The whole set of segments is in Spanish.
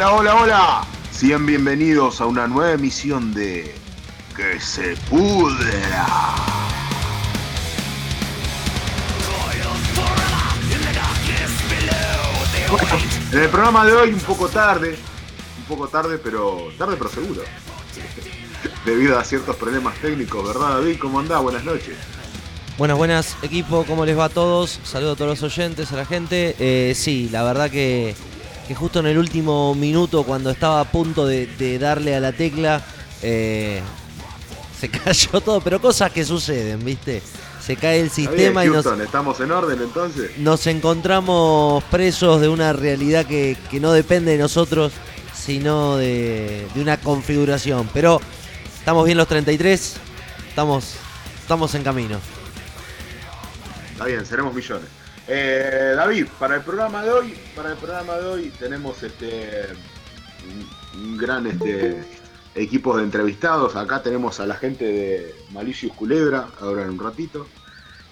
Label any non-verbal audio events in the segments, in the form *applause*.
Hola, hola, hola. Sean bienvenidos a una nueva emisión de Que se pudra. en el programa de hoy un poco tarde, un poco tarde, pero tarde pero seguro. *laughs* Debido a ciertos problemas técnicos, ¿verdad David? ¿Cómo andás? Buenas noches. Buenas, buenas equipo, ¿cómo les va a todos? Saludo a todos los oyentes, a la gente. Eh, sí, la verdad que, que, justo en el último minuto, cuando estaba a punto de, darle a la tecla, eh, se *laughs* cayó todo, pero cosas que suceden, ¿viste? Se cae el sistema y nos. ¿Estamos en orden entonces? Nos encontramos presos de una realidad que, no depende de nosotros, sino de, de, una configuración. Pero estamos bien los 33, estamos, estamos en camino. Está bien, seremos millones. Eh, David, para el programa de hoy, para el programa de hoy tenemos este un gran este equipo de entrevistados. Acá tenemos a la gente de Malicious Culebra, ahora en un ratito.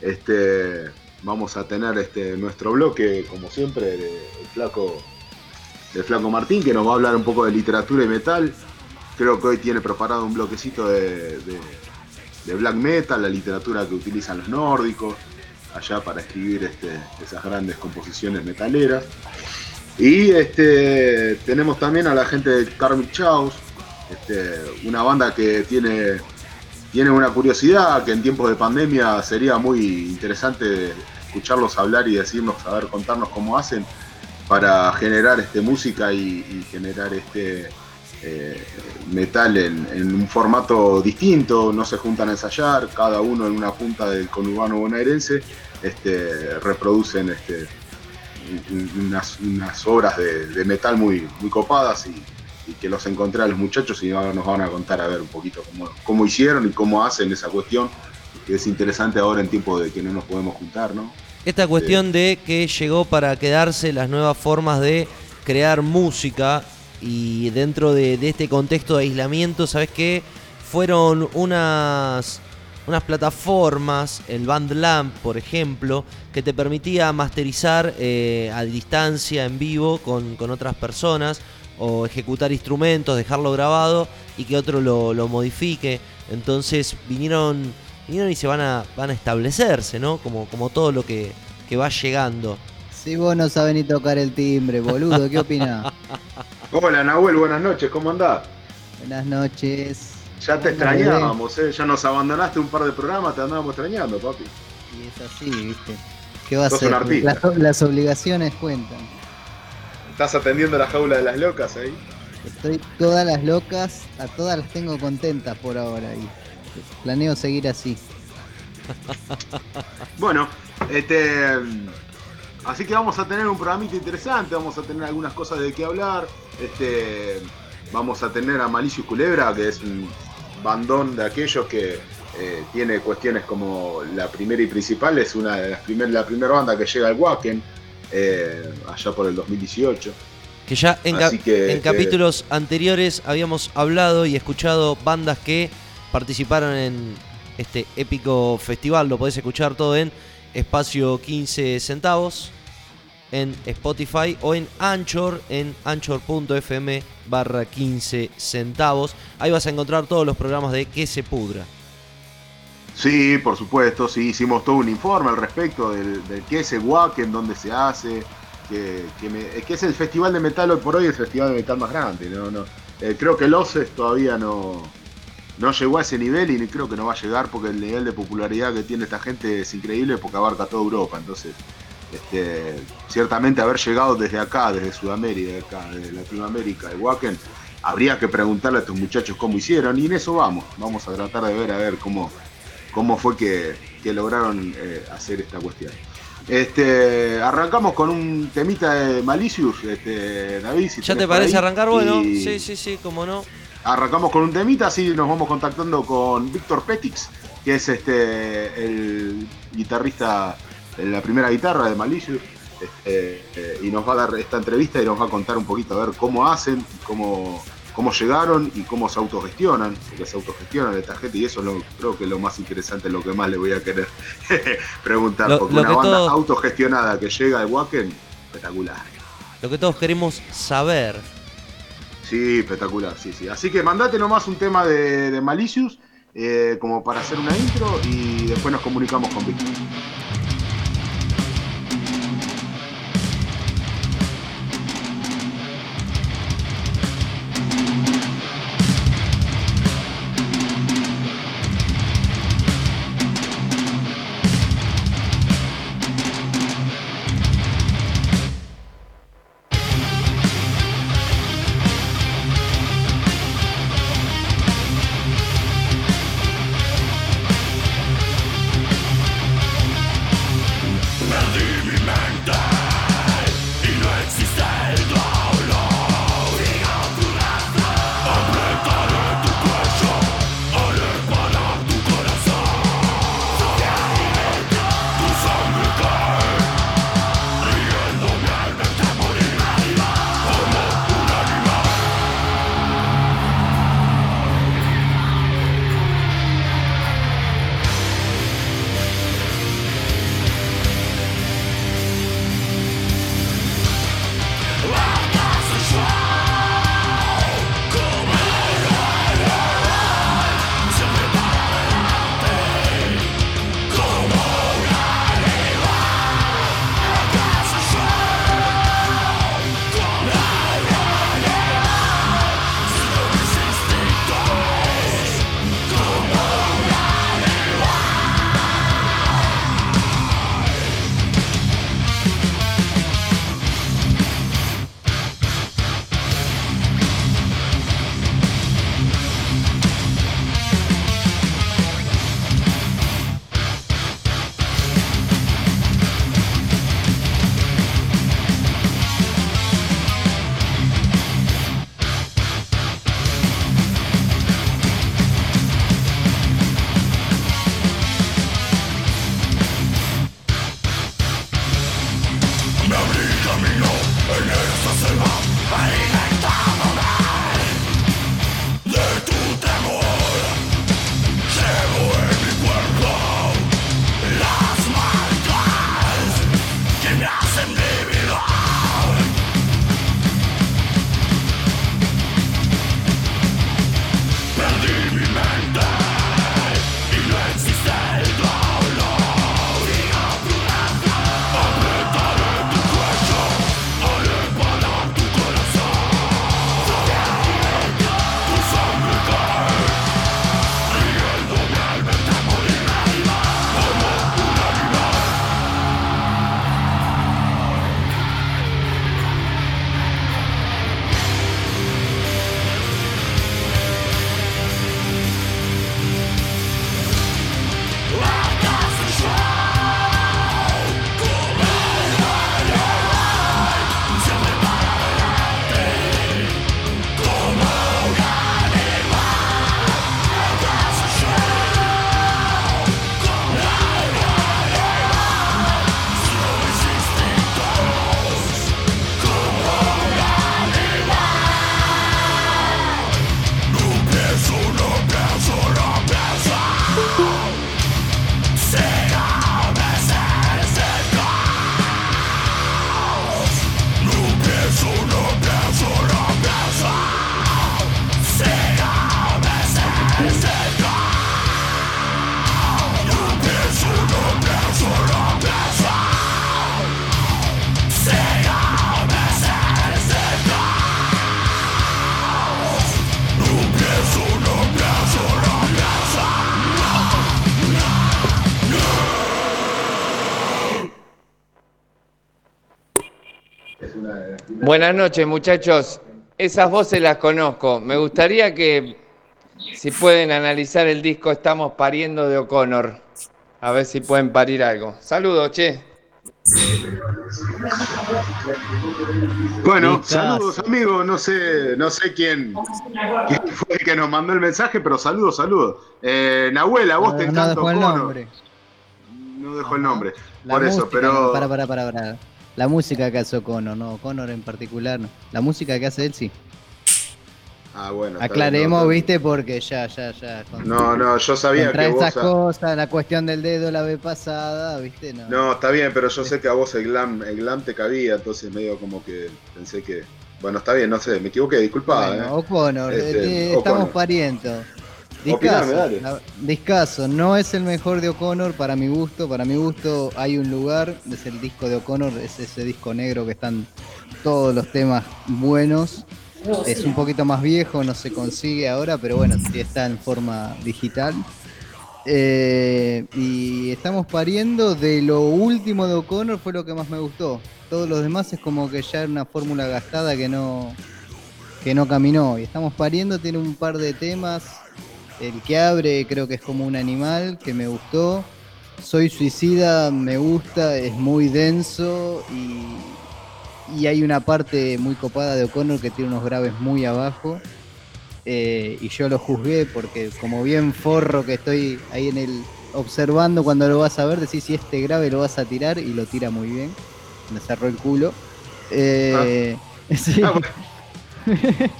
Este, vamos a tener este, nuestro bloque, como siempre, de, flaco, de Flaco Martín, que nos va a hablar un poco de literatura y metal. Creo que hoy tiene preparado un bloquecito de, de black metal, la literatura que utilizan los nórdicos allá para escribir este, esas grandes composiciones metaleras. Y este, tenemos también a la gente de Karmic Chaos, este, una banda que tiene, tiene una curiosidad que en tiempos de pandemia sería muy interesante escucharlos hablar y decirnos, a ver, contarnos cómo hacen para generar este, música y, generar este eh, metal en, en, un formato distinto, no se juntan a ensayar, cada uno en una punta del conurbano bonaerense este, reproducen este, unas, obras de, metal muy, muy copadas y, que los encontré a los muchachos y nos van a contar a ver un poquito cómo, cómo hicieron y cómo hacen esa cuestión, que es interesante ahora en tiempo de que no nos podemos juntar, ¿no? Esta cuestión de que llegó para quedarse las nuevas formas de crear música y dentro de, de este contexto de aislamiento, ¿sabes qué? Fueron unas unas plataformas, el Bandlamp, por ejemplo, que te permitía masterizar eh, a distancia, en vivo, con, otras personas, o ejecutar instrumentos, dejarlo grabado y que otro lo, modifique. Entonces vinieron, vinieron y se van a, van a establecerse, ¿no? Como, como todo lo que, va llegando. Si vos no sabés ni tocar el timbre, boludo, ¿qué opinás? *laughs* Hola Nahuel, buenas noches, ¿cómo andás? Buenas noches. Ya te extrañábamos, ¿eh? ya nos abandonaste un par de programas, te andábamos extrañando, papi. Y es así, ¿viste? ¿Qué va a ser? Las, obligaciones cuentan. ¿Estás atendiendo la jaula de las locas ahí? Estoy todas las locas, a todas las tengo contentas por ahora y planeo seguir así. *laughs* bueno, este así que vamos a tener un programita interesante, vamos a tener algunas cosas de qué hablar. Este vamos a tener a Malicious Culebra, que es un bandón de aquellos que eh, tiene cuestiones como la primera y principal, es una de las primeras, la primera banda que llega al Wacken, eh, allá por el 2018. Que ya en, este, capítulos anteriores habíamos hablado y escuchado bandas que participaron en este épico festival, lo podés escuchar todo en espacio 15 centavos en Spotify o en Anchor, en anchor.fm barra 15 centavos. Ahí vas a encontrar todos los programas de Que se pudra. Sí, por supuesto, sí, hicimos todo un informe al respecto del, que es en dónde se hace, que, es el festival de metal hoy por hoy, el festival de metal más grande. ¿no? no eh, creo que el OCES todavía no, no llegó a ese nivel y creo que no va a llegar porque el nivel de popularidad que tiene esta gente es increíble porque abarca toda Europa. Entonces, este, ciertamente haber llegado desde acá, desde Sudamérica, desde Latinoamérica, de Wacken, habría que preguntarle a estos muchachos cómo hicieron y en eso vamos, vamos a tratar de ver a ver cómo, cómo fue que, lograron eh, hacer esta cuestión. Este, arrancamos con un temita de Malicious, este, David. ¿Ya te parece arrancar? Bueno, sí, sí, sí, cómo no. Arrancamos con un temita, así nos vamos contactando con Víctor Petix, que es este el guitarrista en la primera guitarra de Malicious. Este, eh, y nos va a dar esta entrevista y nos va a contar un poquito a ver cómo hacen, cómo, cómo llegaron y cómo se autogestionan, porque se autogestionan esta gente y eso lo, creo que es lo más interesante, lo que más le voy a querer *laughs* preguntar, porque una banda autogestionada que llega de Wacken, espectacular. lo que todos queremos saber. Sí, espectacular, sí, sí. Así que mandate nomás un tema de, de Malicious eh, como para hacer una intro y después nos comunicamos con Víctor. Buenas noches, muchachos. Esas voces las conozco. Me gustaría que, si pueden analizar el disco Estamos pariendo de O'Connor. A ver si pueden parir algo. Saludos, che. Bueno, saludos amigos, no sé, no sé quién, quién fue el que nos mandó el mensaje, pero saludos, saludos. Eh, Nahuel, a vos te no encanta dejó el O'Connor. nombre. No dejó el nombre. La Por eso, pero Para, para, para, para. La música que hace O'Connor, no, O'Connor en particular no. La música que hace él sí. Ah, bueno. Aclaremos, no, viste, porque ya, ya, ya. con- No, no, yo sabía que vos. esas cosas, la cuestión del dedo la vez pasada, viste, no. No, está bien, pero yo sé que a vos el glam, el glam te cabía, entonces medio como que pensé que. Bueno, está bien, no sé, me equivoqué, disculpa. Bueno, eh. O'Connor, Este, eh, estamos parientos. Opiname, dale. discaso, no es el mejor de O'Connor para mi gusto. Para mi gusto hay un lugar, es el disco de O'Connor, es ese disco negro que están todos los temas buenos. Es un poquito más viejo, no se consigue ahora, pero bueno, sí está en forma digital. Eh, y estamos pariendo de lo último de O'Connor fue lo que más me gustó. Todos los demás es como que ya era una fórmula gastada que no, que no caminó. Y estamos pariendo, tiene un par de temas. El que abre creo que es como un animal, que me gustó. Soy suicida, me gusta, es muy denso y, y hay una parte muy copada de O'Connor que tiene unos graves muy abajo. Eh, y yo lo juzgué porque como bien forro que estoy ahí en el observando cuando lo vas a ver, decís si este grave lo vas a tirar y lo tira muy bien. Me cerró el culo. Eh, *laughs* sí. Ah, bueno. *laughs*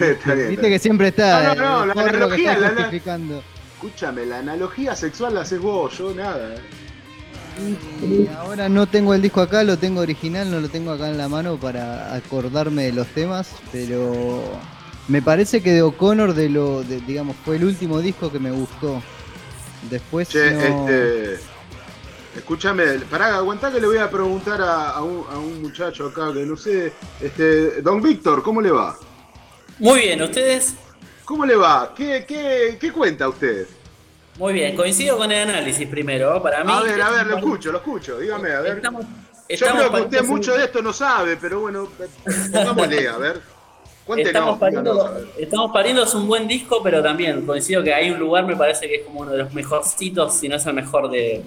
Está bien, Viste que siempre está No, no, no, la analogía, la- justificando. Escúchame, la analogía sexual la haces vos, yo nada. eh. Y ahora no tengo el disco acá, lo tengo original, no lo tengo acá en la mano para acordarme de los temas, pero me parece que de O'Connor de lo, de- digamos, fue el último disco que me gustó. Después Che, no- este. Escúchame, pará, aguantá que le voy a preguntar a, a un, a un muchacho acá que no sé. Este, don Víctor, ¿cómo le va? Muy bien, ¿ustedes? ¿Cómo le va? ¿Qué, qué, qué cuenta usted? Muy bien, coincido con el análisis primero. Para mí, A ver, a ver, lo escucho, lo escucho, dígame, a ver. Estamos, Yo creo que usted mucho de esto no sabe, pero bueno, pongámosle, a ver. Cuéntenos, Estamos pariendo, estamos pariendo es un buen disco, pero también coincido que hay un lugar, me parece que es como uno de los mejorcitos, si no es el mejor de,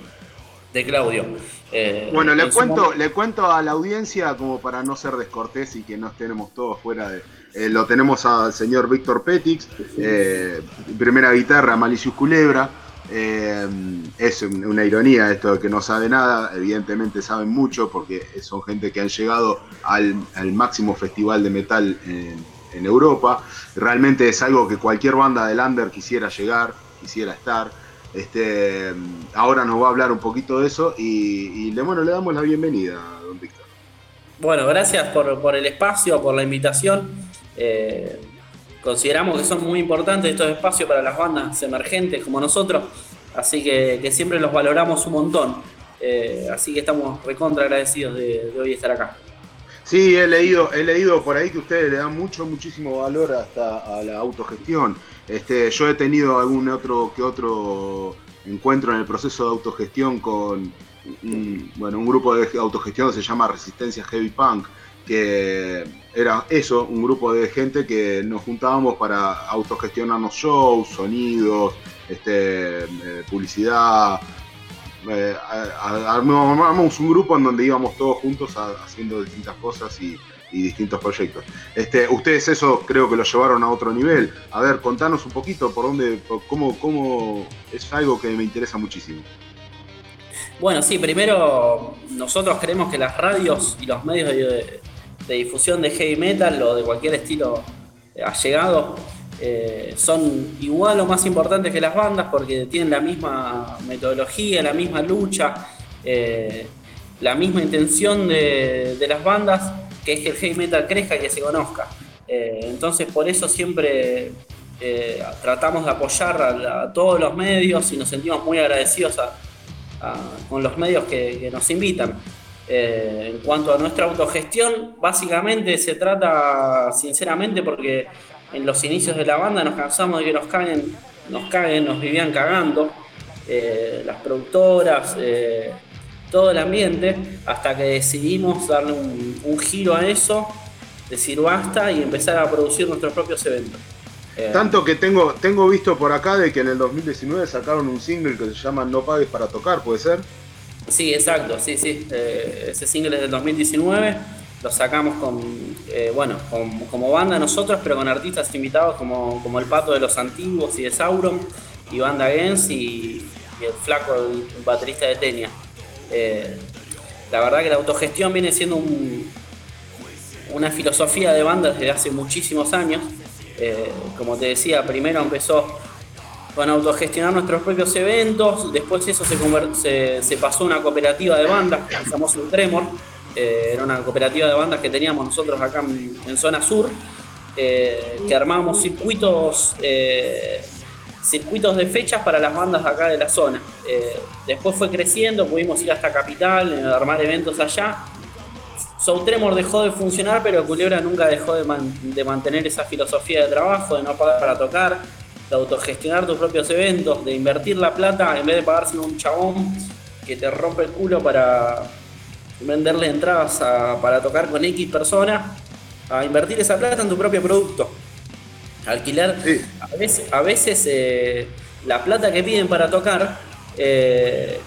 de Claudio. Eh, Bueno, le cuento, momento- le cuento a la audiencia, como para no ser descortés y que no estemos todos fuera de. Eh, lo tenemos al señor Víctor Petix, eh, primera guitarra, Malicious Culebra. eh, es un- una ironía esto de que no sabe nada, evidentemente saben mucho porque son gente que han llegado al, máximo festival de metal en, Europa. Realmente es algo que cualquier banda del under quisiera llegar, quisiera estar. Este, ahora nos va a hablar un poquito de eso y, le, bueno, le damos la bienvenida, don Víctor. Bueno, gracias por el espacio, por la invitación. Eh, consideramos que son muy importantes estos espacios para las bandas emergentes como nosotros, así que, siempre los valoramos un montón. Eh, así que estamos recontra agradecidos de, de hoy estar acá. Sí, he leído, he leído por ahí que ustedes le dan mucho, muchísimo valor hasta a la autogestión. Este, yo he tenido algún otro que otro encuentro en el proceso de autogestión con un, bueno, un grupo de autogestión que se llama Resistencia Heavy Punk, que era eso, un grupo de gente que nos juntábamos para autogestionarnos shows, sonidos, este, eh, publicidad, eh, armamos un grupo en donde íbamos todos juntos haciendo distintas cosas y, distintos proyectos. Este, ustedes eso creo que lo llevaron a otro nivel. A ver, contanos un poquito por dónde, cómo, cómo es algo que me interesa muchísimo. Bueno, sí, primero nosotros creemos que las radios y los medios de, de difusión de heavy metal o de cualquier estilo allegado eh, son igual o más importantes que las bandas porque tienen la misma metodología, la misma lucha, eh, la misma intención de, las bandas, que es que el heavy metal crezca y que se conozca. Eh, entonces por eso siempre eh, tratamos de apoyar a, todos los medios y nos sentimos muy agradecidos con los medios que nos invitan. Eh, en cuanto a nuestra autogestión, básicamente se trata, sinceramente, porque en los inicios de la banda nos cansamos de que nos caguen, nos caguen, nos vivían cagando, eh, las productoras, eh, todo el ambiente, hasta que decidimos darle un, giro a eso, decir basta y empezar a producir nuestros propios eventos. Tanto que tengo, tengo visto por acá de que en el 2019 sacaron un single que se llama No pagues para tocar, ¿puede ser? Sí, exacto, sí, sí. Eh, ese single es del 2019. Lo sacamos con, eh, bueno, con- como banda nosotros, pero con artistas invitados como, como el Pato de los Antiguos y de Sauron, y Banda Gens y, el Flaco, el baterista de Tenia. Eh, la verdad que la autogestión viene siendo un- una filosofía de banda desde hace muchísimos años. Eh, como te decía, primero empezó con autogestionar nuestros propios eventos, después eso se, se, pasó a una cooperativa de bandas, que llamó un Tremor, eh, era una cooperativa de bandas que teníamos nosotros acá en, zona sur, eh, que armábamos circuitos, eh, circuitos de fechas para las bandas acá de la zona. después fue creciendo, pudimos ir hasta Capital, armar eventos allá. Soul Tremor dejó de funcionar, pero Culebra nunca dejó de, de mantener esa filosofía de trabajo, de no pagar para tocar de autogestionar tus propios eventos, de invertir la plata en vez de pagárselo a un chabón que te rompe el culo para venderle entradas para tocar con X personas, a invertir esa plata en tu propio producto. Alquilar, a veces, a veces eh, la plata que piden para tocar eh,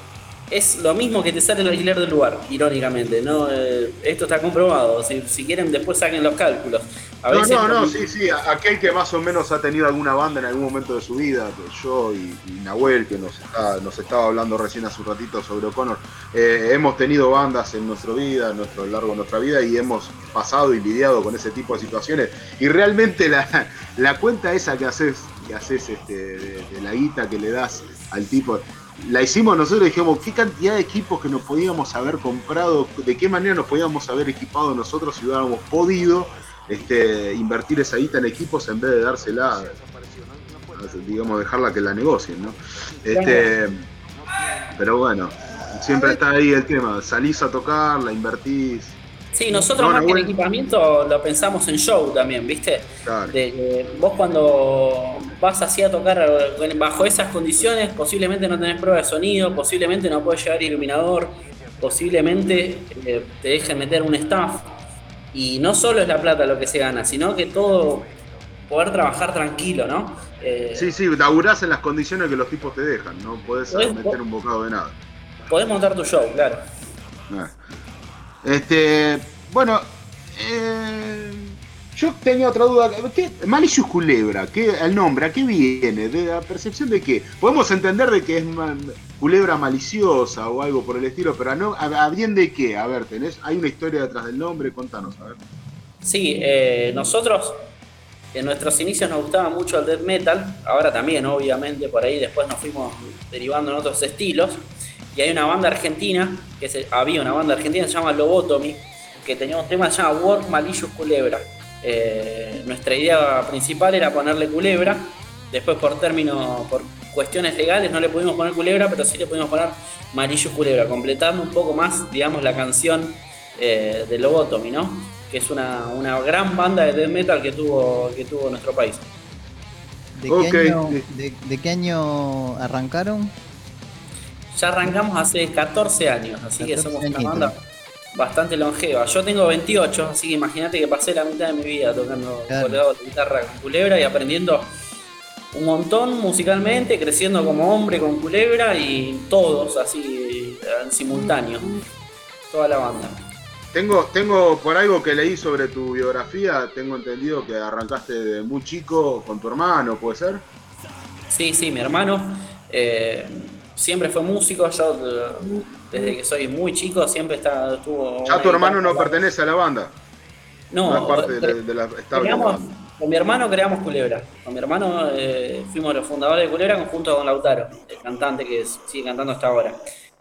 es lo mismo que te sale el alquiler del lugar, irónicamente. ¿no? Eh, esto está comprobado. Si, quieren, después saquen los cálculos. no, no, no, sí, sí. Aquel que más o menos ha tenido alguna banda en algún momento de su vida, yo y, Nahuel, que nos, nos estaba hablando recién hace un ratito sobre O'Connor, eh, hemos tenido bandas en nuestra vida, en nuestro largo de nuestra vida, y hemos pasado y lidiado con ese tipo de situaciones. Y realmente la, la cuenta esa que haces, que haces este, de la guita que le das al tipo la hicimos nosotros y dijimos qué cantidad de equipos que nos podíamos haber comprado, de qué manera nos podíamos haber equipado nosotros si hubiéramos podido este, invertir esa guita en equipos en vez de dársela, digamos, dejarla que la negocien, ¿no? Este, pero bueno, siempre está ahí el tema, salís a tocar, la invertís, Sí, nosotros más que en equipamiento lo pensamos en show también, ¿viste? De, vos cuando vas así a tocar bajo esas condiciones, posiblemente no tenés prueba de sonido, posiblemente no puedes llevar iluminador, posiblemente eh, te dejen meter un staff. Y no solo es la plata lo que se gana, sino que todo poder trabajar tranquilo, ¿no? Eh, sí, sí, laburás en las condiciones que los tipos te dejan, no podés, meter un bocado de nada. Podés montar tu show, claro. Ah. Este, bueno, eh, yo tenía otra duda. ¿Qué, Malicious Culebra, ¿qué, el nombre, ¿a qué viene? ¿De la percepción de qué? Podemos entender de que es culebra maliciosa o algo por el estilo, pero no, a, bien de qué? A ver, tenés, hay una historia detrás del nombre, contanos, a ver. Sí, eh, nosotros en nuestros inicios nos gustaba mucho el death metal, ahora también, obviamente, por ahí después nos fuimos derivando en otros estilos. Y hay una banda argentina, que se, había una banda argentina que se llama Lobotomy, que tenía un tema que se llama Work Malicious Culebra. Eh, nuestra idea principal era ponerle culebra. Después por término, por cuestiones legales no le pudimos poner culebra, pero sí le pudimos poner Malicious Culebra, completando un poco más, digamos, la canción eh, de Lobotomy, ¿no? Que es una, gran banda de death metal que tuvo, que tuvo nuestro país. ¿De qué año arrancaron? Ya arrancamos hace 14 años, así que somos una banda bastante longeva. Yo tengo 28, así que imagínate que pasé la mitad de mi vida tocando claro. guitarra con culebra y aprendiendo un montón musicalmente, creciendo como hombre con culebra y todos así en simultáneo. Toda la banda. Tengo, tengo por algo que leí sobre tu biografía, tengo entendido que arrancaste de muy chico con tu hermano, ¿puede ser? Sí, sí, mi hermano. Eh, siempre fue músico, yo desde que soy muy chico siempre está, estuvo... ¿Ya tu hermano no pertenece a la banda? No, con mi hermano creamos Culebra. Con mi hermano eh, fuimos los fundadores de Culebra junto con Lautaro, el cantante que sigue cantando hasta ahora.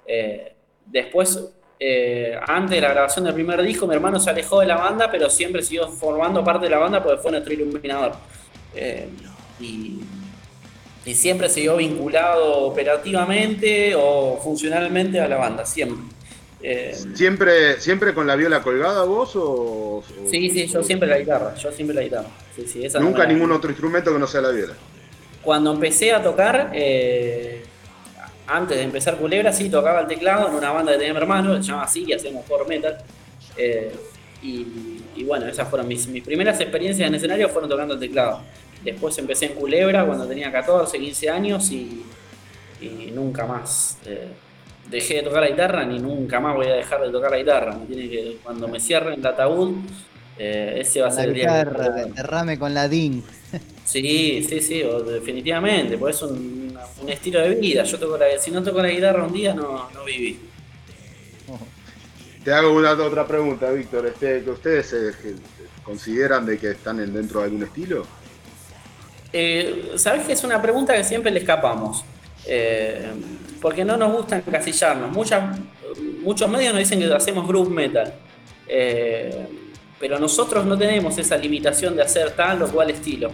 Eh, después, eh, antes de la grabación del primer disco, mi hermano se alejó de la banda, pero siempre siguió formando parte de la banda porque fue nuestro iluminador. y y siempre se vio vinculado operativamente o funcionalmente a la banda, siempre. Eh, ¿Siempre, ¿Siempre con la viola colgada vos o, Sí, sí, yo siempre la guitarra, yo siempre la guitarra. Nunca ningún otro instrumento que no sea la viola. Cuando empecé a tocar, eh, antes de empezar Culebra, sí tocaba el teclado en una banda que tenía mi hermano, se llama así, que hacemos power metal. Eh, y, bueno, esas fueron mis, mis primeras experiencias en escenario, fueron tocando el teclado. Después empecé en Culebra cuando tenía 14, 15 años y, nunca más. Eh, dejé de tocar la guitarra ni nunca más voy a dejar de tocar la guitarra. tiene que, cuando me cierren el ataúd, eh, ese va a ser el día. Guitarra, enterrame con la DIN. *laughs* Sí, sí, sí, definitivamente, pues es un, estilo de vida. Yo toco la, si no toco la guitarra un día, no, no viví. Te hago una otra pregunta, Víctor. Este, ¿Ustedes eh, consideran de que están dentro de algún estilo? Eh, Sabes que es una pregunta que siempre le escapamos. Eh, porque no nos gusta encasillarnos. Muchos medios nos dicen que hacemos groove metal. Eh, pero nosotros no tenemos esa limitación de hacer tal o cual estilo.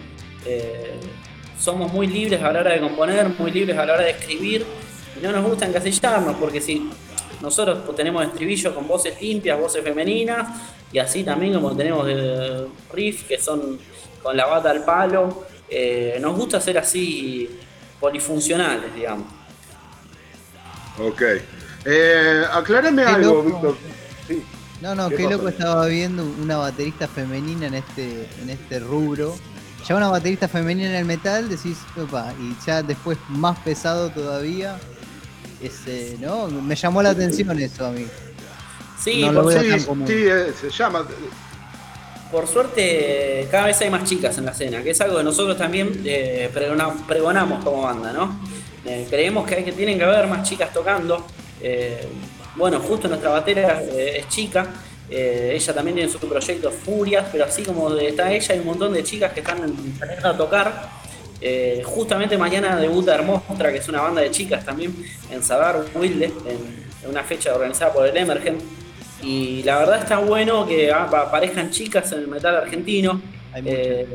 Somos muy libres a la hora de componer, muy libres a la hora de escribir. Y no nos gusta encasillarnos porque si nosotros tenemos estribillo con voces limpias, voces femeninas, y así también como tenemos eh, riff que son con la bata al palo. Eh, nos gusta ser así polifuncionales, digamos. Ok. Eh, aclárame Qué algo. Víctor. Sí. No, no, ¿Qué loco estaba viendo una baterista femenina en este, en este rubro. Ya una baterista femenina en el metal, decís, opa, y ya después más pesado todavía. Ese, ¿no? Me llamó la atención eso a mí. Sí, No lo Sí, sí, eh, se llama. Por suerte cada vez hay más chicas en la escena, que es algo que nosotros también eh, pregona- pregonamos como banda, ¿no? Eh, creemos que, tienen que haber más chicas tocando. Eh, bueno, justo nuestra batera es chica, ella también tiene su proyecto Furias, pero así como está ella, hay un montón de chicas que están saliendo a tocar. Justamente mañana debuta Hermostra, que es una banda de chicas también, en Sadar Wilde, en, en una fecha organizada por el Emergent. Y la verdad está bueno que pa- aparezcan chicas en el metal argentino Hay muchas, Eh,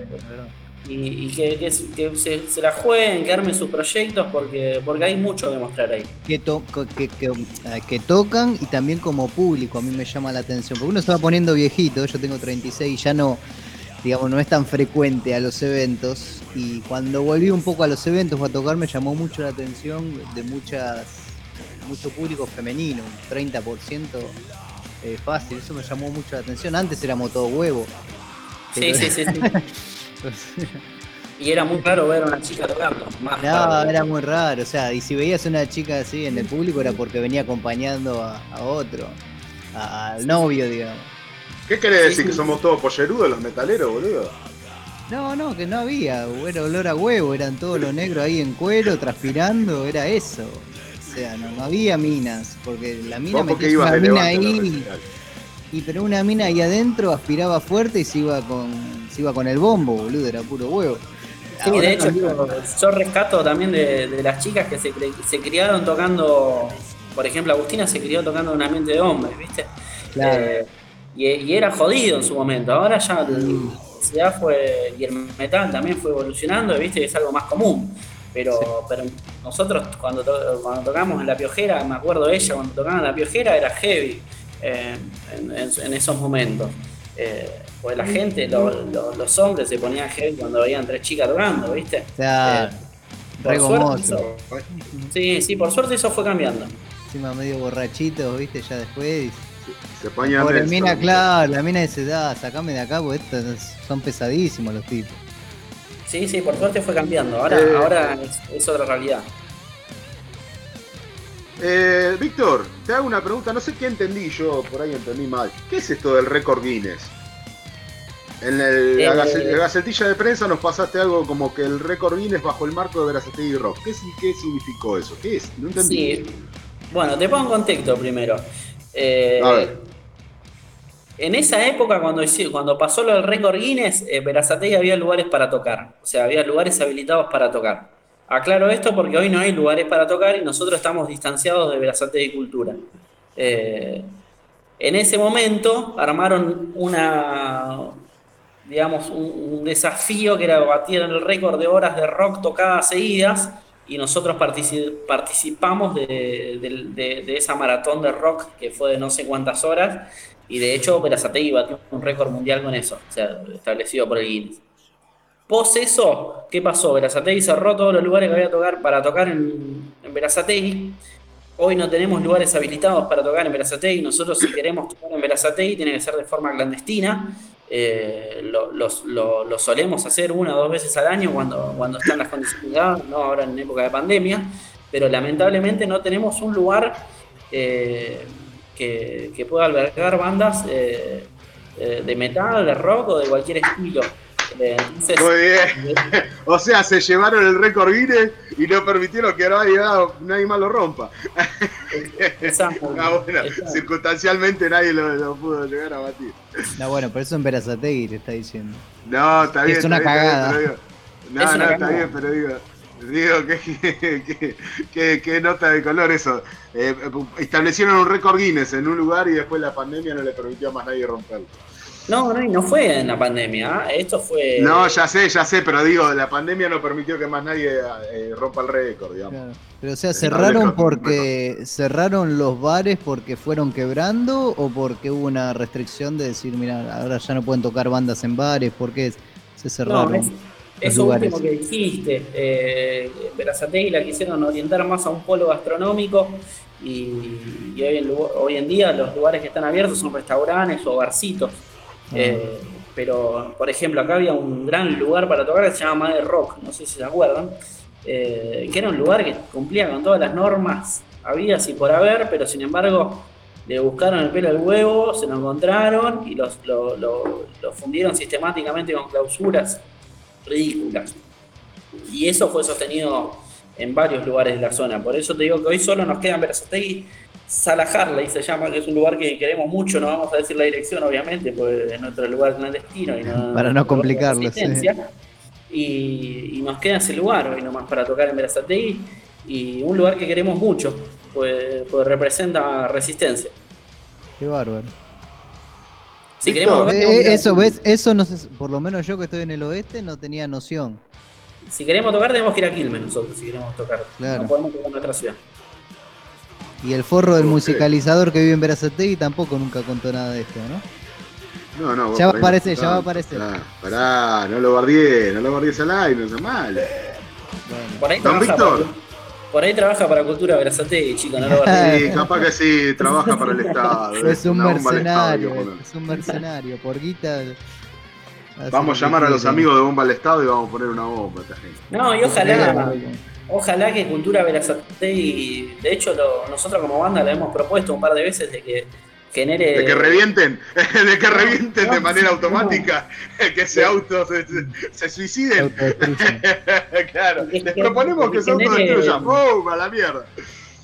y, y que, que s- que se, se la jueguen, que armen sus proyectos, porque, porque hay mucho que mostrar ahí. que, to- que, que- eh, que tocan y también como público a mí me llama la atención. Porque uno se va poniendo viejito, yo tengo 36 y ya no, digamos, no es tan frecuente a los eventos. Y cuando volví un poco a los eventos a tocar me llamó mucho la atención de muchas mucho público femenino, un 30% eh, fácil, eso me llamó mucho la atención. Antes éramos todo huevo. Sí, Pero- sí, sí, sí. *laughs* Y era muy raro ver a una chica tocando. Más No, raro. era muy raro, o sea, y si veías una chica así en el público era porque venía acompañando a, a otro, a- al novio, digamos. ¿Qué querés Sí, decir? sí. ¿Que somos todos pollerudos los metaleros, boludo? No, no, que no había, era olor a huevo, eran todos los negros ahí en cuero, transpirando, era eso. O sea, no, no había minas, porque la mina ibas una de mina ahí, y pero una mina ahí adentro aspiraba fuerte y se iba con, se iba con el bombo, boludo, era puro huevo. Sí, Ahora de hecho, yo rescato también de, de las chicas que se, criaron tocando. Por ejemplo, Agustina se crió tocando en un ambiente de hombres, ¿viste? Claro. Eh, y, y era jodido en su momento. Ahora ya el- ya fue. Y el metal también fue evolucionando, ¿viste? Es algo más común. Pero, pero nosotros cuando, to- cuando tocamos en La Piojera, me acuerdo ella, cuando tocaba en La Piojera era heavy eh, en, en- en esos momentos. Eh, porque la gente, lo- lo- los hombres se ponían heavy cuando veían tres chicas tocando, ¿viste? Claro, Eh, por suerte eso- sí, sí, por suerte eso fue cambiando. encima medio borrachito, viste, ya después. Se ponían Nelson. mina, claro, la mina dice, da, sacame de acá, porque estos son pesadísimos los tipos. Sí, sí, por suerte fue cambiando. Ahora, Eh. ahora es, es otra realidad. Eh, Víctor, te hago una pregunta, no sé qué entendí yo, por ahí entendí mal. ¿Qué es esto del récord Guinness? En el- la, Eh. gace- la gacetilla de prensa nos pasaste algo como que el récord Guinness bajo el marco de Verazategui Rock. ¿Qué, ¿Qué significó eso? ¿Qué es? No entendí. Sí. Bueno, te pongo en contexto primero. Eh, A ver. En esa época, cuando, cuando pasó lo del récord Guinness, en Berazategui había lugares para tocar. O sea, había lugares habilitados para tocar. Aclaro esto porque hoy no hay lugares para tocar y nosotros estamos distanciados de Berazategui Cultura. Eh, en ese momento armaron una, digamos, un, desafío que era batir el récord de horas de rock tocadas seguidas y nosotros partici- participamos de, de- de- de esa maratón de rock que fue de no sé cuántas horas y de hecho Berazategui batió un récord mundial con eso, o sea, establecido por el Guinness. Pos eso, ¿qué pasó? Berazategui cerró todos los lugares que había tocar, para tocar en, en. Hoy no tenemos lugares habilitados para tocar en Berazategui. Nosotros si queremos tocar en Berazategui tiene que ser de forma clandestina. Eh, lo solemos hacer una o dos veces al año cuando, cuando están las condiciones dadas, no ahora en época de pandemia. Pero lamentablemente no tenemos un lugar eh, que, que pueda albergar bandas eh, eh, de metal, de rock o de cualquier estilo. Eh, entonces, Muy bien. O sea, se llevaron el récord Guinness y no permitieron que nadie, nadie más lo rompa. Exacto. Ah, bueno, Exacto. circunstancialmente nadie lo, lo pudo llegar a batir. No, bueno, por eso en Verazategui te está diciendo. No, está bien. Es una está bien, está bien, cagada. pero digo, No, no, está bien, pero digo, digo que, nota de color eso. Eh, establecieron un récord Guinness en un lugar y después la pandemia no le permitió a más nadie romperlo. No, no, no fue en la pandemia, ¿eh? esto fue... No, ya sé, ya sé, pero digo, la pandemia no permitió que más nadie eh, rompa el récord, digamos. Pero o sea, cerraron porque cerraron los bares porque fueron quebrando o porque hubo una restricción de decir, mira, ahora ya no pueden tocar bandas en bares, ¿por qué se cerraron? No, eso último que dijiste, eh, y la quisieron orientar más a un polo gastronómico y, hoy, en, día los lugares que están abiertos son restaurantes o barcitos. Ah. Eh, pero, por ejemplo, acá había un gran lugar para tocar que se llama Madre Rock, no sé si se acuerdan, eh, que era un lugar que cumplía con todas las normas había y por haber, pero sin embargo le buscaron el pelo al huevo, se lo encontraron y los, lo, lo fundieron sistemáticamente con clausuras ridículas. Y eso fue sostenido en varios lugares de la zona. Por eso te digo que hoy solo nos quedan Berazategui, Salajarla, y se llama, que es un lugar que queremos mucho, no vamos a decir la dirección, obviamente, porque es nuestro lugar clandestino. Y no, *laughs* para no complicarlo. Y, y, nos queda ese lugar hoy nomás para tocar en Berazategui, y un lugar que queremos mucho, pues, pues representa resistencia. Qué bárbaro. Si queremos eh, eso, ves, eso no sé, por lo menos yo que estoy en el oeste no tenía noción. Si queremos tocar, tenemos que ir a Quilmes nosotros, si queremos tocar. No podemos tocar en otra ciudad. Y el forro del musicalizador que vive en Verazategui tampoco nunca contó nada de esto, ¿no? No, no. Ya va a aparecer, ya va a aparecer. Pará, no lo guardié, no lo guardiés al aire, no es mal. Por ahí Don Víctor. Por ahí trabaja para Cultura Berazategui, chico, no lo *laughs* Sí, capaz que sí, trabaja para el *laughs* Estado. Es un mercenario, es un mercenario, por guita. Vamos a llamar a los amigos de Bomba al Estado y vamos a poner una bomba No, y ojalá, ojalá que Cultura Berazategui, de hecho nosotros como banda le hemos propuesto un par de veces de que genere... De que revienten, *laughs* de que revienten de manera automática, *laughs* que ese auto se, suiciden. claro, les proponemos que, se autodestruyan, ¡pum! a la mierda.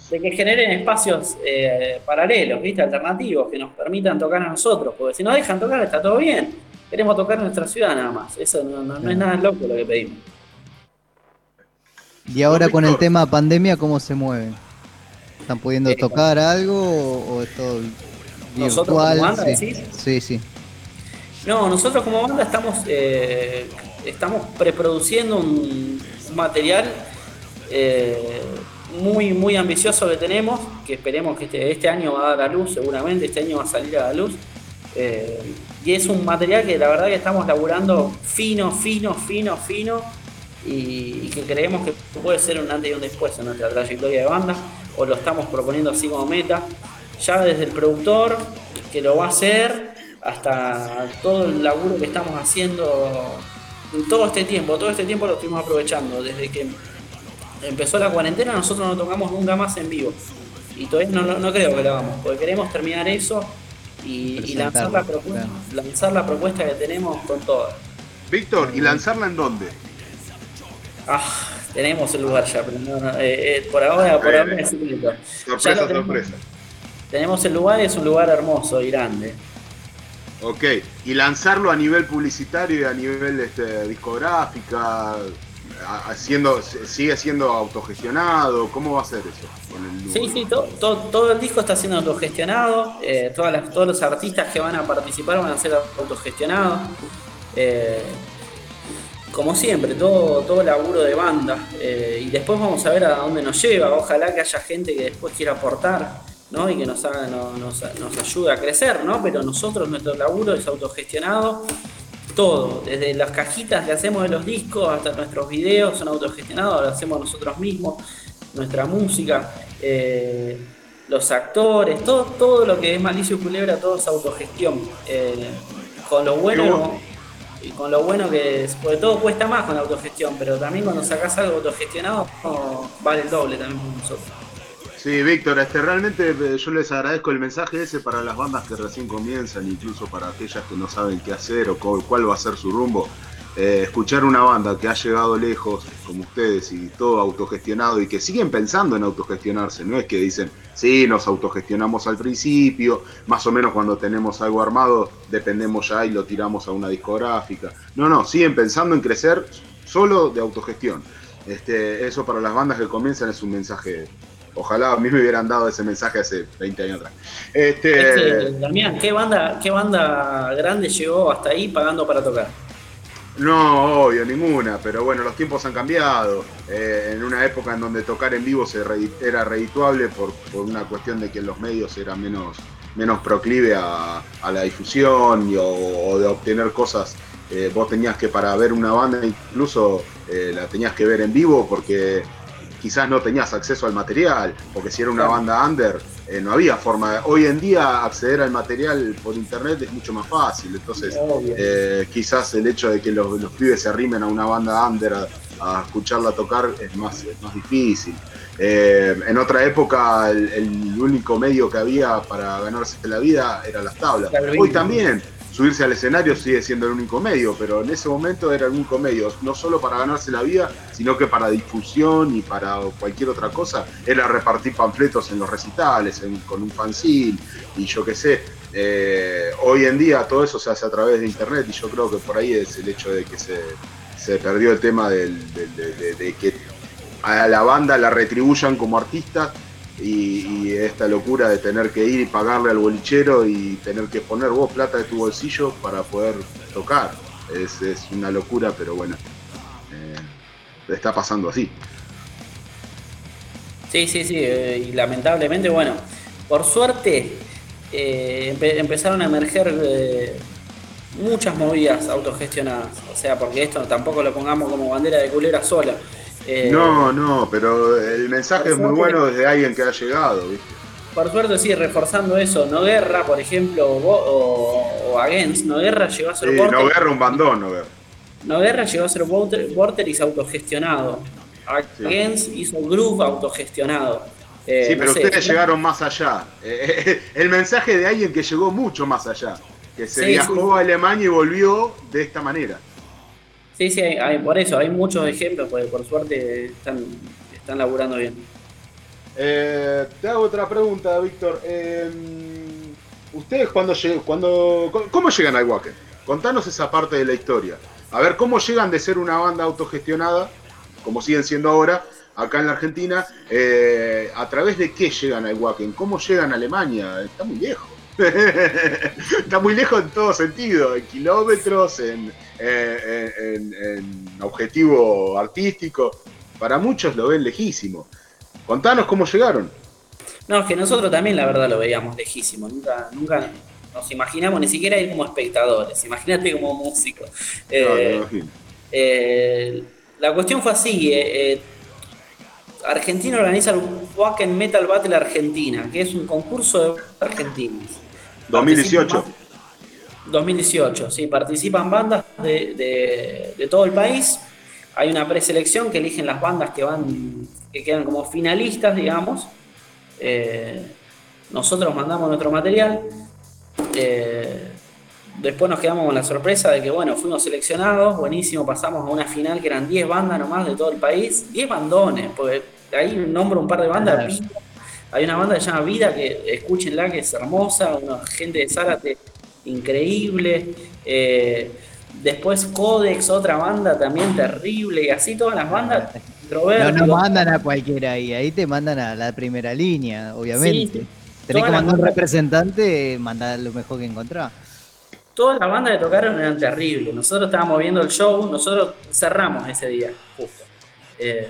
De que generen espacios eh, paralelos, ¿viste? alternativos, que nos permitan tocar a nosotros, porque si nos dejan tocar está todo bien. Queremos tocar nuestra ciudad nada más, eso no, es nada loco lo que pedimos. Y ahora con el tema pandemia, ¿cómo se mueven? ¿Están pudiendo eh, tocar algo o, es todo nosotros como banda, sí. sí, No, nosotros como banda estamos, eh, estamos preproduciendo un, material eh, muy, muy ambicioso que tenemos, que esperemos que este, este, año va a dar a luz, seguramente este año va a salir a la luz. Eh, y es un material que la verdad que estamos laburando fino, fino, fino, fino, y, que creemos que puede ser un antes y un después en nuestra trayectoria de banda, o lo estamos proponiendo así como meta ya desde el productor que lo va a hacer hasta todo el laburo que estamos haciendo en todo este tiempo, todo este tiempo lo estuvimos aprovechando. Desde que empezó la cuarentena nosotros no tocamos nunca más en vivo. Y todavía no, creo que lo hagamos, porque queremos terminar eso y, lanzar, la propuesta, lanzar la propuesta que tenemos con todo. Víctor, ¿y lanzarla en dónde? Ah, tenemos el lugar ya, pero no, eh, eh, por ahora, por ahora es secreto. Sorpresa, sorpresa tenemos el lugar, es un lugar hermoso y grande. Ok, y lanzarlo a nivel publicitario y a nivel este, discográfica, haciendo, sigue siendo autogestionado, ¿cómo va a ser eso? sí, sí, todo, el disco está siendo autogestionado, eh, todas todos los artistas que van a participar van a ser autogestionados. Eh, como siempre, todo, todo laburo de banda. Eh, y después vamos a ver a dónde nos lleva. Ojalá que haya gente que después quiera aportar. ¿No? y que nos, haga, nos, nos ayude a crecer, ¿no? pero nosotros, nuestro laburo es autogestionado, todo, desde las cajitas que hacemos de los discos hasta nuestros videos son autogestionados, lo hacemos nosotros mismos, nuestra música, eh, los actores, todo, todo lo que es Malicio Culebra, todo es autogestión. Eh, con lo bueno y con lo bueno que es, porque todo cuesta más con la autogestión, pero también cuando sacas algo autogestionado vale el doble también para nosotros. Sí, Víctor, este, realmente eh, yo les agradezco el mensaje ese para las bandas que recién comienzan, incluso para aquellas que no saben qué hacer o cuál va a ser su rumbo. Eh, escuchar una banda que ha llegado lejos, como ustedes, y todo autogestionado, y que siguen pensando en autogestionarse, no es que dicen, sí, nos autogestionamos al principio, más o menos cuando tenemos algo armado, dependemos ya y lo tiramos a una discográfica. No, no, siguen pensando en crecer solo de autogestión. Este, eso para las bandas que comienzan es un mensaje. Ojalá a mí me hubieran dado ese mensaje hace 20 años atrás. Este, Damián, ¿qué banda, ¿qué banda grande llegó hasta ahí pagando para tocar? No, obvio, ninguna, pero bueno, los tiempos han cambiado. Eh, en una época en donde tocar en vivo se era redituable por, una cuestión de que los medios eran menos, menos proclive a, la difusión o, de obtener cosas. Eh, vos tenías que para ver una banda incluso eh, la tenías que ver en vivo porque quizás no tenías acceso al material, porque si era una banda under, eh, no había forma. Hoy en día acceder al material por internet es mucho más fácil, entonces eh, quizás el hecho de que los, pibes se arrimen a una banda under a, escucharla tocar es más, más difícil. Eh, en otra época el, único medio que había para ganarse la vida era las tablas. Hoy también subirse al escenario sigue siendo el único medio, pero en ese momento era el único medio, no solo para ganarse la vida, sino que para difusión y para cualquier otra cosa, era repartir panfletos en los recitales, con un fanzine y yo qué sé. Eh, hoy en día todo eso se hace a través de internet y yo creo que por ahí es el hecho de que se, perdió el tema de que a la banda la retribuyan como artista y, esta locura de tener que ir y pagarle al bolichero y tener que poner vos plata de tu bolsillo para poder tocar. Es, una locura, pero bueno, eh, está pasando así. Sí, sí, sí, eh, y lamentablemente, bueno, por suerte eh, empezaron a emerger muchas movidas autogestionadas, o sea, porque esto tampoco lo pongamos como bandera de culera sola. Eh, no, no, pero el mensaje es muy bueno desde alguien que ha llegado, ¿viste? Por suerte, sí, reforzando eso. No Guerra, por ejemplo, o, o Against. No Guerra llegó a ser sí, No Guerra, un bandón, No Guerra. No Guerra llegó a ser Vortex autogestionado. Against hizo Groove autogestionado. Eh, sí, pero ustedes llegaron más allá. Eh, el mensaje de alguien que llegó mucho más allá. Que se viajó a Alemania y volvió de esta manera. Sí, sí, hay, por eso, hay muchos ejemplos, porque por suerte están, están laburando bien. Eh, te hago otra pregunta, Víctor. Eh, ¿Ustedes cuando, cuando cómo llegan al Wacken? Contanos esa parte de la historia. A ver, ¿cómo llegan de ser una banda autogestionada, como siguen siendo ahora, acá en la Argentina? Eh, ¿A través de qué llegan al Wacken? ¿Cómo llegan a Alemania? Está muy lejos. *laughs* Está muy lejos en todo sentido, en kilómetros, en, objetivo artístico. Para muchos lo ven lejísimo. Contanos cómo llegaron. No, es que nosotros también la verdad lo veíamos lejísimo. Nunca, nunca nos imaginamos ni siquiera ir como espectadores. Imagínate como músico. Eh, eh, la cuestión fue así. Eh, Argentina organiza el Wacken Metal Battle Argentina, que es un concurso de argentinos. 2018. 2018, sí, participan bandas de, todo el país. Hay una preselección que eligen las bandas que van, que quedan como finalistas, digamos. Eh, nosotros mandamos nuestro material. Eh, después nos quedamos con la sorpresa de que, bueno, fuimos seleccionados, buenísimo, pasamos a una final que eran 10 bandas nomás de todo el país, 10 bandones, porque ahí nombro un par de bandas, hay una banda que se llama Vida, que escúchenla, que es hermosa, una gente de Zárate increíble. Eh, después Codex, otra banda también terrible, y así todas las bandas. no, no mandan a cualquiera ahí, ahí te mandan a la primera línea, obviamente. Tenés que mandar un representante, mandar lo mejor que encontrás. Todas las bandas que tocaron eran terribles. Nosotros estábamos viendo el show, nosotros cerramos ese día, justo. Eh,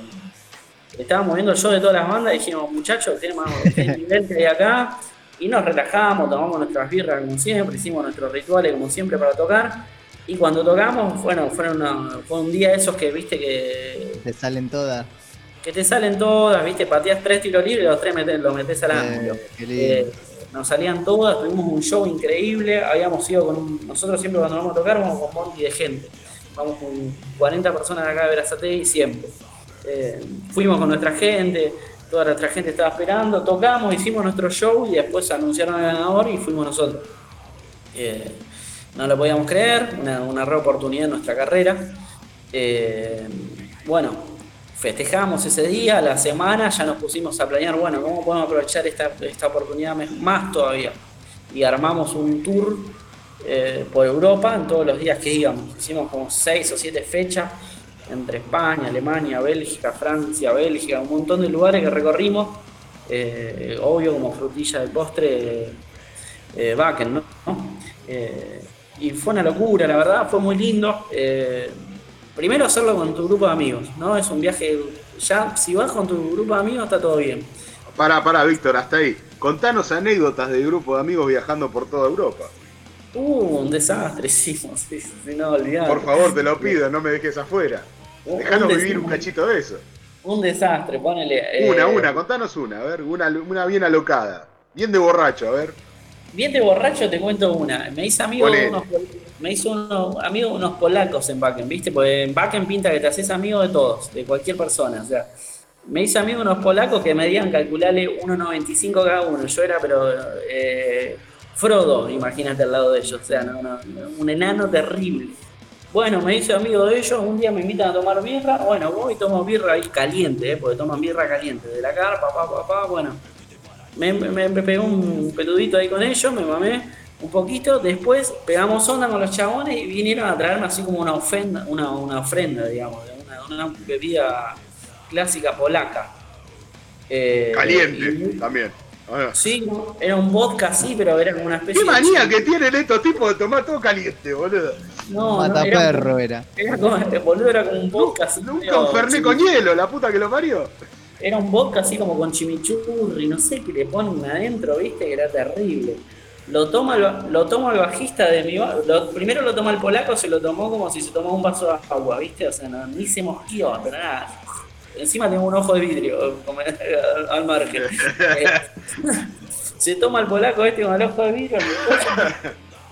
estábamos viendo el show de todas las bandas y dijimos, muchachos, tenemos el nivel que *laughs* hay acá. Y nos relajamos, tomamos nuestras birras como siempre, hicimos nuestros rituales como siempre para tocar. Y cuando tocamos, bueno, fueron fue un día de esos que viste que. Te salen todas. Que te salen todas, viste, pateas tres tiros libres y los tres los metes al ángulo. Eh, nos salían todas, tuvimos un show increíble, habíamos ido con un, nosotros siempre cuando vamos a tocar vamos con monty de gente, vamos con 40 personas de acá de Verazate y siempre. Eh, fuimos con nuestra gente, toda nuestra gente estaba esperando, tocamos, hicimos nuestro show y después anunciaron al ganador y fuimos nosotros. Eh, no lo podíamos creer, una, una oportunidad en nuestra carrera. Eh, bueno, festejamos ese día, la semana, ya nos pusimos a planear, bueno, cómo podemos aprovechar esta, esta oportunidad más todavía. Y armamos un tour por Europa en todos los días que íbamos. Hicimos como seis o siete fechas entre España, Alemania, Bélgica, Francia, Bélgica, un montón de lugares que recorrimos. Eh, obvio, como frutilla del postre, eh, Bakken, ¿no? Eh, y fue una locura, la verdad, fue muy lindo. Eh, primero hacerlo con tu grupo de amigos, ¿no? Es un viaje, ya si vas con tu grupo de amigos está todo bien. Pará, pará, Víctor, hasta ahí. Contanos anécdotas de grupo de amigos viajando por toda Europa. Uh, un desastre, *laughs* sí, sí, sí, no olvidar. Por favor, te lo pido, no me dejes afuera. Un- vivir un cachito de eso. Un desastre, ponele. eh, Una, una, contanos una, a ver, una, una bien alocada. Bien de borracho, a ver. Bien de borracho te cuento una. Me hice amigo unos, me hizo unos amigos unos polacos en Bakken, ¿viste? Porque en Bakken pinta que te haces amigo de todos, de cualquier persona. O sea, me hice amigo de unos polacos que medían, calcularle 1,95 cada uno. Yo era, pero eh, Frodo, imagínate al lado de ellos. O sea, no, no, un enano terrible. Bueno, me hice amigo de ellos, un día me invitan a tomar birra, bueno, voy y tomo birra ahí caliente, ¿eh? porque toman birra caliente, de la carpa, pa, pa, pa, bueno. Me, me, me pegué un peludito ahí con ellos, me mamé un poquito, después pegamos onda con los chabones y vinieron a traerme así como una ofrenda, una, una ofrenda, digamos, de una, una bebida clásica polaca. Eh, Caliente, y- también. Ah. sí, era un vodka así, pero era como una especie Qué manía de... que tienen estos tipos de tomar todo caliente, boludo. No, no, era, Mataperro era. era como, boludo, era como un vodka así. Nunca un fernet con hielo, la puta que lo parió. Era un vodka así como con chimichurri, no sé qué le ponen adentro, viste, que era terrible. Lo toma el, lo toma el bajista de mi ba- lo- Primero lo toma el polaco, se lo tomó como si se tomara un vaso de agua, viste, o sea, no, ni se mosqueó, pero nada. Encima tengo un ojo de vidrio, al, al margen. *laughs* Se toma el polaco este con el ojo de vidrio,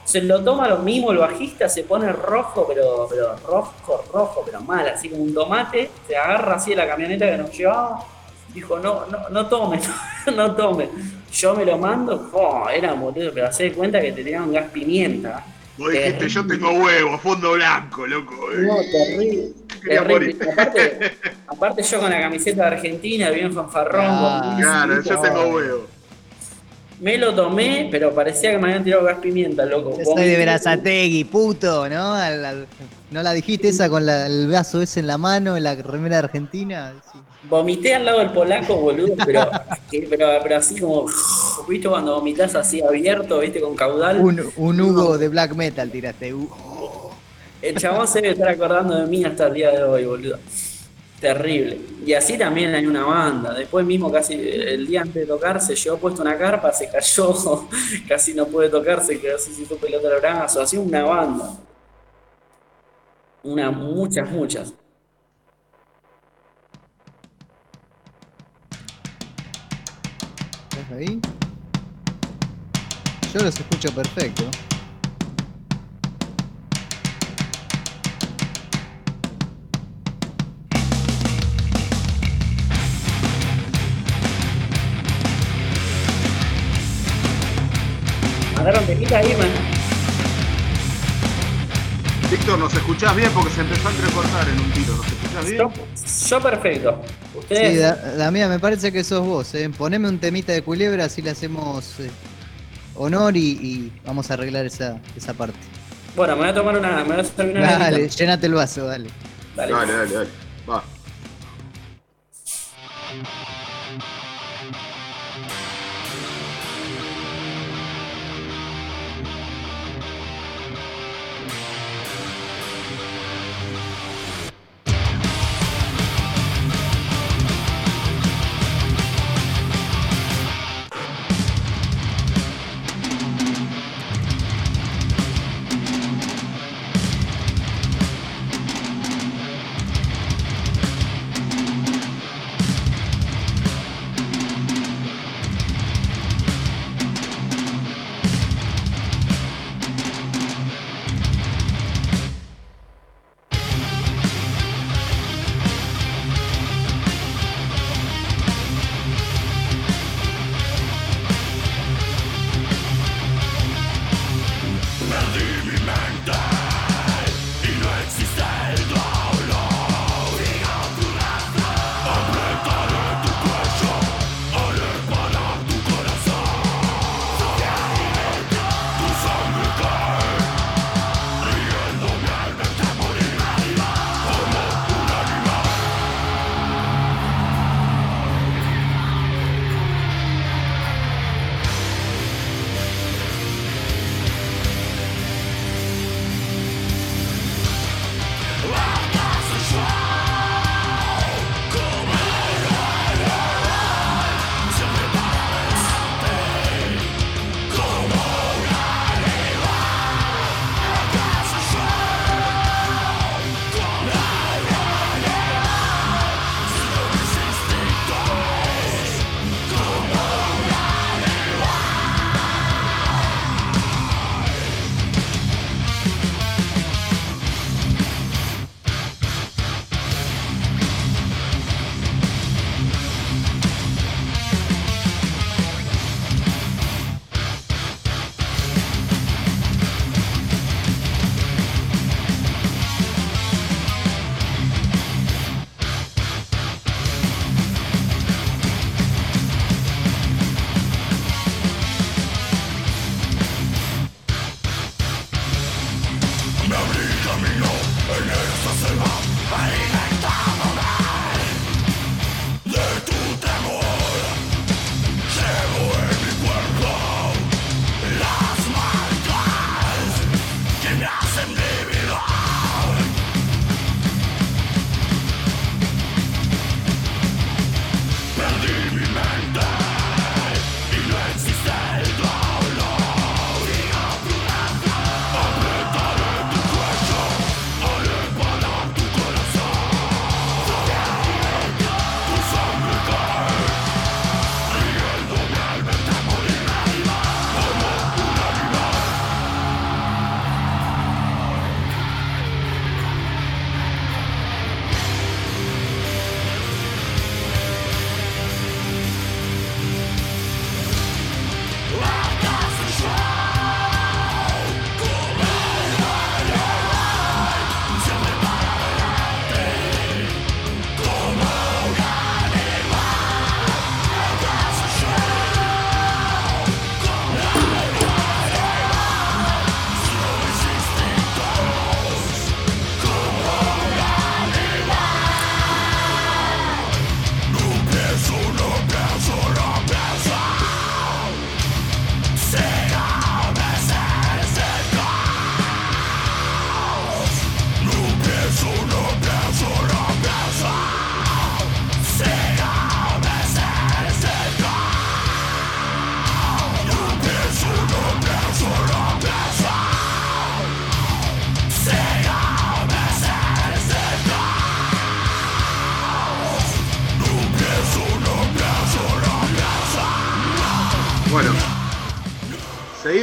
se lo toma lo mismo el bajista, se pone rojo, pero, pero rojo, rojo, pero mal, así como un tomate, se agarra así de la camioneta que nos llevaba, dijo, no, no, no tome, *laughs* no, tome. Yo me lo mando, oh, era boludo, pero hace de cuenta que te tiraban gas pimienta. Vos dijiste, yo tengo huevo, fondo blanco, loco. No, terrible. Aparte, *laughs* aparte yo con la camiseta de Argentina, bien fanfarrón, Ah, con- Claro, yo tengo huevo. me lo tomé, pero parecía que me habían tirado gas pimienta, loco. Yo soy de Verazategui, puto, ¿no? Al- al- ¿No la dijiste esa con la- el vaso ese en la mano, en la remera de Argentina? Sí. Vomité al lado del polaco, boludo, pero, que- pero, pero así como, ¿viste cuando vomitas así abierto, viste, con caudal? Un, un Hugo de black metal tiraste. El chabón se debe estar acordando de mí hasta el día de hoy, boludo. Terrible. Y así también hay una banda. Después mismo, casi el día antes de tocar, se llevó puesto una carpa, se cayó, *laughs* casi no puede tocar, se quedó así sin su pelota al brazo. Así una banda. Una, muchas, muchas. Ahí? Yo los escucho perfecto. Mandaron tequila ahí, man. Víctor, ¿nos escuchás bien? Porque se empezó a entrecortar en un tiro. ¿Nos escuchás bien? Yo, yo perfecto. Ustedes. Sí, la, la mía me parece que sos vos. ¿eh? Poneme un temita de culebra, así le hacemos eh, honor y, y vamos a arreglar esa, esa parte. Bueno, me voy a tomar una. Me voy a una Dale, llénate el vaso, dale. Dale. Dale, dale, dale. Va.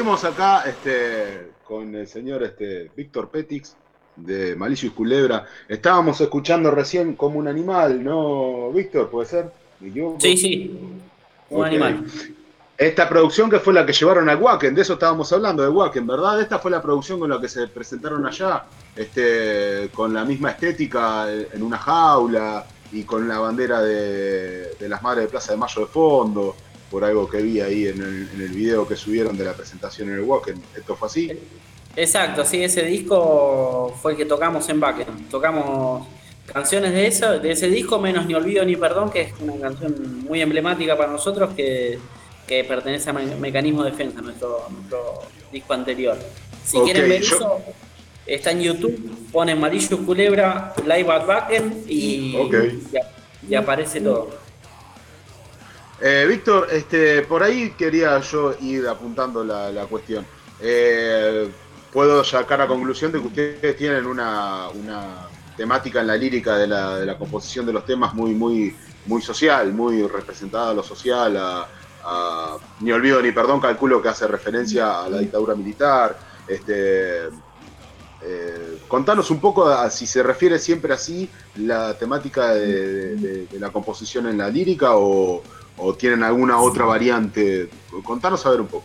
Seguimos acá este, con el señor este, Víctor Petix de Malicio y Culebra. Estábamos escuchando recién como un animal, ¿no, Víctor? ¿Puede ser? Sí, sí. Un animal. Esta producción que fue la que llevaron a Wacken, de eso estábamos hablando, de Wacken, ¿verdad? Esta fue la producción con la que se presentaron allá, este, con la misma estética en una jaula y con la bandera de, las Madres de Plaza de Mayo de fondo, por algo que vi ahí en el, en el video que subieron de la presentación en el Wacken. ¿Esto fue así? Exacto, sí, ese disco fue el que tocamos en Wacken. Tocamos canciones de, eso, de ese disco, menos Ni Olvido ni Perdón, que es una canción muy emblemática para nosotros que que pertenece a Mecanismo Defensa, nuestro, nuestro disco anterior. Si quieren ver eso, está en YouTube, ponen Marillo Culebra, Live at Backen y, y, aparece todo. Eh, Víctor, este, por ahí quería yo ir apuntando la, cuestión. Eh, puedo sacar a conclusión de que ustedes tienen una, una temática en la lírica de la, de la, composición de los temas muy, muy, muy social, muy representada a lo social, ni olvido ni perdón, calculo que hace referencia a la dictadura militar. Este, eh, contanos un poco si se refiere siempre así la temática de, la composición en la lírica o, tienen alguna otra variante. Contanos a ver un poco.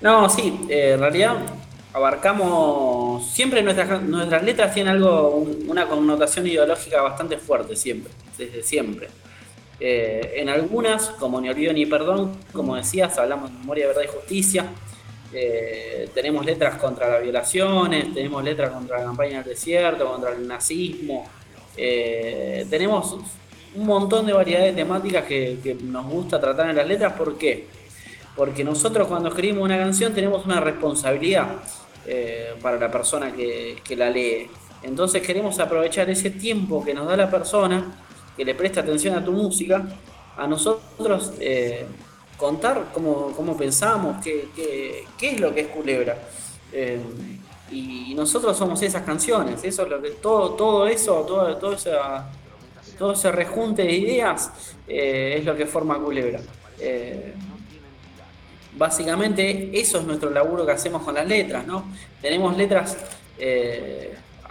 No, sí, eh, en realidad abarcamos, siempre nuestras, nuestras letras tienen algo, una connotación ideológica bastante fuerte, siempre, desde siempre. Eh, en algunas, como Ni Olvido ni Perdón, como decías, hablamos de memoria, verdad y justicia. Eh, tenemos letras contra las violaciones, tenemos letras contra la campaña del desierto, contra el nazismo. Eh, tenemos un montón de variedades de temáticas que, nos gusta tratar en las letras. ¿Por qué? Porque nosotros cuando escribimos una canción tenemos una responsabilidad para la persona que, que la lee. Entonces queremos aprovechar ese tiempo que nos da la persona que le presta atención a tu música, a nosotros eh, contar cómo, cómo pensamos, qué, qué, es lo que es Culebra. Eh, y, nosotros somos esas canciones, eso lo que, todo, todo eso, todo, todo, todo ese rejunte de ideas eh, es lo que forma Culebra. básicamente eso es nuestro laburo que hacemos con las letras, ¿no? Tenemos letras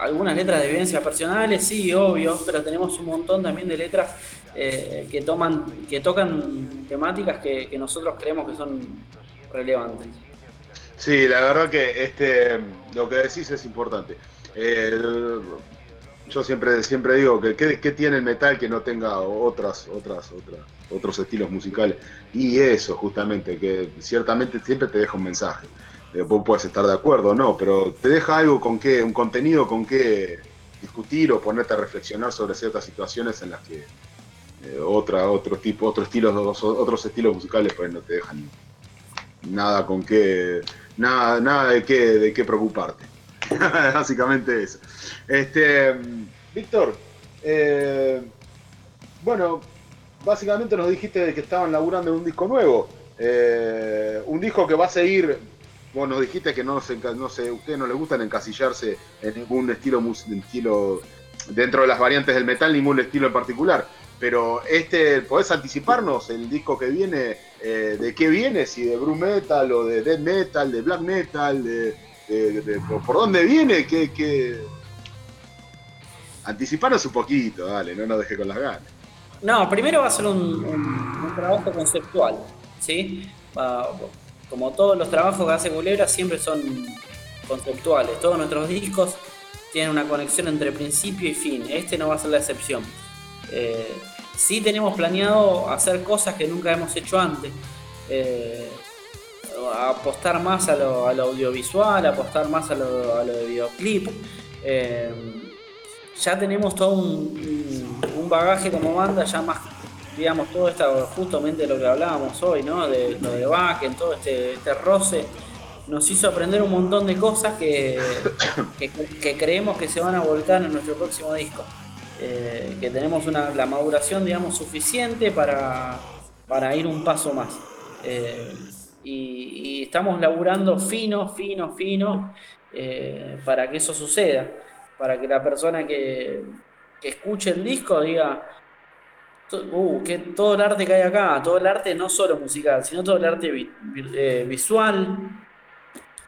algunas letras de vivencias personales, sí, obvio, pero tenemos un montón también de letras eh, que toman, que tocan temáticas que, nosotros creemos que son relevantes. Sí, la verdad que este lo que decís es importante. Yo siempre, siempre digo que ¿qué, tiene el metal que no tenga otras, otras, otras, otros estilos musicales. Y eso, justamente, que ciertamente siempre te deja un mensaje. Eh, vos puedes estar de acuerdo o no, pero te deja algo con qué, un contenido con qué discutir o ponerte a reflexionar sobre ciertas situaciones en las que eh, otra, otro tipo, otros estilos, otros estilos musicales pues no te dejan nada con qué, nada, nada de qué, de qué preocuparte. *laughs* Básicamente eso. Este, Víctor, eh, bueno, básicamente nos dijiste que estaban laburando en un disco nuevo. un disco que va a seguir Vos nos dijiste que no, se, no ustedes no les gustan encasillarse en ningún estilo, estilo dentro de las variantes del metal, ningún estilo en particular. Pero este, ¿podés anticiparnos el disco que viene? Eh, ¿De qué viene? Si de Blue Metal o de Death Metal, de Black Metal, de, ¿por dónde viene? ¿Qué, qué... Anticipanos un poquito, dale, no nos deje con las ganas. No, primero va a ser un, trabajo conceptual, ¿sí? como todos los trabajos que hace Culebra, siempre son conceptuales. Todos nuestros discos tienen una conexión entre principio y fin. Este no va a ser la excepción. Eh, sí tenemos planeado hacer cosas que nunca hemos hecho antes. Eh, apostar más a lo, audiovisual, apostar más a lo, de videoclip. Eh, ya tenemos todo un, un, bagaje como banda ya más digamos, todo esto, justamente lo que hablábamos hoy, ¿no? De lo de Bakken, todo este, este roce, nos hizo aprender un montón de cosas que, que, creemos que se van a volcar en nuestro próximo disco. Eh, que tenemos una, la maduración, digamos, suficiente para, para ir un paso más. Eh, y, estamos laburando fino, fino, fino eh, para que eso suceda. Para que la persona que, que escuche el disco diga, Uh, que todo el arte que hay acá, todo el arte no solo musical, sino todo el arte eh, visual,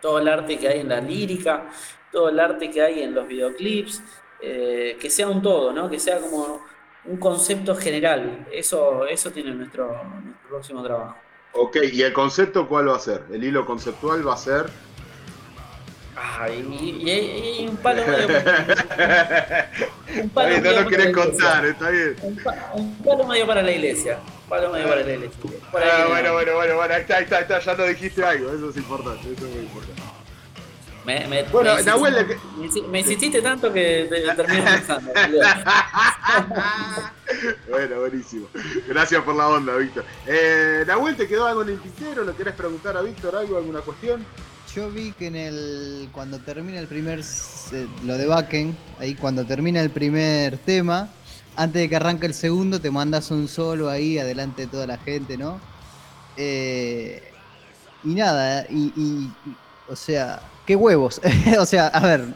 todo el arte que hay en la lírica, todo el arte que hay en los videoclips, eh, que sea un todo, ¿no? Que sea como un concepto general. Eso, eso tiene nuestro, nuestro próximo trabajo. Ok, ¿y el concepto cuál va a ser? ¿El hilo conceptual va a ser? Ay, y, un palo *laughs* medio. un palo no lo querés contar, está bien. Un, palo medio para la iglesia. Un palo medio para la iglesia. Ah, bueno, bueno, bueno, bueno, ahí está, ahí está, está, ya no dijiste algo, eso es importante, eso es muy importante. Me, me, bueno, me, Nahuel, insististe, me insististe tanto que te terminé pensando. *laughs* bueno, buenísimo. Gracias por la onda, Víctor. Eh, Nahuel, ¿te quedó algo en el tintero? ¿Lo querés preguntar a Víctor algo, alguna cuestión? Yo vi que en el cuando termina el primer lo de Backen, ahí cuando termina el primer tema, antes de que arranque el segundo te mandas un solo ahí adelante de toda la gente, ¿no? Eh, y nada, y, o sea, qué huevos. *laughs* o sea, a ver,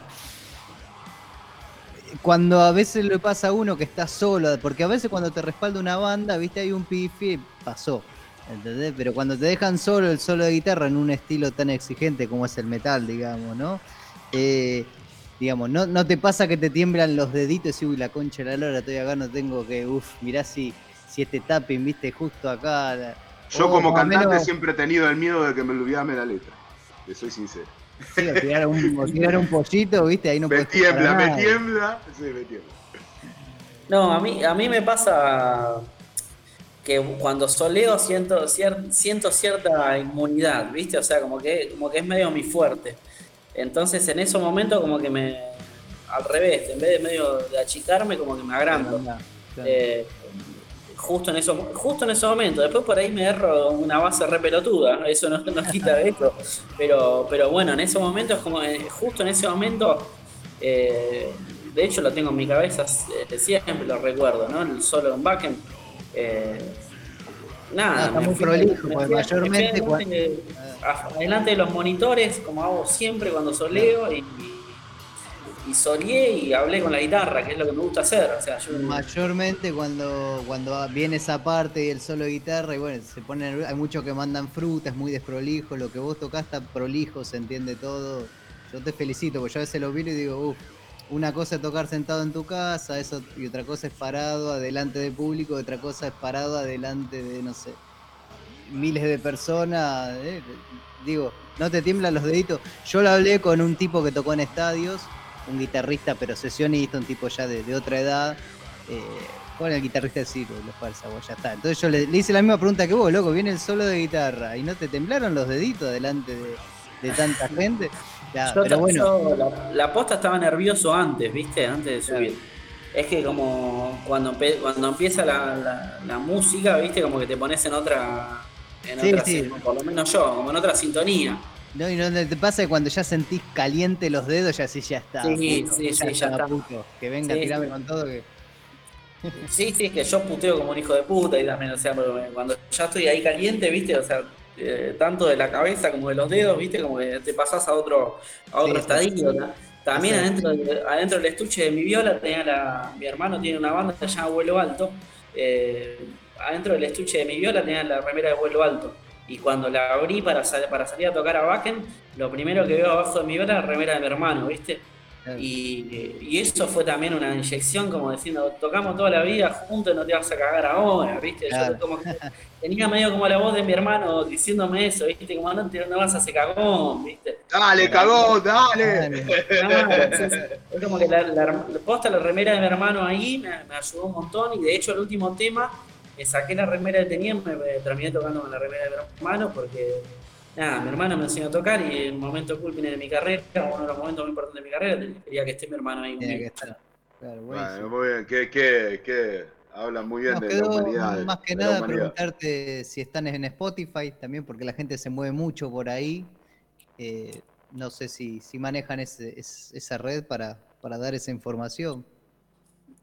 cuando a veces le pasa a uno que está solo, porque a veces cuando te respalda una banda, viste, hay un pifi, pasó. ¿entendés? Pero cuando te dejan solo el solo de guitarra en un estilo tan exigente como es el metal, digamos, ¿no? Eh, digamos, no, no te pasa que te tiemblan los deditos y uy, la concha de la lora, estoy acá, no tengo que, uff, mirá si, si este tapping, viste, justo acá. Yo como cantante siempre he tenido el miedo de que me olvidame la letra, te soy sincero. Sí, o tirar un, un pollito, viste, ahí no Me tiembla, me tiembla, sí, me tiembla. No, a mí, a mí me pasa que cuando soleo siento, siento cierta inmunidad, ¿viste? O sea, como que, como que es medio mi fuerte. Entonces en esos momentos como que me, al revés, en vez de medio de achicarme, como que me agrando. Eh, justo, en eso, justo en ese momento. Después por ahí me erro una base re pelotuda, eso no, no quita de esto. Pero, pero bueno, en ese momento es como, eh, justo en ese momento, eh, de hecho lo tengo en mi cabeza, siempre lo recuerdo, ¿no? El solo en backend eh, nada, está muy prolijo, mayormente adelante de los monitores, como hago siempre cuando soleo, y, y, soleé y hablé con la guitarra, que es lo que me gusta hacer. Mayormente cuando, cuando viene esa parte y el solo de guitarra, y bueno, se pone hay muchos que mandan frutas, muy desprolijo, lo que vos tocás está prolijo, se entiende todo. Yo te felicito, porque yo a veces lo vi y digo, uff, una cosa es tocar sentado en tu casa, eso y otra cosa es parado adelante de público, otra cosa es parado adelante de, no sé, miles de personas. Eh, digo, no te tiemblan los deditos. Yo lo hablé con un tipo que tocó en estadios, un guitarrista pero sesionista, un tipo ya de, otra edad. Eh, con el guitarrista de Ciro, los falsa, ya está. Entonces yo le, hice la misma pregunta que vos, loco, viene el solo de guitarra y no te temblaron los deditos delante de, de tanta *laughs* gente pero bueno. la, posta estaba nervioso antes, ¿viste? Antes de subir. Es que como cuando, cuando empieza la, música, ¿viste? Como que te pones en otra. En otra Por lo menos yo, como en otra sintonía. No, y no te pasa que cuando ya sentís caliente los dedos, ya sí, ya está. Sí, sí, sí, ya está. Que venga, sí, tirame con todo que. Sí, sí, es que yo puteo como un hijo de puta y también, o sea, cuando ya estoy ahí caliente, viste, o sea, eh, tanto de la cabeza como de los dedos, ¿viste? Como que te pasás a otro, a otro estadio. También adentro, adentro del estuche de mi viola tenía la, mi hermano tiene una banda que se llama Vuelo Alto. Eh, adentro del estuche de mi viola tenía la remera de Vuelo Alto. Y cuando la abrí para, para salir a tocar a Bakken, lo primero que veo abajo de mi la remera de mi hermano, ¿viste? Y, eso fue también una inyección como diciendo, tocamos toda la vida juntos y no te vas a cagar ahora, ¿viste? Yo como tenía medio como la voz de mi hermano diciéndome eso, ¿viste? Como no, no vas a hacer cagón, ¿viste? Dale, cagón, dale. *laughs* es como que la, la, posta la remera de mi hermano ahí me, ayudó un montón y de hecho el último tema me saqué la remera que tenía, me, me terminé tocando con la remera de mi hermano porque nada, mi hermano me enseñó a tocar y el momento culmine de mi carrera, uno de los momentos muy importantes de mi carrera, quería que esté mi hermano ahí Tiene que estar. Claro, bueno, muy bien, que, que, que habla muy bien de la humanidad. Más que nada preguntarte si están en Spotify también, porque la gente se mueve mucho por ahí. Eh, no sé si, si manejan ese, esa red para, para dar esa información.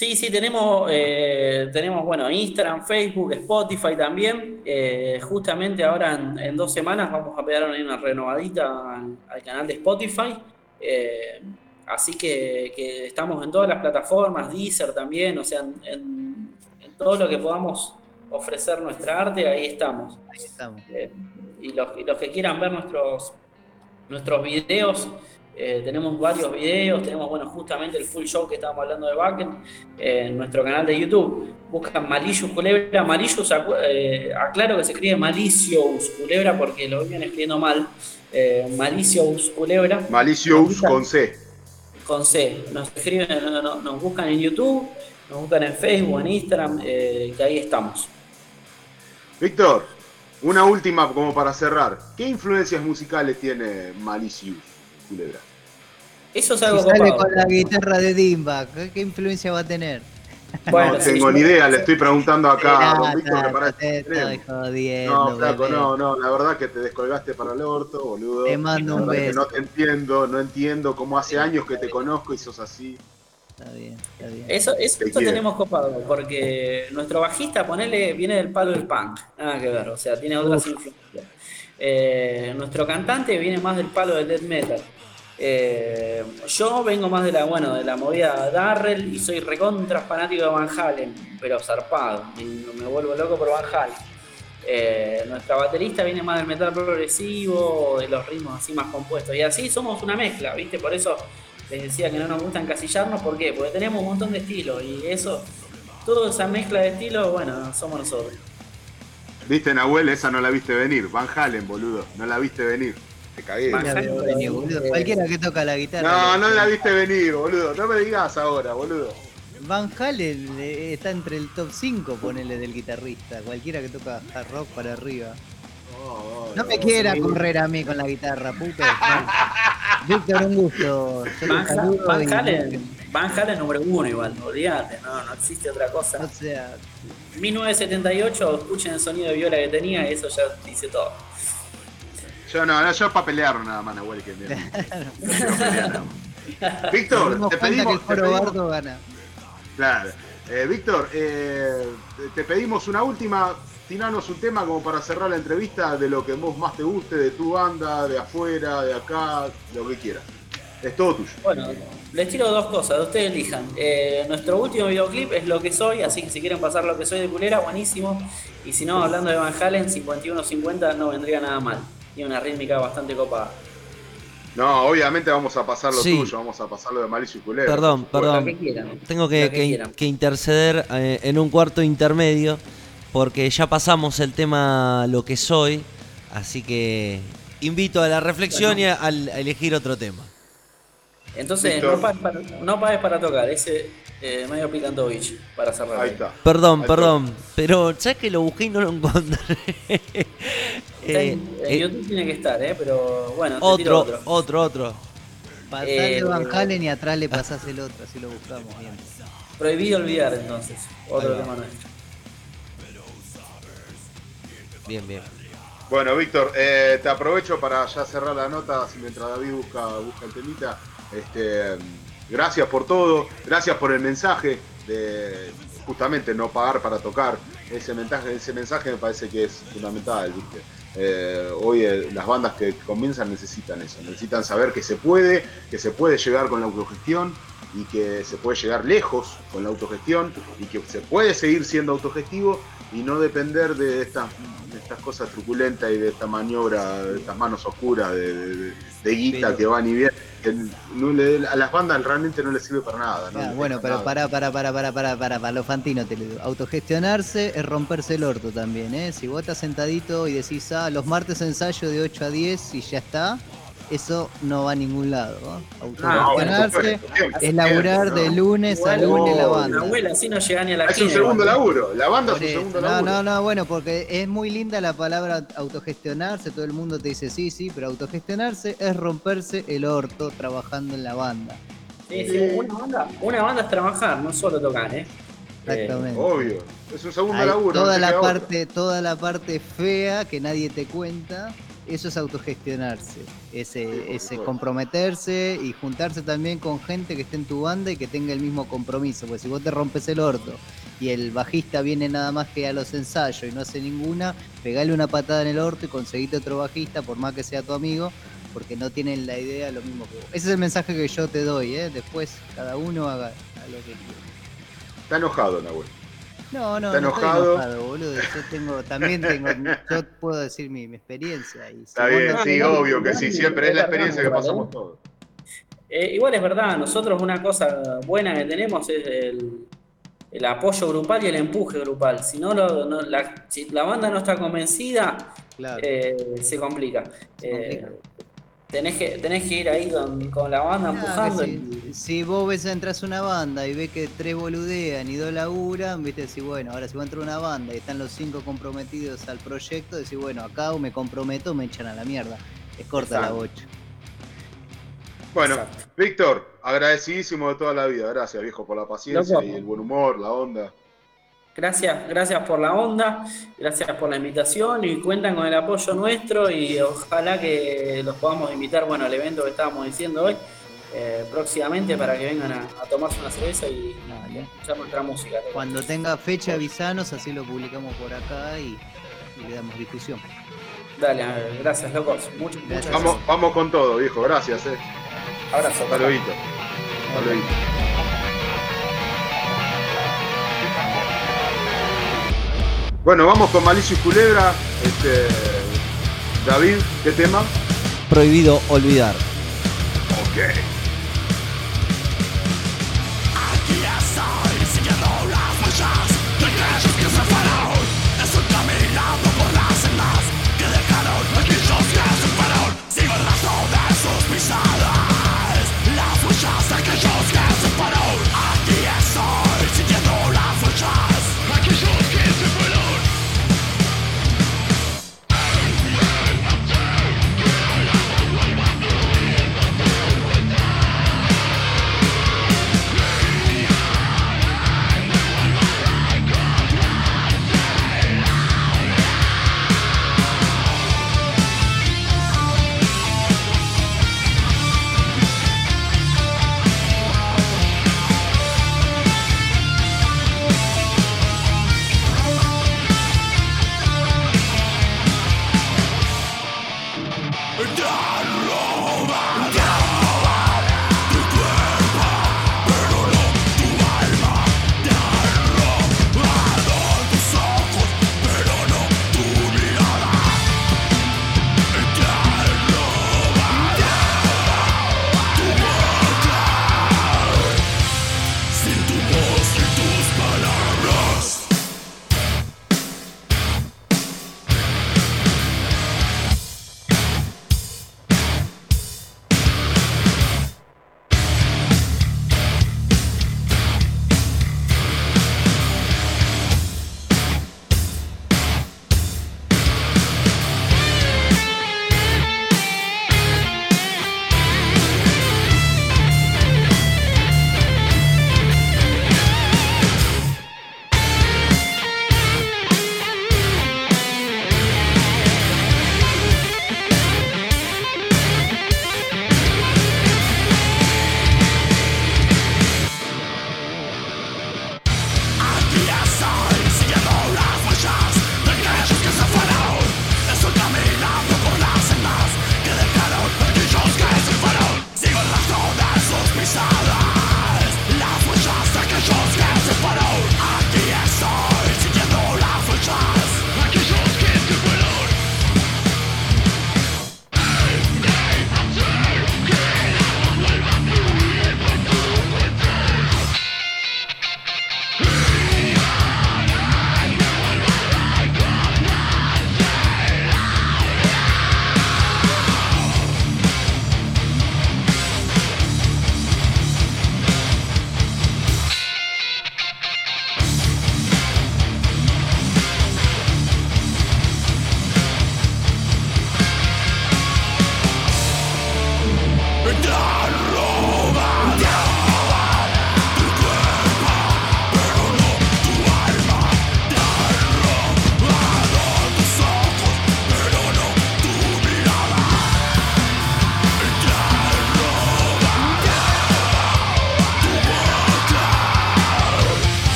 Sí, sí, tenemos, eh, tenemos bueno, Instagram, Facebook, Spotify también. Eh, justamente ahora en, dos semanas vamos a pegar una renovadita al, canal de Spotify. Eh, así que, estamos en todas las plataformas, Deezer también, o sea, en, todo lo que podamos ofrecer nuestra arte, ahí estamos. Ahí estamos. Y, los, y los que quieran ver nuestros, nuestros videos, eh, tenemos varios videos, tenemos bueno justamente el full show que estábamos hablando de Backen eh, en nuestro canal de YouTube. Buscan Malicious Culebra, Malicious, eh, aclaro que se escribe Malicious Culebra porque lo vienen escribiendo mal. Malicious Culebra Malicious con C. con C. Nos escriben, no- no- nos buscan en YouTube, nos buscan en Facebook, en Instagram, que ahí estamos. Víctor, una última como para cerrar. ¿Qué influencias musicales tiene Malicious Culebra? Eso es Si algo sale con la guitarra de Dimba, ¿qué, qué influencia va a tener? *laughs* Bueno, no tengo ni idea, le estoy preguntando acá a don Víctor, que te estoy jodiendo, No, flaco, no, no, la verdad que te descolgaste para el orto, boludo. Te mando un beso. no te entiendo, no entiendo cómo hace años que te conozco y sos así. Está bien, está bien. Eso, eso, Te eso tenemos copado, porque nuestro bajista, ponele, viene del palo del punk, nada que ver, o sea, tiene otras influencias. Eh, nuestro cantante viene más del palo del death metal. Eh, yo vengo más de la, bueno, de la movida Darrell y soy recontra fanático de Van Halen, pero zarpado, me, vuelvo loco por Van Halen. Eh, nuestra baterista viene más del metal progresivo, de los ritmos así más compuestos. Y así somos una mezcla, ¿viste? Por eso les decía que no nos gusta encasillarnos. ¿Por qué? Porque tenemos un montón de estilos y eso, toda esa mezcla de estilos, bueno, somos nosotros. Viste, Nahuel, esa no la viste venir. Van Halen, boludo, no la viste venir. Te cagué. Boludo. Cualquiera que toca la guitarra. No, no la viste venir, boludo. No me digas ahora, boludo. Van Halen eh, está entre el top 5, ponele, del guitarrista. Cualquiera que toca hard rock para arriba. Oh, oh, No me oh, quiera correr a mí con la guitarra, puto. *laughs* Víctor, un gusto. Van, Halen, Van Halen número uno igual, olvídate, no, no existe otra O cosa. sea, 1978, escuchen el sonido de viola que tenía y eso ya dice todo. Yo no, no, yo para pelear nada más, Nahuel, que bien. *laughs* Víctor, te cuenta que el pedimos, foro pedimos- gana. Claro. Eh, Víctor, eh, te pedimos una última, tiranos un tema como para cerrar la entrevista de lo que vos más te guste, de tu banda, de afuera, de acá, lo que quieras. Es todo tuyo. Bueno, les tiro dos cosas, ustedes elijan. Eh, nuestro último videoclip es Lo que soy, así que si quieren pasar Lo que soy de culera, buenísimo. Y si no, hablando de Van Halen, 51-50 no vendría nada mal. Tiene una rítmica bastante copada. No, obviamente vamos a pasar lo Sí. tuyo, vamos a pasar lo de Malicio y Culebra. Perdón, que perdón. quieran. Tengo que, que que- quieran. que interceder eh, en un cuarto intermedio porque ya pasamos el tema lo que soy, así que invito a la reflexión y a, elegir otro tema. Entonces, no pagues, para, no pagues para tocar, ese eh, medio Picantovich para cerrar. Ahí está. Perdón, Ahí perdón, pero ya que lo busqué y no lo encontré. *laughs* Está Eh, en, en eh, YouTube tiene que estar, ¿eh? pero bueno, te tiro otro, otro. otro, otro. Pasale Eh, Van Halen y atrás le pasás el otro, así lo buscamos bien. Prohibido olvidar entonces. Otro tema nuestro. Bien, bien. Bueno, Víctor, eh, te aprovecho para ya cerrar la nota mientras David busca, busca el temita. Este, gracias por todo, gracias por el mensaje de justamente no pagar para tocar. Ese mensaje, ese mensaje me parece que es fundamental. Eh, hoy eh, las bandas que comienzan necesitan eso, necesitan saber que se puede, que se puede llegar con la autogestión y que se puede llegar lejos con la autogestión y que se puede seguir siendo autogestivo y no depender de estas, de estas cosas truculentas y de esta maniobra, de estas manos oscuras de, de- de guita que van y vienen. que no le- a las bandas realmente no les sirve para nada. ¿no? Ah, bueno, pero nada. pará, pará, pará, pará, pará, pará, para los fantinos te lo digo. Autogestionarse es romperse el orto también, ¿eh? Si vos estás sentadito y decís, ah, los martes ensayo de 8 a 10 y ya está, eso no va a ningún lado. ¿no? Ah, Autogestionarse supuesto, es laburar de ¿no? lunes a lunes la no, banda. Una abuela así no llega ni a la Es un segundo igual. laburo, la banda Por es un segundo No, laburo. no, no, bueno, porque es muy linda la palabra autogestionarse, todo el mundo te dice sí, sí, pero autogestionarse es romperse el orto trabajando en la banda. Sí, sí, una, banda, una banda es trabajar, no solo tocar, ¿eh? Exactamente. Obvio, es un segundo Hay laburo. no toda la otra. parte, toda la parte fea que nadie te cuenta, eso es autogestionarse, ese, ese comprometerse y juntarse también con gente que esté en tu banda y que tenga el mismo compromiso, porque si vos te rompes el orto y el bajista viene nada más que a los ensayos y no hace ninguna, pegale una patada en el orto y conseguite otro bajista, por más que sea tu amigo, porque no tienen la idea lo mismo que vos. Ese es el mensaje que yo te doy, ¿eh? después cada uno haga, haga lo que quiera. Está enojado, Nahuel. No, no, ¿Está no estoy enojado? enojado, boludo. Yo tengo, también tengo, yo puedo decir mi, mi experiencia. Y Está bien, no- sí, no, obvio no, que no, sí, no, siempre es la no, experiencia que no, pasamos no. todos. Eh, igual es verdad, nosotros una cosa buena que tenemos es el, el apoyo grupal y el empuje grupal. Si no, lo- no- la, si la banda no está convencida, Claro. eh, se complica. Eh, complica. Tenés, que, tenés que ir ahí con, con la banda Nada, empujando. y- si, si vos ves entras a una banda y ves que tres boludean y dos laburan, viste, decís, bueno, ahora si vos entras a una banda y están los cinco comprometidos al proyecto, decís, bueno, acá o me comprometo o me echan a la mierda. Es corta la bocha. Bueno, Exacto. Víctor, agradecidísimo de toda la vida. Gracias, viejo, por la paciencia Loco. y el buen humor, la onda. Gracias, gracias por la onda, gracias por la invitación y cuentan con el apoyo nuestro y ojalá que los podamos invitar bueno, al evento que estábamos diciendo hoy eh, próximamente para que vengan a, a tomarse una cerveza y Dale. escuchar nuestra música. Cuando tenga fecha avisanos, así lo publicamos por acá y, y le damos difusión. Dale, gracias locos, muchas, muchas Gracias. Vamos, vamos con todo, viejo. Gracias, eh. Abrazo. Hasta luego. Bueno, vamos con Malicio y Culebra. Este, David, ¿qué tema? Prohibido olvidar. Ok.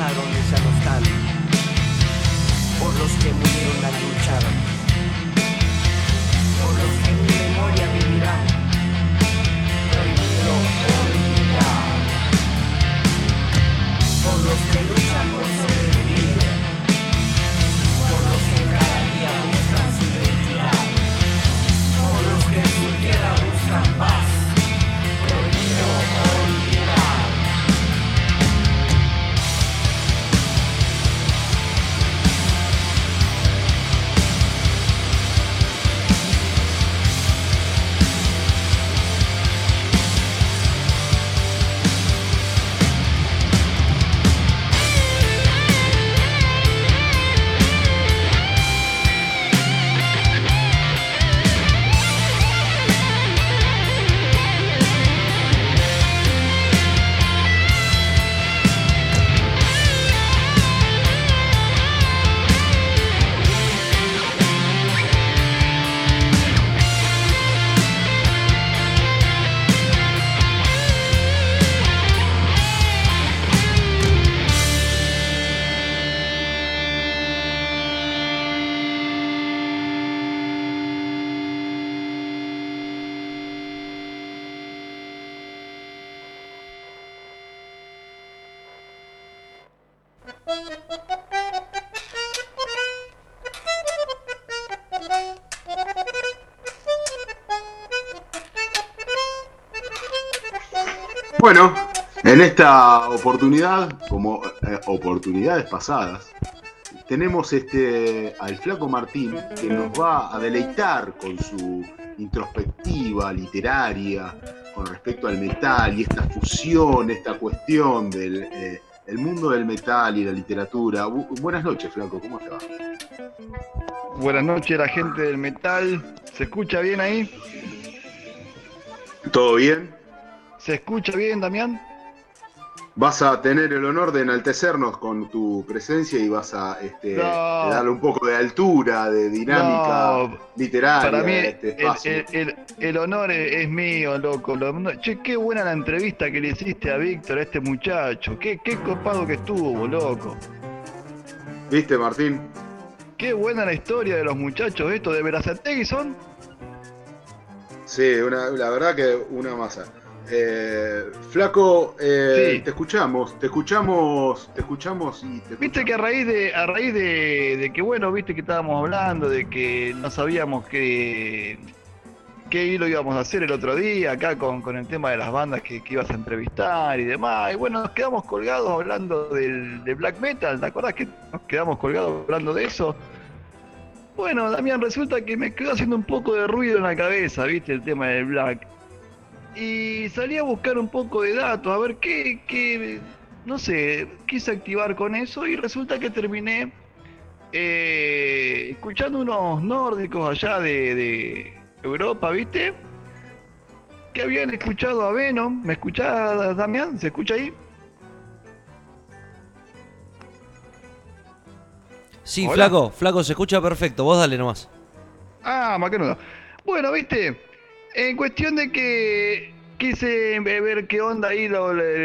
out on this en esta oportunidad, como eh, oportunidades pasadas, tenemos este al flaco Martín que nos va a deleitar con su introspectiva literaria con respecto al metal y esta fusión, esta cuestión del eh, el mundo del metal y la literatura. Bu- buenas noches, flaco, ¿cómo te va? Buenas noches, la gente del metal. ¿Se escucha bien ahí? ¿Todo bien? ¿Se escucha bien, Damián? Vas a tener el honor de enaltecernos con tu presencia y vas a este, No. darle un poco de altura, de dinámica No, literaria Para mí, este el, espacio. el- el- el honor es, es mío, loco. Lo- che, qué buena la entrevista que le hiciste a Víctor, a este muchacho. Qué, qué copado que estuvo, loco. ¿Viste, Martín? Qué buena la historia de los muchachos, esto de Verazategui son. Sí, una, la verdad que una masa. Eh, flaco, eh, Sí. te escuchamos, te escuchamos, te escuchamos y te Viste que a raíz de, a raíz de, de que bueno, viste que estábamos hablando, de que no sabíamos qué, qué hilo íbamos a hacer el otro día, acá con, con el tema de las bandas que, que ibas a entrevistar y demás. Y bueno, nos quedamos colgados hablando del, de black metal, ¿te acuerdas que nos quedamos colgados hablando de eso? Bueno, Damián, resulta que me quedó haciendo un poco de ruido en la cabeza, viste, el tema del black. Y salí a buscar un poco de datos, a ver qué, qué no sé, quise activar con eso y resulta que terminé eh, escuchando unos nórdicos allá de, de Europa, ¿viste? Que habían escuchado a Venom. ¿Me escuchás, Damián? ¿Se escucha ahí? Sí, Hola. flaco, flaco, se escucha perfecto. Vos dale nomás. Ah, macanudo. Bueno, viste, en cuestión de que quise ver qué onda ahí,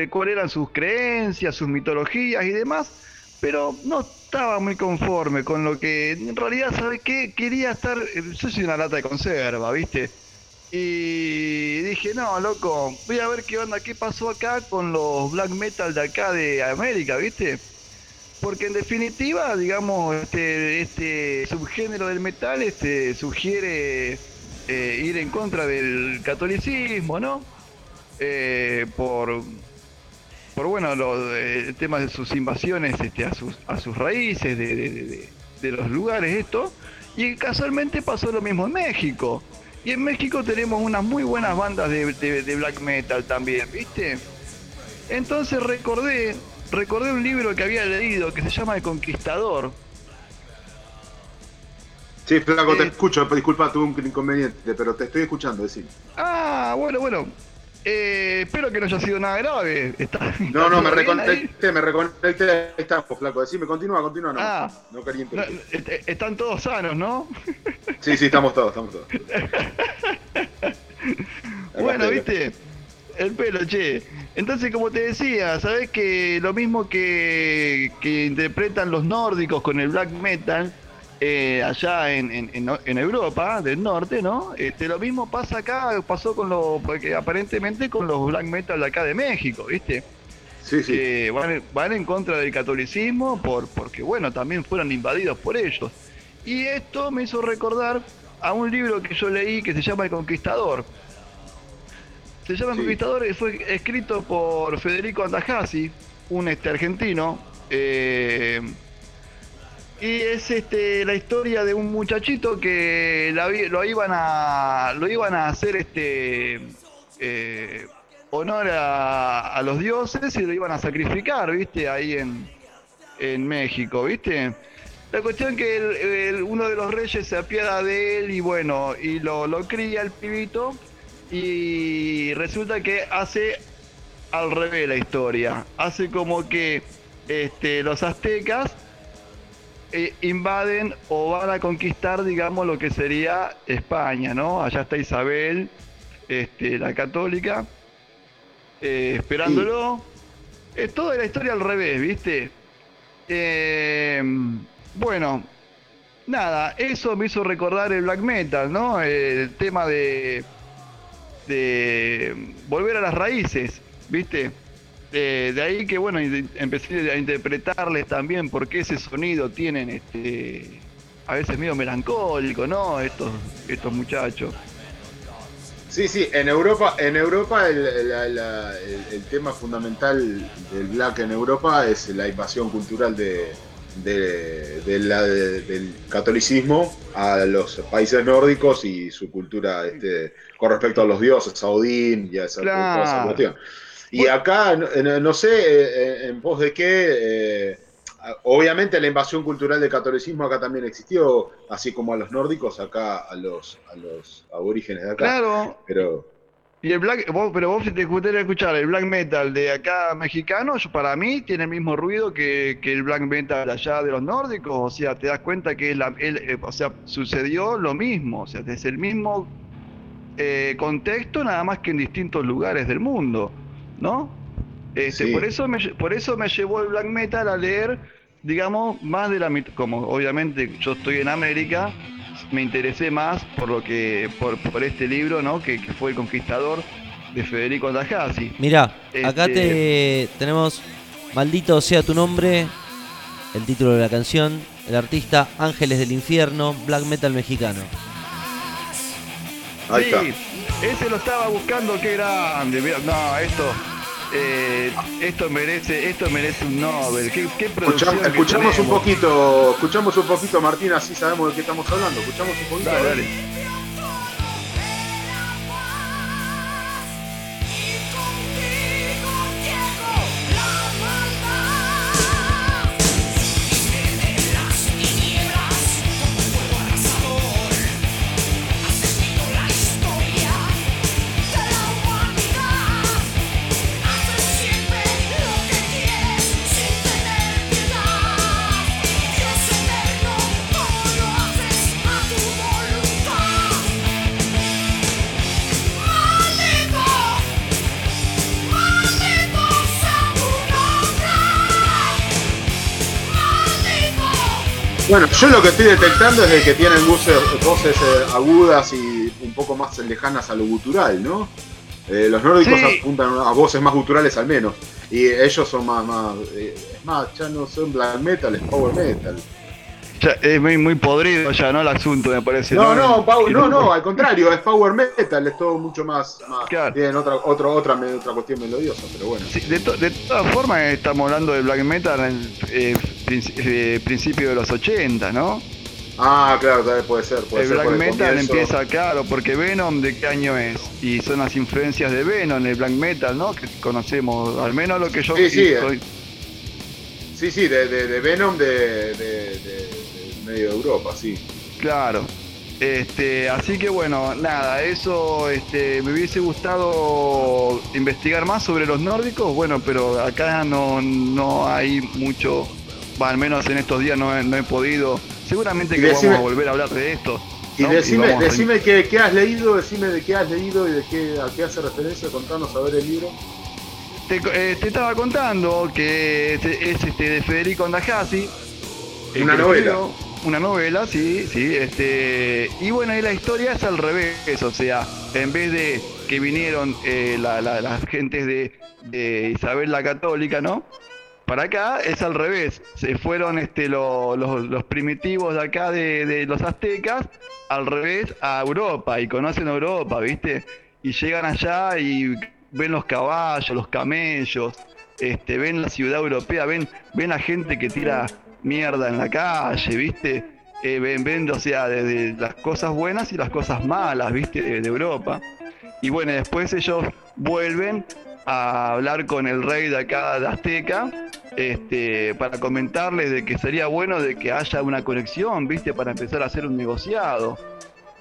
cuáles eran sus creencias, sus mitologías y demás, pero no estaba muy conforme con lo que en realidad, ¿sabes qué? Quería estar, eh, yo soy una lata de conserva, viste. Y dije, no, loco, voy a ver qué onda, qué pasó acá con los black metal de acá de América, ¿viste? Porque en definitiva, digamos, este, este subgénero del metal este, sugiere eh, ir en contra del catolicismo, ¿no? Eh, por, por bueno, los el tema de sus invasiones este, a, sus, a sus raíces, de, de- de- de los lugares, esto. Y casualmente pasó lo mismo en México. Y en México tenemos unas muy buenas bandas de, de- de black metal también, ¿viste? Entonces recordé, recordé un libro que había leído que se llama El Conquistador. Sí, flaco, te Eh, escucho, disculpa, tuve un inconveniente, pero te estoy escuchando, decir. Ah, bueno, bueno. Eh, espero que no haya sido nada grave. ¿Está- No, no, me reconecté, me reconecté, estamos, flaco, decime, continúa, continúa, no, Ah. no quería No, están todos sanos, ¿no? Sí, sí, estamos todos, estamos todos. *laughs* Bueno, viste, el pelo, che. Entonces, como te decía, sabes que lo mismo que, que interpretan los nórdicos con el black metal eh, allá en, en- Europa del norte, ¿no? Este, lo mismo pasa acá, pasó con los, porque aparentemente con los black metal de acá de México, ¿viste? Sí, sí. que van, van en contra del catolicismo por, porque, bueno, también fueron invadidos por ellos. Y esto me hizo recordar a un libro que yo leí que se llama El Conquistador. Se llama El Sí. Conquistador y fue escrito por Federico Andajasi, un este argentino. eh, y es este la historia de un muchachito que la lo iban a lo iban a hacer este eh, honor a, a los dioses y lo iban a sacrificar, ¿viste? Ahí en, en México, ¿viste? La cuestión que el- uno de los reyes se apiada de él y bueno, y lo, lo cría el pibito y resulta que hace al revés la historia. Hace como que este, los aztecas invaden o van a conquistar, digamos, lo que sería España, ¿no? Allá está Isabel, este, la católica, eh, esperándolo. Es toda la historia al revés, ¿viste? Eh, bueno, nada, eso me hizo recordar el black metal, ¿no? El tema de, de volver a las raíces, ¿viste? Eh, de ahí que bueno, empecé a interpretarles también por qué ese sonido tienen este a veces medio melancólico, ¿no? Estos, estos muchachos. Sí, sí, en Europa, en Europa el, tema fundamental del black en Europa es la invasión cultural de, de- de la- de- del catolicismo a los países nórdicos y su cultura este, con respecto a los dioses, a Odín y a esa, toda esa Claro. cuestión. Y acá, no, no- no sé eh, en pos de qué, eh, obviamente la invasión cultural del catolicismo acá también existió, así como a los nórdicos, acá a los, a los aborígenes de acá. Claro, Pero y el black, vos- pero vos si te gustaría escuchar el black metal de acá mexicano, yo- para mí tiene el mismo ruido que, que el black metal allá de los nórdicos, o sea, te das cuenta que la, el- eh, o sea, sucedió lo mismo, o sea, es el mismo eh, contexto, nada más que en distintos lugares del mundo, ¿no? Este, Sí. por, eso me, por eso me llevó el black metal a leer, digamos, más de la mit- como obviamente yo estoy en América, me interesé más por lo que, por, por este libro, ¿no? Que, que fue El Conquistador de Federico Tajasi. Mirá, acá Este- te tenemos Maldito sea tu nombre, el título de la canción, el artista Ángeles del Infierno, black metal mexicano. ahí sí, está. Ese lo estaba buscando, qué grande. No, esto, eh, esto merece, esto merece un Nobel. Qué, qué producción Escuchamos, un poquito, escuchamos un poquito, Martín, así sabemos de qué estamos hablando. Escuchamos un poquito. Dale, dale. Bueno, yo lo que estoy detectando es de que tienen voces, voces eh, agudas y un poco más lejanas a lo gutural, ¿no? Eh, los nórdicos Sí. apuntan a voces más guturales al menos. Y ellos son más, más, eh, es más, ya no son black metal, es power metal. Ya, es muy, muy podrido ya, ¿no? El asunto, me parece. No, no, no, no, al contrario, es power metal, es todo mucho más, más Claro. tienen otra, otra, otra, otra cuestión melodiosa, pero bueno. Sí, de, to- de todas formas, estamos hablando de black metal en el eh, princi- eh, principio de los 80, ¿no? Ah, claro, tal vez puede ser, puede el ser black el metal comienzo. empieza, claro, porque Venom, ¿de qué año es? Y son las influencias de Venom, el black metal, ¿no? Que conocemos, al menos lo que yo Sí, sí, soy- Sí, sí, de, de, de Venom de medio de Europa, sí. Claro. Este, así que bueno, nada, eso este, me hubiese gustado investigar más sobre los nórdicos, bueno, pero acá no, no hay mucho, al menos en estos días no he, no he podido. Seguramente Y que decime- vamos a volver a hablar de esto. Y decime, a- decime qué, qué has leído, decime de qué has leído y de qué, a qué hace referencia, contanos a ver el libro. Te, eh, te estaba contando que es, es, este de Federico Andajasi. Una que novela. Una novela, sí, sí. Este, y bueno, y la historia es al revés, o sea, en vez de que vinieron eh, la- la- las gentes de, Isabel la Católica, ¿no? Para acá es al revés. Se fueron este, lo- los, primitivos de acá de, de los aztecas al revés a Europa y conocen Europa, ¿viste? Y llegan allá y ven los caballos, los camellos, este, ven la ciudad europea, ven, ven a gente que tira mierda en la calle, ¿viste? Eh, ven, ven, o sea, desde las cosas buenas y las cosas malas, ¿viste? De, de Europa. Y bueno, después ellos vuelven a hablar con el rey de acá de Azteca este, para comentarles de que sería bueno de que haya una conexión, ¿viste? Para empezar a hacer un negociado.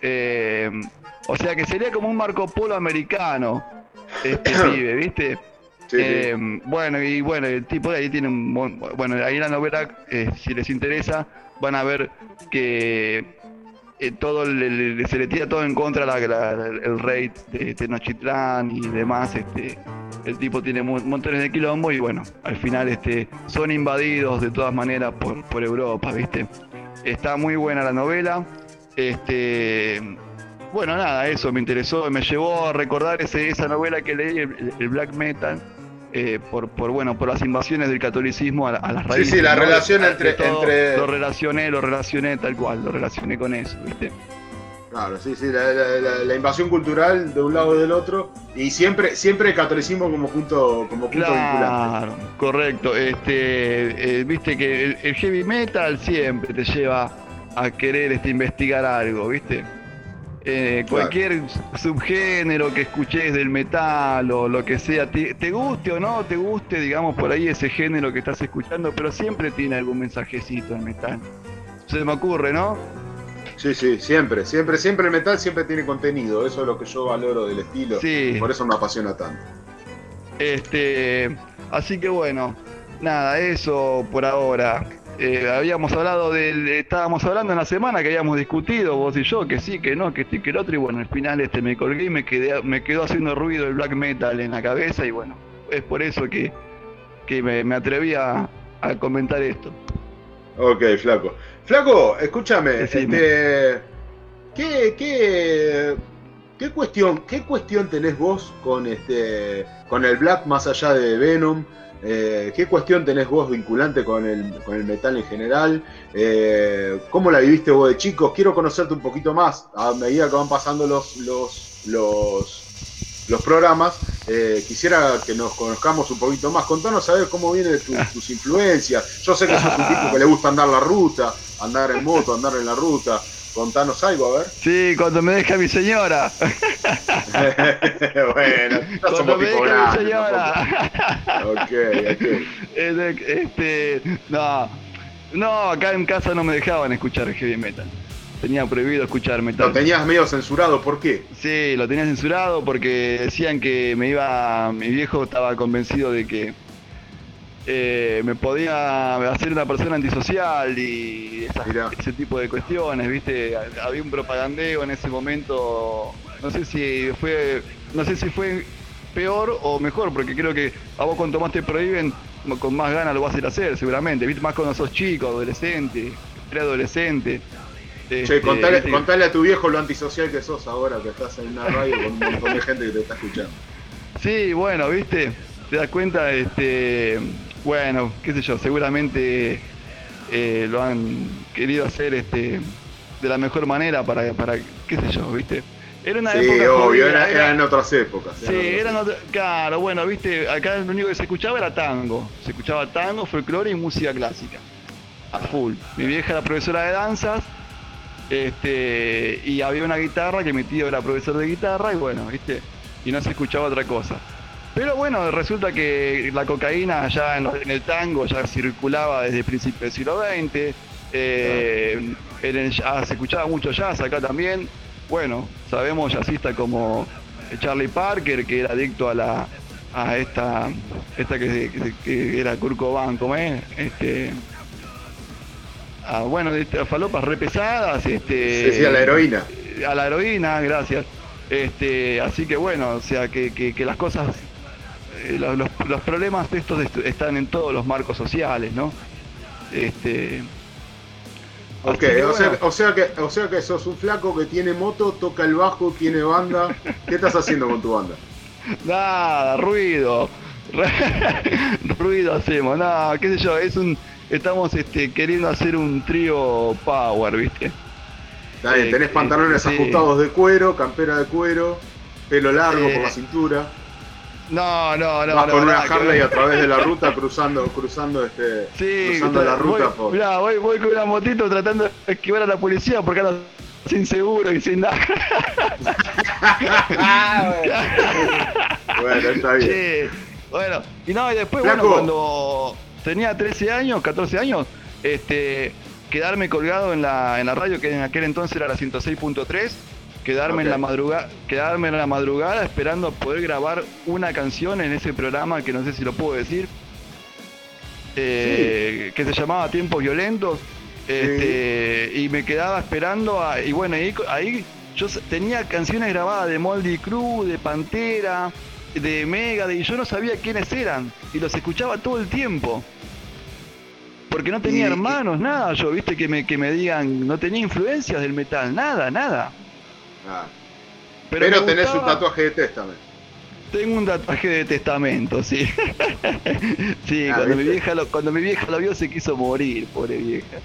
Eh, o sea que sería como un Marco Polo americano, este *coughs* pibe, ¿viste? Eh, bueno, y bueno, el tipo de ahí tiene un. Bueno, ahí la novela, eh, si les interesa, van a ver que eh, todo se le tira todo en contra la, el rey de Tenochtitlán y demás. Este, el tipo tiene mon- montones de quilombo y bueno, al final este, son invadidos de todas maneras por, por Europa, ¿viste? Está muy buena la novela. Este, bueno, nada, eso me interesó, me llevó a recordar ese, esa novela que leí, el Black Metal, eh, por, por, bueno, por las invasiones del catolicismo a, a las Sí, raíces. sí, la ¿no? relación entre- entre- Lo relacioné, lo relacioné tal cual, lo relacioné con eso, ¿viste? Claro, sí, sí, la, la- la- la invasión cultural de un lado y del otro. Y siempre, siempre el catolicismo como punto, como punto vinculante. Claro, correcto. Este, eh, viste que el, el heavy metal siempre te lleva a querer este, investigar algo, ¿viste? Eh, Claro. Cualquier subgénero que escuches del metal o lo que sea, te, te guste o no te guste, digamos, por ahí ese género que estás escuchando, pero siempre tiene algún mensajecito el metal. Se me ocurre, ¿no? Sí, sí, siempre, siempre, siempre el metal siempre tiene contenido. Eso es lo que yo valoro del estilo. Sí. Por eso me apasiona tanto. Este, así que bueno, nada, eso por ahora. Eh, habíamos hablado del, estábamos hablando en la semana que habíamos discutido vos y yo, que sí, que no, que este, que el otro, y bueno, al final este me colgué y me quedé, me quedó haciendo ruido el black metal en la cabeza, y bueno, es por eso que, que me, me atreví a, a comentar esto. Ok, flaco. Flaco, escúchame, Decime. este, ¿qué, qué, qué cuestión, qué cuestión tenés vos con este, con el black más allá de Venom? Eh, ¿Qué cuestión tenés vos vinculante con el, con el metal en general? Eh, ¿Cómo la viviste vos de chicos? Quiero conocerte un poquito más a medida que van pasando los, los, los, los programas. Eh, quisiera que nos conozcamos un poquito más. Contanos a ver cómo vienen tu- *laughs* tus influencias. Yo sé que sos un tipo que le gusta andar la ruta, andar en moto, andar en la ruta. Contanos algo, a ver. Sí, cuando me deja mi señora. *laughs* *laughs* bueno, ya Cuando me deja mi señora. tampoco. *laughs* Ok, ok. Este, este, no, no, acá en casa no me dejaban escuchar heavy metal. Tenía prohibido escuchar metal. Lo tenías medio censurado, ¿por qué? Sí, lo tenía censurado porque decían que me iba, mi viejo estaba convencido de que eh, me podía hacer una persona antisocial y esas- ese tipo de cuestiones, ¿viste? Había un propagandeo en ese momento, no sé si fue, no sé si fue peor o mejor, porque creo que a vos cuanto más te prohíben, con más ganas lo vas a ir a hacer, seguramente, ¿viste? Más cuando sos chico, adolescente, preadolescente. Che, Este, contale, contale a tu viejo lo antisocial que sos ahora, que estás en una radio con un montón de gente que te está escuchando. Sí, bueno, viste, te das cuenta, este, bueno, qué sé yo, seguramente eh, lo han querido hacer este de la mejor manera para, para qué sé yo, viste. Era una Sí, época obvio, era, era- eran otras épocas. Sí, eran otras claro, bueno, viste, acá lo único que se escuchaba era tango. Se escuchaba tango, folclore y música clásica. A full. Mi vieja era profesora de danzas, este, y había una guitarra que mi tío era profesor de guitarra, y bueno, viste, y no se escuchaba otra cosa. Pero bueno, resulta que la cocaína ya en, el tango ya circulaba desde principios del siglo XX, eh, en el jazz, se escuchaba mucho jazz acá también. Bueno, sabemos jazzistas como Charlie Parker, que era adicto a la a esta esta que, que- que era Kurt Cobain, ¿cómo es? Este, a, bueno, este, falopas re pesadas, este, Sí, sí, a la heroína. a la heroína, gracias. Este, así que bueno, o sea que, que- las cosas, los, los- los problemas estos est- están en todos los marcos sociales, ¿no? Este, Ok, que, o, sea, bueno, o, sea que, o sea que sos un flaco que tiene moto, toca el bajo, tiene banda. *laughs* ¿Qué estás haciendo con tu banda? nada, ruido, *laughs* ruido hacemos, nada, qué sé yo, es un, estamos este, queriendo hacer un trío power, ¿viste? Está bien, Eh, tenés eh, pantalones sí. ajustados de cuero, campera de cuero, pelo largo Eh, por la cintura. No, no, no, Vas no, con una que Harley ver. a través de la ruta cruzando, cruzando este, Sí, cruzando la ruta voy, por. mirá, voy, voy con una motito tratando de esquivar a la policía porque ando sin seguro y sin nada. *laughs* Bueno, está bien. Che, bueno, y no, y después, Flaco. bueno, cuando tenía 13 años, 14 años, este, quedarme colgado en la, en la radio, que en aquel entonces era la 106.3, quedarme en la madrugada, quedarme en la madrugada esperando poder grabar una canción en ese programa que no sé si lo puedo decir, eh, que se llamaba Tiempos Violentos. Este, y me quedaba esperando a- y bueno ahí, ahí yo tenía canciones grabadas de Moldy Crew, de Pantera, de Mega, y yo no sabía quiénes eran y los escuchaba todo el tiempo. Porque no tenía Y- hermanos, nada, yo viste que me, que me digan, no tenía influencias del metal, nada, nada. Ah, Pero, Pero, tenés un tatuaje de Testament. Tengo un tatuaje de testamento, sí. *laughs* sí, Ah, cuando, mi vieja lo, cuando mi vieja lo vio se quiso morir, pobre vieja.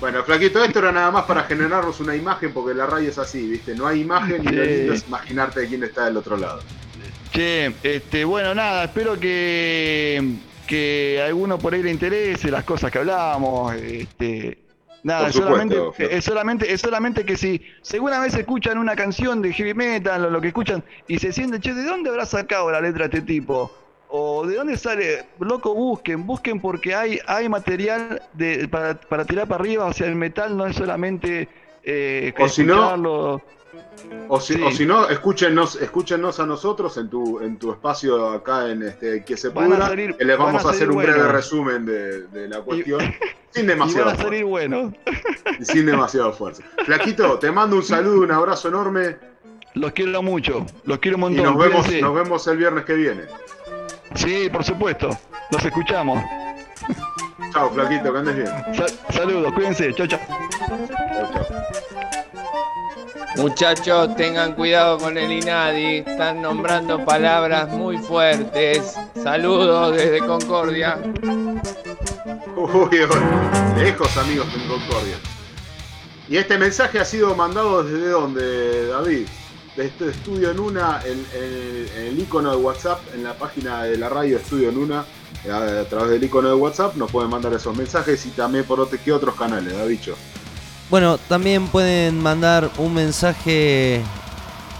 Bueno, Flaquito, esto era nada más para generarnos una imagen, porque la radio es así, ¿viste? No hay imagen y Sí. lindo es imaginarte quién está del otro lado. Che, este, bueno, nada, espero que, que a alguno por ahí le interese las cosas que hablamos. Este, nada, Por supuesto, solamente, es solamente, es solamente que si seguna vez escuchan una canción de heavy metal o lo que escuchan y se sienten, che, ¿de dónde habrá sacado la letra este tipo? O de dónde sale, loco, busquen, busquen porque hay, hay material de, para, para tirar para arriba, o sea, el metal no es solamente eh, O si no- escucharlo. O si, Sí. o si no, escúchenos, escúchenos a nosotros en tu, en tu espacio acá en este que se a pudra, salir- que les vamos a a hacer un breve buenos. resumen de, de la cuestión, *laughs* sin Y demasiado van a salir fuerza, sin demasiado fuerza. Flaquito, te mando un saludo, un abrazo enorme Los quiero mucho, los quiero un y montón. nos vemos, cuídense. nos vemos el viernes que viene. Sí, por supuesto. Los escuchamos. Chao, Flaquito, que andes bien. Sa- saludos, cuídense. Chau, chau. Chao, chao. Muchachos, tengan cuidado con el INADI. Están nombrando palabras muy fuertes. Saludos desde Concordia. Uy, lejos amigos en Concordia. Y este mensaje ha sido mandado desde dónde, David? Desde este Estudio en en, en- el icono de WhatsApp, en la página de la radio Estudio en Una, a, a través del icono de WhatsApp nos pueden mandar esos mensajes y también por otro, ¿qué otros canales, Davicho? Bueno, también pueden mandar un mensaje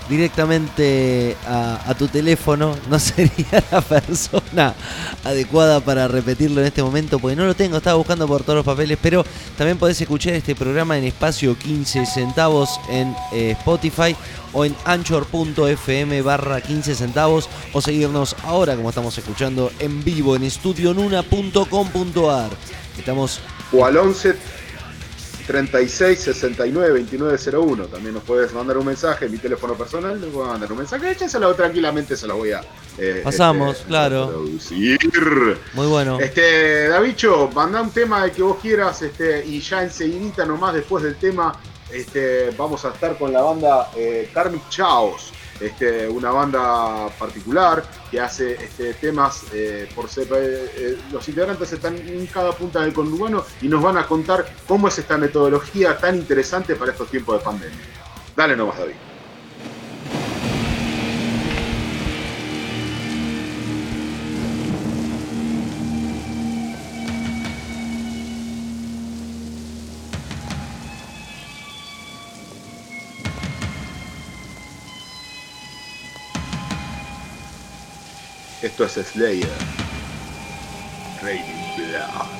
directamente a, tu teléfono. No *laughs* sería la persona adecuada para repetirlo en este momento, porque no lo tengo, estaba buscando por todos los papeles, pero también podés escuchar este programa en espacio 15 centavos en eh, Spotify o en anchor.fm barra 15 centavos o seguirnos ahora como estamos escuchando en vivo en estudionuna.com.ar. Estamos O al 11 36 69 2901. También nos puedes mandar un mensaje, mi teléfono personal, voy a mandar un mensaje, échenselo tranquilamente, se los voy a eh, Pasamos, este, claro. traducir. muy bueno. Este, Davicho, manda un tema de que vos quieras, este, y ya enseguidita nomás después del tema, este, vamos a estar con la banda eh, Karmic Chaos, este, una banda particular que hace este, temas eh, por sep- eh, eh, los integrantes están en cada punta del conurbano y nos van a contar cómo es esta metodología tan interesante para estos tiempos de pandemia. Dale nomás, David. Esto es Slayer. Raining Blood.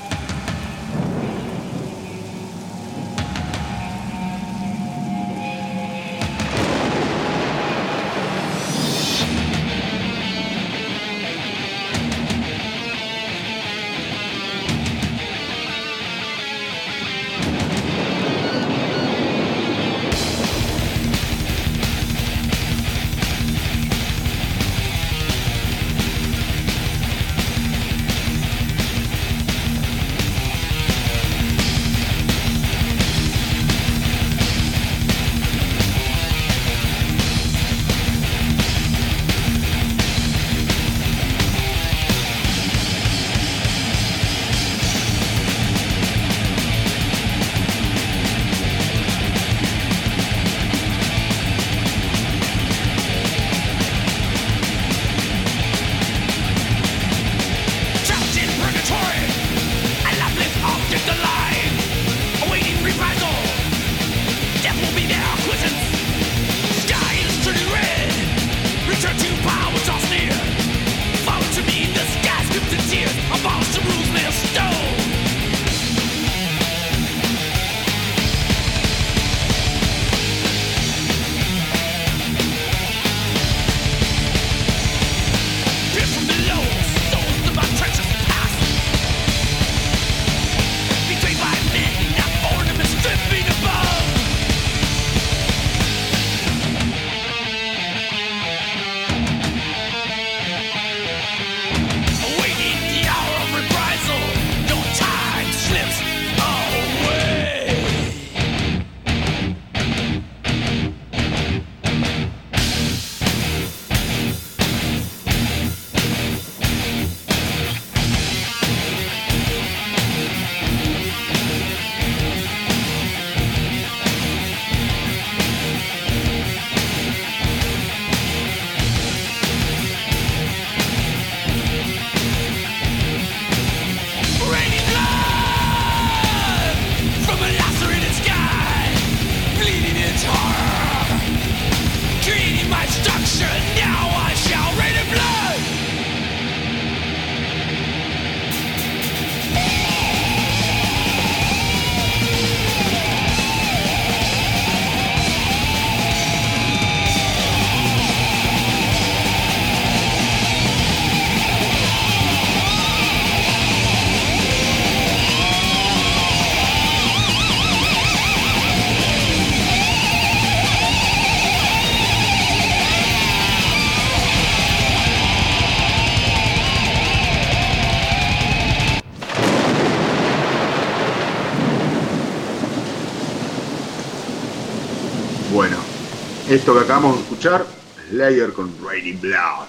Esto que acabamos de escuchar, Slayer con Raining Blood.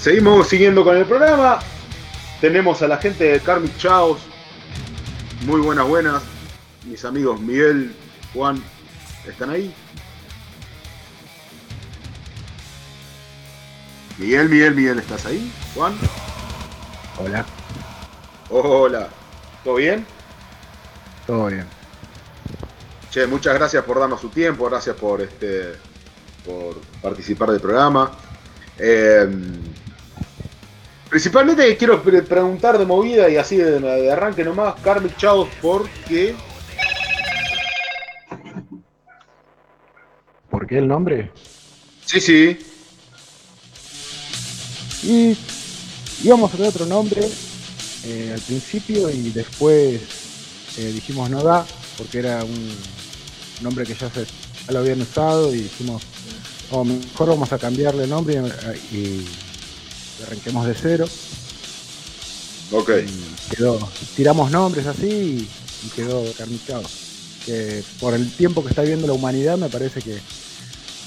Seguimos siguiendo con el programa. Tenemos a la gente de Karmic Chaos. Muy buenas, buenas. Mis amigos Miguel, Juan, ¿están ahí? Miguel, Miguel, Miguel, ¿estás ahí? Juan. Hola, Hola. ¿Todo bien? todo bien. Che, muchas gracias por darnos su tiempo, gracias por este por participar del programa. Eh, principalmente quiero pre- preguntar de movida y así de, de arranque nomás, Karmic Chaos, porque ¿Por qué el nombre? sí, sí, Y íbamos a tener otro nombre eh, al principio y después eh, dijimos no da, porque era un nombre que ya, se, ya lo habían usado y dijimos, oh, mejor vamos a cambiarle el nombre y, y arranquemos de cero. ok. Y quedó, tiramos nombres así y, quedó carnicado. Que por el tiempo que está viviendo la humanidad me parece que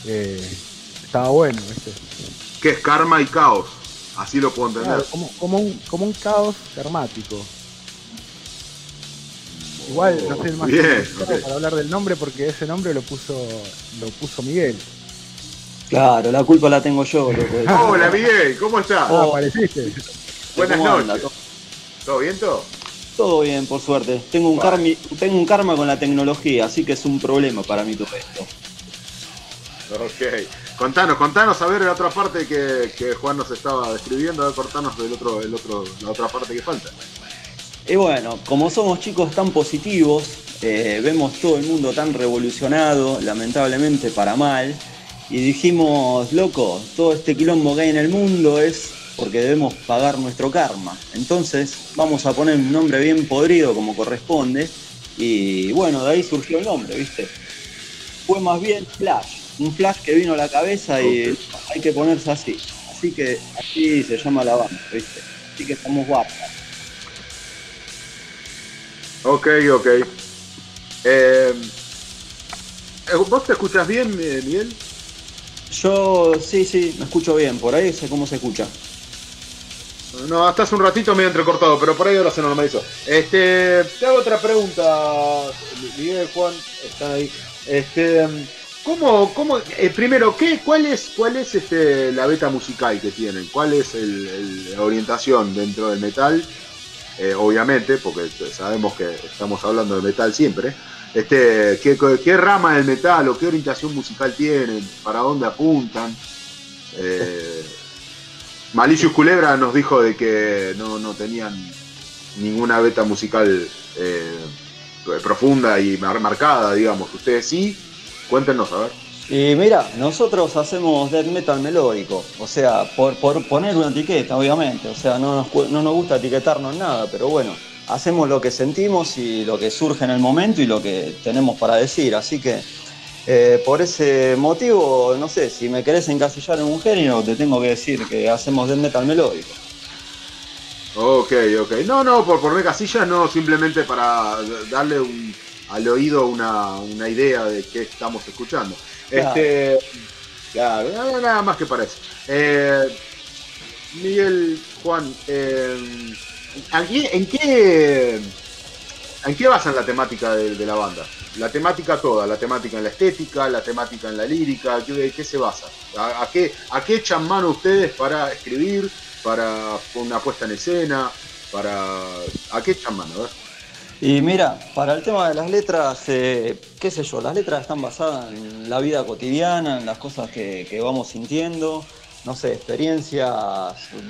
eh, estaba bueno, ¿viste? ¿Qué es karma y caos? Así lo puedo entender. Claro, como, como, un, como un caos karmático. Igual no soy el más Bien, para hablar del nombre porque ese nombre lo puso lo puso Miguel. Claro, la culpa la tengo yo, loco. *laughs* Hola Miguel, ¿cómo estás? Ah, apareciste. Buenas noches. ¿Todo bien todo? Todo bien, por suerte. Tengo un, Vale. karmi- tengo un karma con la tecnología, así que es un problema para mí todo esto. Ok. Contanos, contanos a ver la otra parte que, que Juan nos estaba describiendo, a ver, cortanos del otro, el otro, la otra parte que falta. Y bueno, como somos chicos tan positivos, eh, vemos todo el mundo tan revolucionado, lamentablemente para mal, y dijimos, loco, todo este quilombo que hay en el mundo es porque debemos pagar nuestro karma. Entonces vamos a poner un nombre bien podrido como corresponde, y bueno, de ahí surgió el nombre, ¿viste? Fue más bien Flash, un Flash que vino a la cabeza y hay que ponerse así. Así que así se llama la banda, ¿viste? Así que estamos guapos. Ok, ok. Eh, ¿Vos te escuchas bien, eh, Miguel? Yo sí, sí, me escucho bien, por ahí sé cómo se escucha. No, hasta hace un ratito medio entrecortado, pero por ahí ahora se normalizó. Este, te hago otra pregunta, Miguel, Juan, están ahí. Este, ¿cómo, cómo, eh, primero, ¿qué, cuál es, cuál es este, la beta musical que tienen? ¿Cuál es el- el- la orientación dentro del metal? Eh, obviamente, porque sabemos que estamos hablando de metal siempre. Este, ¿qué, qué rama del metal o qué orientación musical tienen? ¿Para dónde apuntan? Eh, Malicious Culebra nos dijo de que no, no tenían ninguna beta musical eh, profunda y mar- marcada, digamos. Ustedes sí, cuéntenos, a ver. Y mira, nosotros hacemos death metal melódico, o sea, por, poner una etiqueta, obviamente, o sea, no nos, gusta etiquetarnos nada, pero bueno, hacemos lo que sentimos y lo que surge en el momento y lo que tenemos para decir, así que eh, por ese motivo, no sé, si me querés encasillar en un género, te tengo que decir que hacemos death metal melódico. Ok, ok. No, no, por poner casillas, no, simplemente para darle al oído una idea de qué estamos escuchando. Este, claro, nada, más que para eso. Eh, Miguel, Juan, eh, ¿aquí- ¿en qué en qué basan la temática de, de la banda? La temática toda, la temática en la estética, la temática en la lírica, ¿qué, qué se basa? ¿A, qué, ¿A qué echan mano ustedes para escribir, para una puesta en escena, para... ¿A qué echan mano? Y mira, para el tema de las letras, eh, qué sé yo, las letras están basadas en la vida cotidiana, en las cosas que, que vamos sintiendo, no sé, experiencias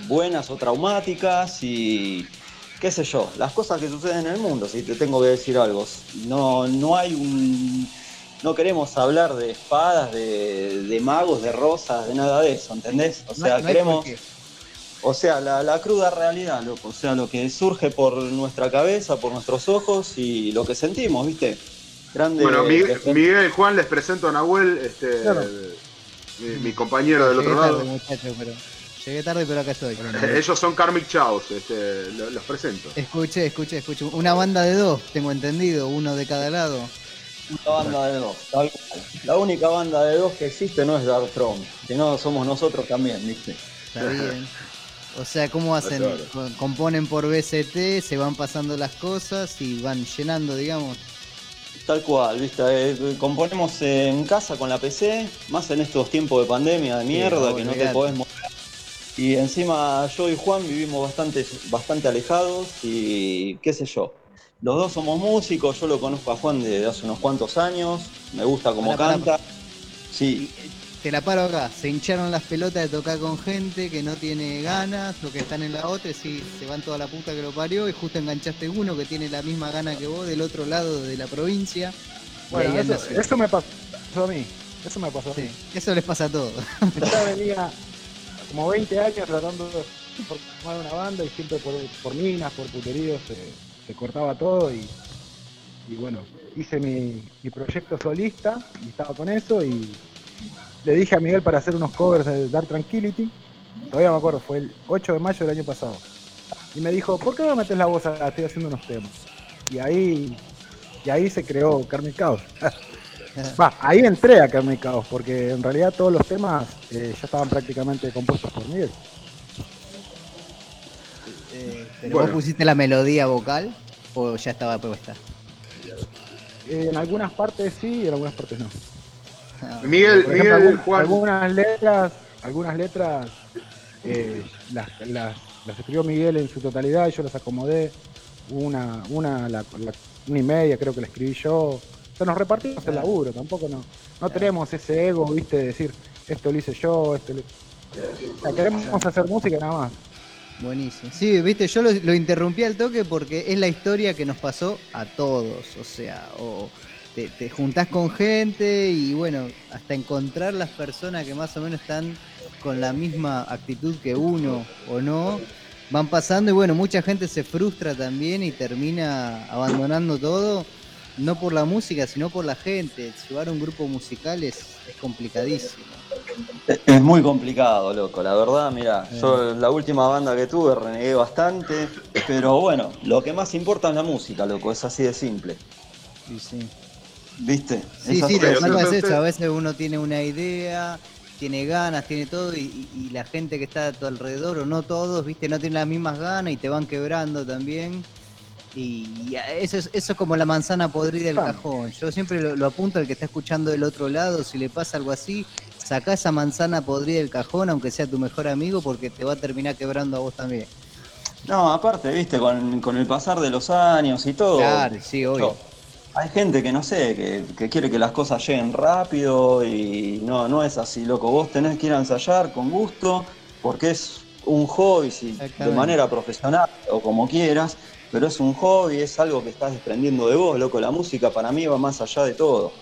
buenas o traumáticas y qué sé yo, las cosas que suceden en el mundo, si te tengo que decir algo. No, no hay un... No queremos hablar de espadas, de, de magos, de rosas, de nada de eso, ¿entendés? O sea, no queremos... O sea, la, la cruda realidad, loco. O sea, lo que surge por nuestra cabeza, por nuestros ojos y lo que sentimos, ¿viste? Grande. Bueno, Miguel, Miguel, Juan, les presento a Nahuel, este, Claro. mi, mi compañero del otro tarde, lado. pero llegué tarde, pero acá estoy. *laughs* Ellos son Karmic Chaos, este, lo- los presento. Escuché, escuché, escuché. Una banda de dos, tengo entendido, uno de cada lado. única banda de dos, tal cual. La única banda de dos que existe no es Dark Throne, si no somos nosotros también, ¿viste? Está bien. *laughs* O sea, ¿cómo hacen? Componen por BCT, se van pasando las cosas y van llenando, digamos. Tal cual, ¿viste? Eh, componemos en casa con la PC, más en estos tiempos de pandemia de mierda que no te podés mover. Y encima yo y Juan vivimos bastante, bastante alejados y qué sé yo. Los dos somos músicos, yo lo conozco a Juan desde hace unos cuantos años, me gusta cómo canta. Sí, Te la paro acá, se hincharon las pelotas de tocar con gente que no tiene ganas, o que están en la otra, y sí, se van toda la puta que lo parió, y justo enganchaste uno que tiene la misma gana que vos del otro lado de la provincia. Bueno, eso, me pasó a mí. Eso me pasó a mí. Sí, eso les pasa a todos. Ya *laughs* venía como 20 años tratando de formar una banda y siempre por, por minas, por puteríos, se, se cortaba todo y, y bueno, hice mi, mi proyecto solista y estaba con eso y le dije a Miguel para hacer unos covers de Dark Tranquility, todavía me acuerdo, fue el 8 de mayo del año pasado. Y me dijo, ¿por qué no metes la voz acá? Estoy haciendo unos temas. Y ahí, y ahí se creó Karmic Chaos. *laughs* Va, ahí entré a Karmic Chaos, porque en realidad todos los temas eh, ya estaban prácticamente compuestos por Miguel. Eh, ¿Pero Bueno. vos pusiste la melodía vocal o ya estaba puesta? Eh, en algunas partes sí y en algunas partes no. Miguel, ejemplo, Miguel, algún- Juan. algunas letras, algunas letras eh, las, las- las escribió Miguel en su totalidad y yo las acomodé. Una, una, la- la- una y media creo que la escribí yo. O sea, nos repartimos el laburo, tampoco no, no tenemos ese ego, viste, de decir, esto lo hice yo, esto lo... O sea, queremos hacer música nada más. Buenísimo. Sí, viste, yo lo, lo interrumpí al toque porque es la historia que nos pasó a todos. O sea, o te, te juntás con gente y bueno, hasta encontrar las personas que más o menos están con la misma actitud que uno o no, van pasando y bueno, mucha gente se frustra también y termina abandonando todo, no por la música, sino por la gente. Llevar un grupo musical es, es complicadísimo. Es- Es muy complicado, loco, la verdad, mira, yo la última banda que tuve renegué bastante, pero bueno, lo que más importa es la música, loco, es así de simple, Sí, sí. ¿Viste? Sí, Es sí, es eso, a veces uno tiene una idea, tiene ganas, tiene todo, y, y- y la gente que está a tu alrededor, o no todos, viste, no tienen las mismas ganas y te van quebrando también. Y, eso es, eso es como la manzana podrida del cajón. Yo siempre lo, lo apunto al que está escuchando del otro lado, si le pasa algo así, saca esa manzana podrida del cajón, aunque sea tu mejor amigo, porque te va a terminar quebrando a vos también. No, aparte, viste, con, con el pasar de los años y todo. Claro, sí, obvio. yo- hay gente que no sé, que, que quiere que las cosas lleguen rápido y no, no es así, loco. Vos tenés que ir a ensayar con gusto, porque es un hobby, si, de manera profesional o como quieras, pero es un hobby, es algo que estás desprendiendo de vos, loco. La música para mí va más allá de todo.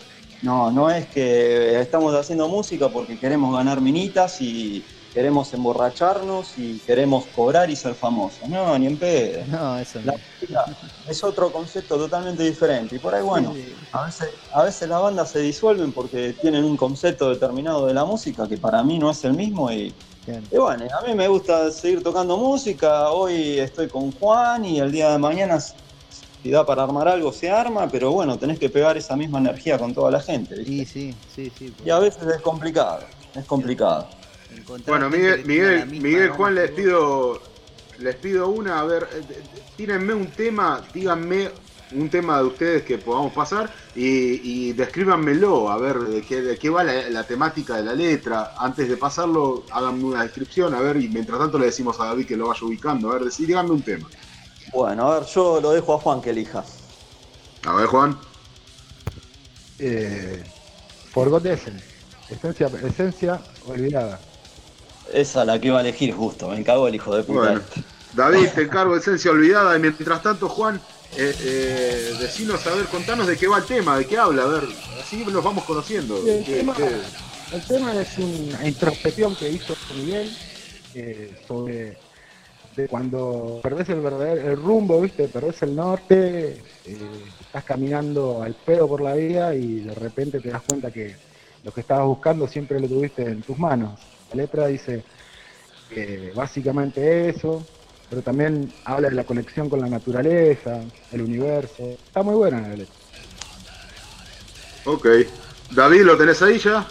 No, no es que estamos haciendo música porque queremos ganar minitas y queremos emborracharnos y queremos cobrar y ser famosos. No, ni en pedo. No, eso La no. música es otro concepto totalmente diferente. Y por ahí, bueno, Sí, a veces, a veces las bandas se disuelven porque tienen un concepto determinado de la música que para mí no es el mismo. Y, bueno, a mí me gusta seguir tocando música. Hoy estoy con Juan y el día de mañana, si da para armar algo, se arma. Pero bueno, tenés que pegar esa misma energía con toda la gente. ¿viste? Sí, sí, sí, sí. Y a veces es complicado. Es complicado. Bueno, Miguel, Miguel, Juan, les pido, les pido una, a ver, eh, tírenme un tema, díganme un tema de ustedes que podamos pasar y, y descríbanmelo, a ver de qué, de qué va la, la temática de la letra. Antes de pasarlo, háganme una descripción, a ver, y mientras tanto le decimos a David que lo vaya ubicando, a ver, decí- díganme un tema. Bueno, a ver, yo lo dejo a Juan que elija. A ver, Juan. Eh, Forgotten esencia, esencia olvidada. Esa la que iba a elegir justo. Me cago el hijo de puta. Bueno, este. David, te encargo esencia olvidada. Y mientras tanto, Juan, eh, eh, decinos, a ver, contanos de qué va el tema, de qué habla, a ver, así los vamos conociendo. El ¿Qué- tema, qué- el tema es una introspección que hizo Miguel eh, sobre de cuando perdés el verdadero el rumbo, viste, perdés el norte, eh, estás caminando al pedo por la vida y de repente te das cuenta que lo que estabas buscando siempre lo tuviste en tus manos. La letra dice que básicamente eso, pero también habla de la conexión con la naturaleza, el universo. Está muy buena la letra. Ok. David, ¿lo tenés ahí ya?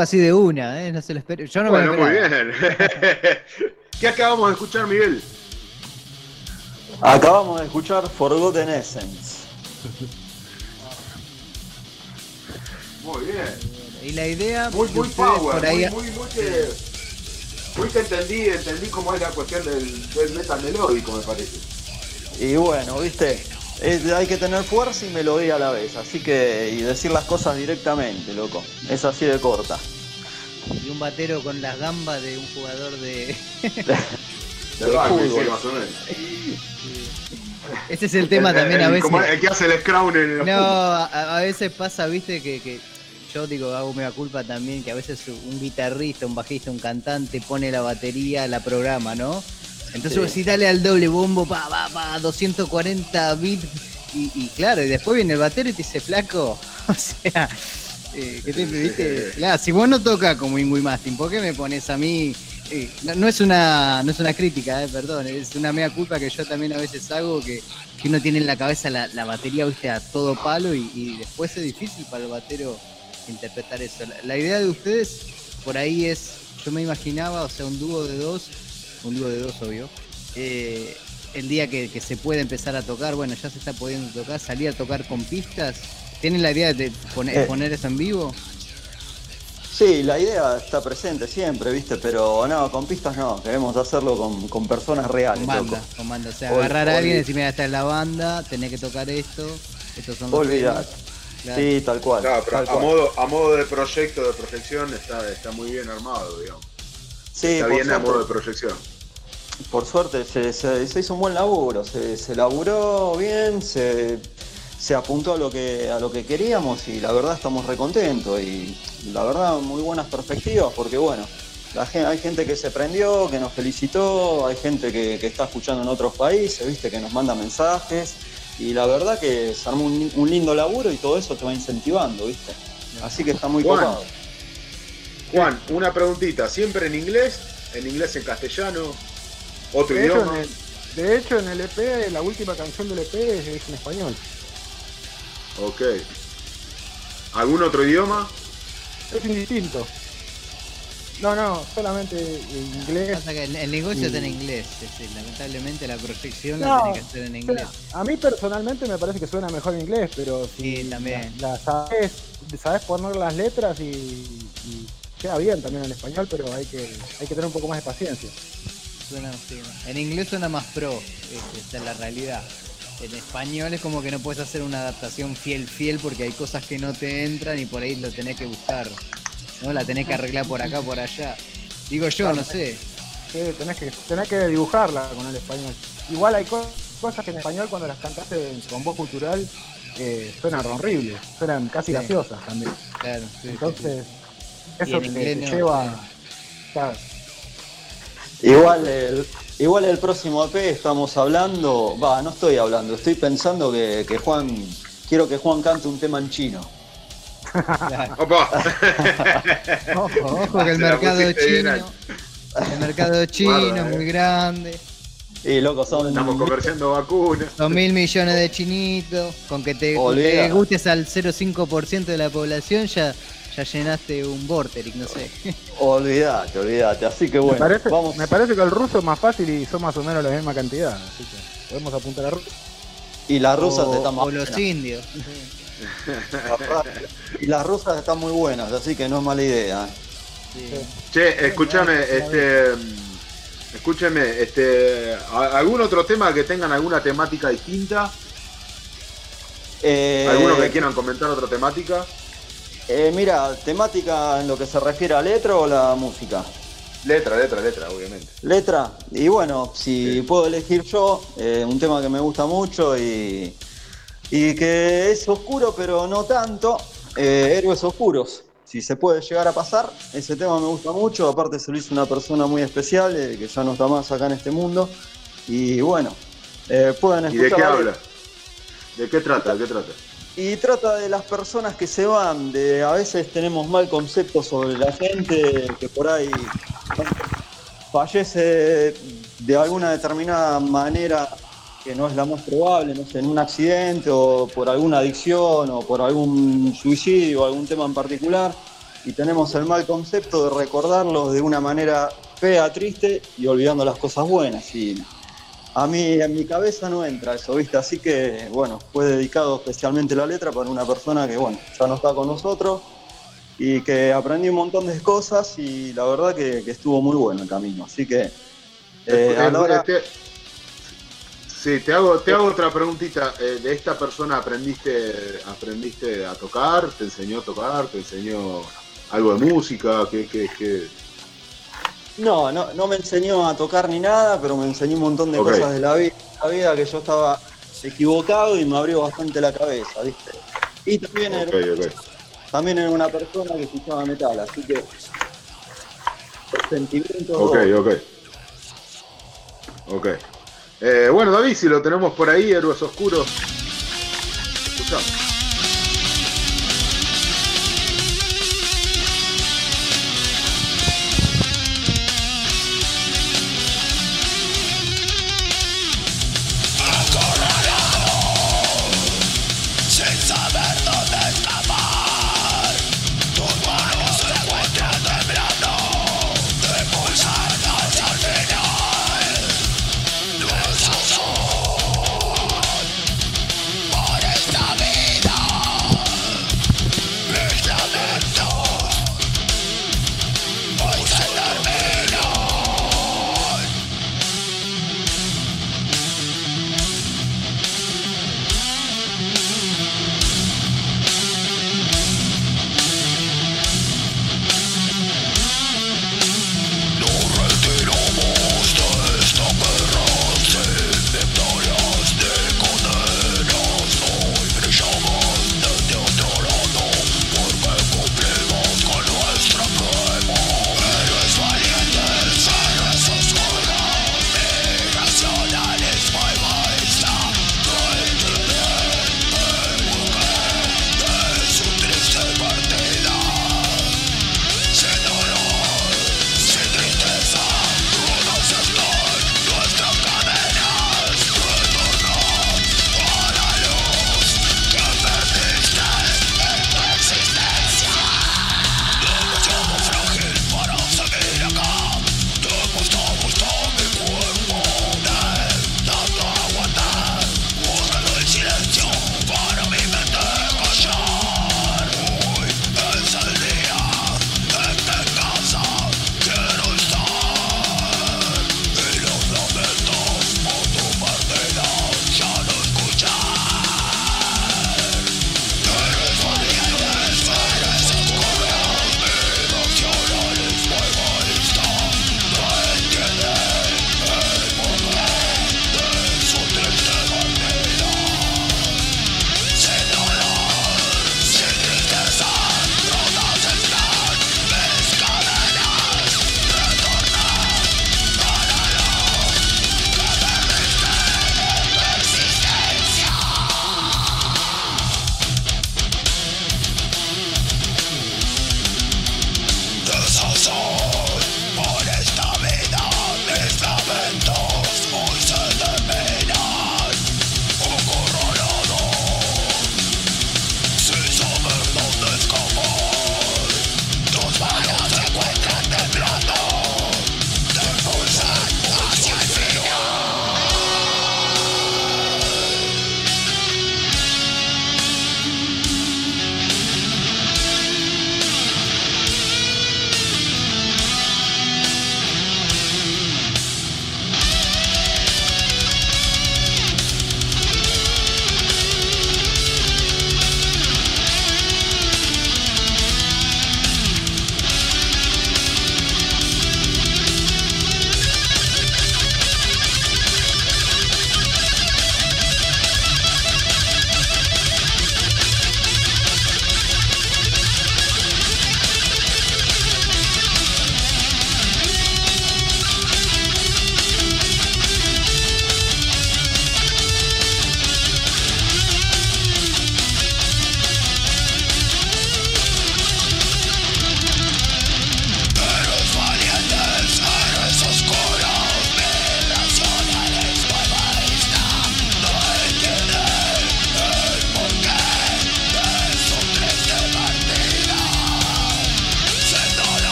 Así de una, ¿eh? No se lo espero. Yo no bueno, me lo muy bien. *laughs* ¿Qué acabamos de escuchar, Miguel? Acabamos de escuchar Forgotten Essence. Muy bien. Y la idea Muy, muy power. por ahí Muy, muy, muy que. Muy que entendí, entendí cómo es la cuestión del, del metal melódico, me parece. Y bueno, viste, es- hay que tener fuerza y melodía a la vez, así que, y decir las cosas directamente, loco. Es así de corta. y un batero con las gambas de un jugador de. *laughs* De fútbol. sí, más o menos. Ese es el tema El- también el- a veces. como el que hace el scrown en el No, a, a veces pasa, viste, que, que yo digo, hago mea culpa también, que a veces un guitarrista, un bajista, un cantante pone la batería, la programa, ¿no? Entonces Sí. dale al doble bombo, pa, pa, pa, 240 bits. Y, y claro, y después viene el batero y te dice, flaco, *laughs* o sea, eh, ¿qué te viste? Claro, si vos no tocas como Ingui Mastin, ¿por qué me pones a mí Sí, no, no es una no es una crítica, eh, perdón, es una mea culpa que yo también a veces hago que, que uno tiene en la cabeza la, la batería viste a todo palo y, y después es difícil para el batero interpretar eso. La, la idea de ustedes por ahí es, yo me imaginaba, o sea, un dúo de dos, un dúo de dos obvio, eh, el día que, que se puede empezar a tocar, bueno, ya se está pudiendo tocar, salir a tocar con pistas. ¿Tienen la idea de poner, Eh. poner eso en vivo? Sí, la idea está presente siempre, ¿viste? Pero no, con pistas no, queremos hacerlo con, con personas reales. Con banda, loco. con banda. O sea, Ol- agarrar a alguien y decir, mira, esta es la banda, tenés que tocar esto, estos son los. Claro. Sí, tal cual. Claro, pero tal a cual. modo, a modo de proyecto de proyección está, está muy bien armado, digamos. Sí, está bien a modo de proyección. Por suerte se, se- se hizo un buen laburo, se, se laburó bien, se, se apuntó a lo que a lo que queríamos y la verdad estamos recontentos y la verdad muy buenas perspectivas porque bueno, la hay gente que se prendió, que nos felicitó, hay gente que, que está escuchando en otros países, viste, que nos manda mensajes y la verdad que se armó un, un lindo laburo y todo eso te va incentivando, viste. Así que está muy Juan. copado. Juan, una preguntita, ¿siempre en inglés? ¿En inglés en castellano? ¿Otro De idioma? el, de hecho, en el EP, la última canción del EP es, es en español. Ok. ¿Algún otro idioma? Es indistinto. No, no, solamente inglés. Pasa que el, el negocio es en inglés, es decir, lamentablemente la proyección la No, tenés que hacer en inglés. A mí personalmente me parece que suena mejor en inglés, pero si Sí, también. La, la sabes, sabes poner las letras y, y queda bien también en español, pero hay que, hay que tener un poco más de paciencia. Suena, sí, en inglés suena más pro, este, esa es la realidad. En español es como que no puedes hacer una adaptación fiel fiel porque hay cosas que no te entran y por ahí lo tenés que buscar. ¿no? La tenés que arreglar por acá, por allá. Digo yo, no sé. Sí, tenés que, tenés que dibujarla con el español. Igual hay co- cosas que en español cuando las cantaste con voz cultural eh, suenan horribles, suenan casi Sí. graciosas también. Claro, sí, Entonces, eso te, lleva... claro. Igual el, igual el próximo EP estamos hablando, va, no estoy hablando, estoy pensando que, que Juan, quiero que Juan cante un tema en chino. *laughs* *laughs* Ojo, ojo que el mercado chino, el mercado chino es muy eh. grande. Y loco, son Estamos comerciando vacunas. Son mil millones de chinitos, con que te gustes al 0,5% de la población ya, ya llenaste un Vorteric, no sé. Olvídate, olvídate. Así que me, bueno, parece, vamos. me parece que el ruso es más fácil y son más o menos la misma cantidad. Así que podemos apuntar a ruso. Y las rusas o, están más o los buenas. indios. *laughs* Y las rusas están muy buenas, así que no es mala idea. Sí. Che, escúchame, este. Escúcheme, este. a- ¿Algún otro tema que tengan alguna temática distinta? Eh, ¿Alguno que quieran comentar otra temática? Eh, mira, temática en lo que se refiere a letra o la música. Letra, letra, letra, obviamente. Letra, y bueno, si Sí. puedo elegir yo, eh, un tema que me gusta mucho y, y que es oscuro, pero no tanto, eh, Héroes Oscuros. Si se puede llegar a pasar, ese tema me gusta mucho, aparte se lo hizo una persona muy especial, eh, que ya no está más acá en este mundo, y bueno, eh, pueden ¿Y de escuchar qué habla? ¿De qué trata? ¿De qué trata? Y trata de las personas que se van, de a veces tenemos mal concepto sobre la gente que por ahí fallece de alguna determinada manera que no es la más probable, no sé, en un accidente o por alguna adicción o por algún suicidio algún tema en particular y tenemos el mal concepto de recordarlos de una manera fea, triste y olvidando las cosas buenas y a mí en mi cabeza no entra eso, ¿viste? Así que, bueno, fue dedicado especialmente la letra para una persona que, bueno, ya no está con nosotros y que aprendí un montón de cosas y la verdad que, que estuvo muy bueno el camino. Así que, eh, a la hora- Este- sí, te hago, te hago otra preguntita. Eh, ¿De esta persona aprendiste, aprendiste a tocar? ¿Te enseñó a tocar? ¿Te enseñó algo de música? ¿Qué, qué, qué? No, no, no me enseñó a tocar ni nada, pero me enseñó un montón de cosas de la vida, la vida que yo estaba equivocado y me abrió bastante la cabeza, ¿viste? Y también era, Ok, ok. también era una persona que escuchaba metal, así que sentimientos Ok, ok. Ok. Eh, bueno, David, si lo tenemos por ahí, Héroes Oscuros. Escuchamos.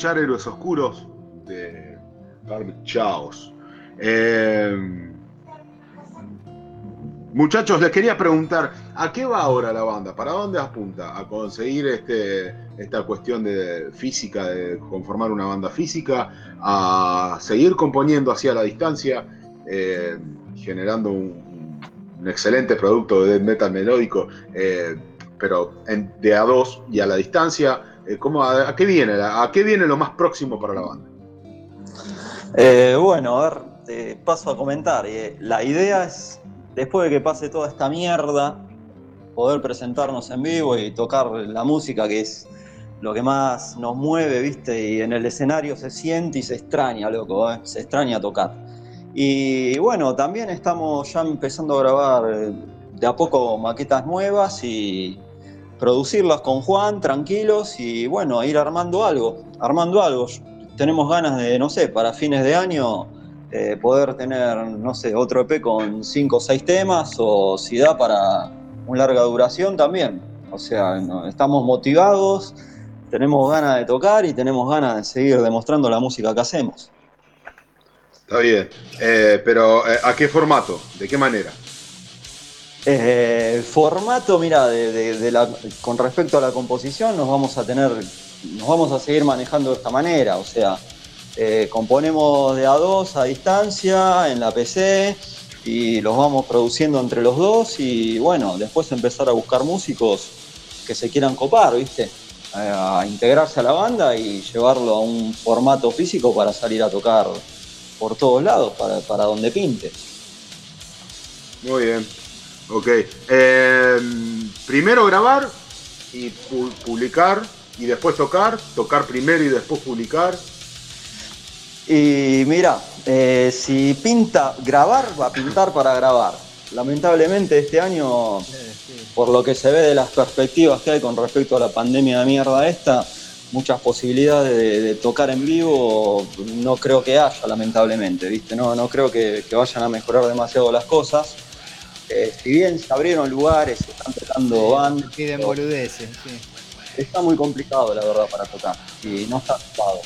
Escuchar Héroes Oscuros de Carmen Chaos. Eh, Muchachos, les quería preguntar, ¿a qué va ahora la banda? ¿Para dónde apunta? ¿A conseguir este, esta cuestión de física, de conformar una banda física? ¿A seguir componiendo hacia la distancia, eh, generando un, excelente producto de metal melódico, eh, pero de a dos y a la distancia? Eh, ¿cómo, a, qué viene? ¿A qué viene lo más próximo para la banda? Eh, bueno, a ver, te paso a comentar. Eh, la idea es después de que pase toda esta mierda, poder presentarnos en vivo y tocar la música, que es lo que más nos mueve, ¿viste? Y en el escenario se siente y se extraña, loco, ¿eh? se extraña tocar. Y bueno, también estamos ya empezando a grabar eh, de a poco maquetas nuevas y producirlas con Juan, tranquilos, y bueno, ir armando algo, armando algo. Tenemos ganas de, no sé, para fines de año eh, poder tener, no sé, otro EP con 5 o 6 temas o si da para una larga duración también. O sea, estamos motivados, tenemos ganas de tocar y tenemos ganas de seguir demostrando la música que hacemos. Está bien, eh, pero eh, ¿a qué formato? ¿De qué manera? Eh, formato, mira, de, la, con respecto a la composición, nos vamos a tener, nos vamos a seguir manejando de esta manera, o sea, eh, componemos de a dos a distancia en la PC y los vamos produciendo entre los dos y bueno, después empezar a buscar músicos que se quieran copar, ¿viste? A integrarse a la banda y llevarlo a un formato físico para salir a tocar por todos lados, para donde pinte. Muy bien, ok. Eh, primero grabar y pu publicar y después tocar, tocar primero y después publicar. Y mira, eh, si pinta grabar, va a pintar para grabar. Lamentablemente este año, por lo que se ve de las perspectivas que hay con respecto a la pandemia de mierda esta, muchas posibilidades de, tocar en vivo no creo que haya, lamentablemente, ¿viste? No, no creo que vayan a mejorar demasiado las cosas. Eh, si bien se abrieron lugares, se están tocando sí, bandas. Piden boludeces, sí. Está muy complicado, la verdad, para tocar. Y no está ocupado.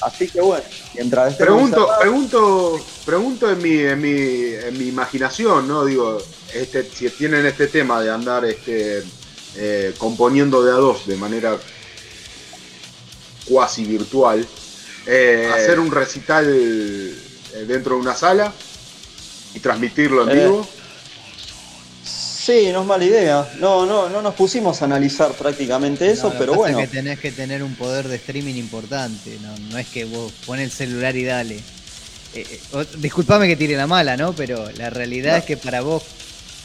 Así que bueno, mientras este pregunto, cerrado... pregunto, pregunto en mi, en mi, en mi imaginación, ¿no? Digo, este, si tienen este tema de andar este, eh, componiendo de a dos de manera cuasi virtual, eh, hacer un recital dentro de una sala y transmitirlo en eh, vivo. Sí, no es mala idea. No, no, no nos pusimos a analizar prácticamente eso, no, pero bueno. Es que tenés que tener un poder de streaming importante. No, no es que vos pones el celular y dale. Eh, eh, disculpame que tire la mala, ¿no? Pero la realidad no. es que para vos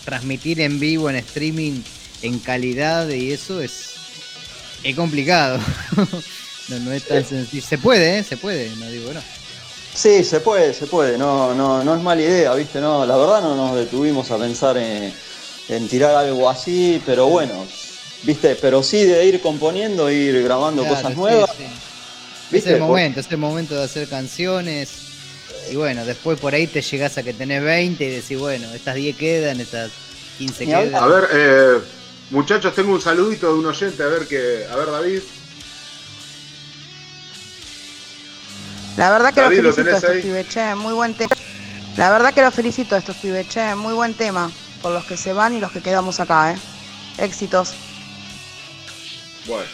transmitir en vivo en streaming en calidad y eso es, es complicado. *laughs* no, no es tan sí. sencillo. Se puede, ¿eh? Se puede, no digo no. Sí, se puede, se puede. No, no, no es mala idea, ¿viste? No, la verdad no nos detuvimos a pensar en en tirar algo así, pero bueno, viste, pero sí de ir componiendo, ir grabando claro, cosas nuevas. Sí, sí. Es el momento, es el momento de hacer canciones. Y bueno, después por ahí te llegás a que tenés 20 y decís, bueno, estas 10 quedan, estas 15 quedan. A ver, eh, muchachos, tengo un saludito de un oyente, a ver que, a ver David. La verdad que David, lo felicito a estos pibes, che, muy buen tema. La verdad que lo felicito a estos pibes, che, muy buen tema por los que se van y los que quedamos acá, ¿eh? Éxitos. Bueno,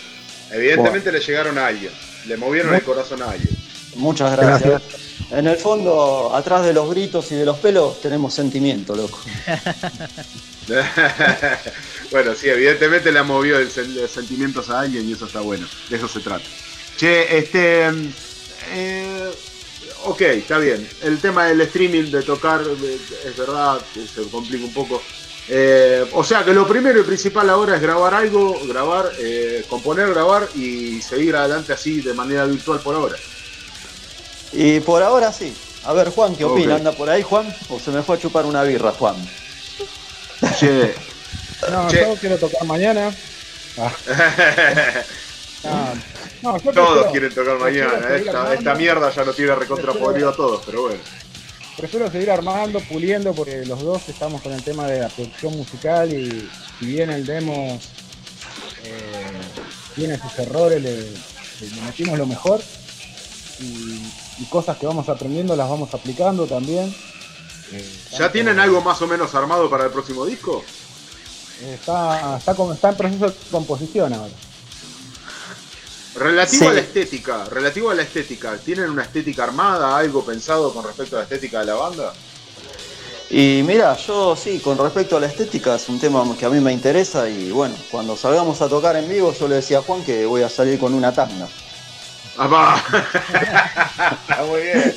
evidentemente bueno. le llegaron a alguien, le movieron el corazón a alguien. Muchas gracias. gracias. En el fondo, atrás de los gritos y de los pelos, tenemos sentimiento, loco. *laughs* bueno, sí, evidentemente le ha movido el, el sentimientos a alguien y eso está bueno. De eso se trata. Che, este. Eh, ok, está bien. El tema del streaming, de tocar, es verdad, se complica un poco. Eh, o sea que lo primero y principal ahora es grabar algo, grabar, eh, componer, grabar y seguir adelante así de manera virtual por ahora. Y por ahora sí. A ver, Juan, ¿qué opina? Okay. ¿Anda por ahí, Juan? ¿O se me fue a chupar una birra, Juan? Che. no, che. yo quiero tocar mañana. *laughs* Ah. No, no, todos quieren tocar mañana. Esta, esta, mierda ya no tiene recontra podrido a todos, pero bueno. Prefiero seguir armando, puliendo, porque los dos estamos con el tema de la producción musical y si bien el demo eh, tiene sus errores, le, metimos lo mejor y, cosas que vamos aprendiendo las vamos aplicando también. Eh, ¿Ya tienen algo más o menos armado para el próximo disco? Está, está, está en proceso de composición ahora. Relativo a la estética, relativo a la estética, ¿tienen una estética armada, algo pensado con respecto a la estética de la banda? Y mira, yo sí, con respecto a la estética es un tema que a mí me interesa y bueno, cuando salgamos a tocar en vivo yo le decía a Juan que voy a salir con una tanga. ¡Ah, *laughs* Muy bien.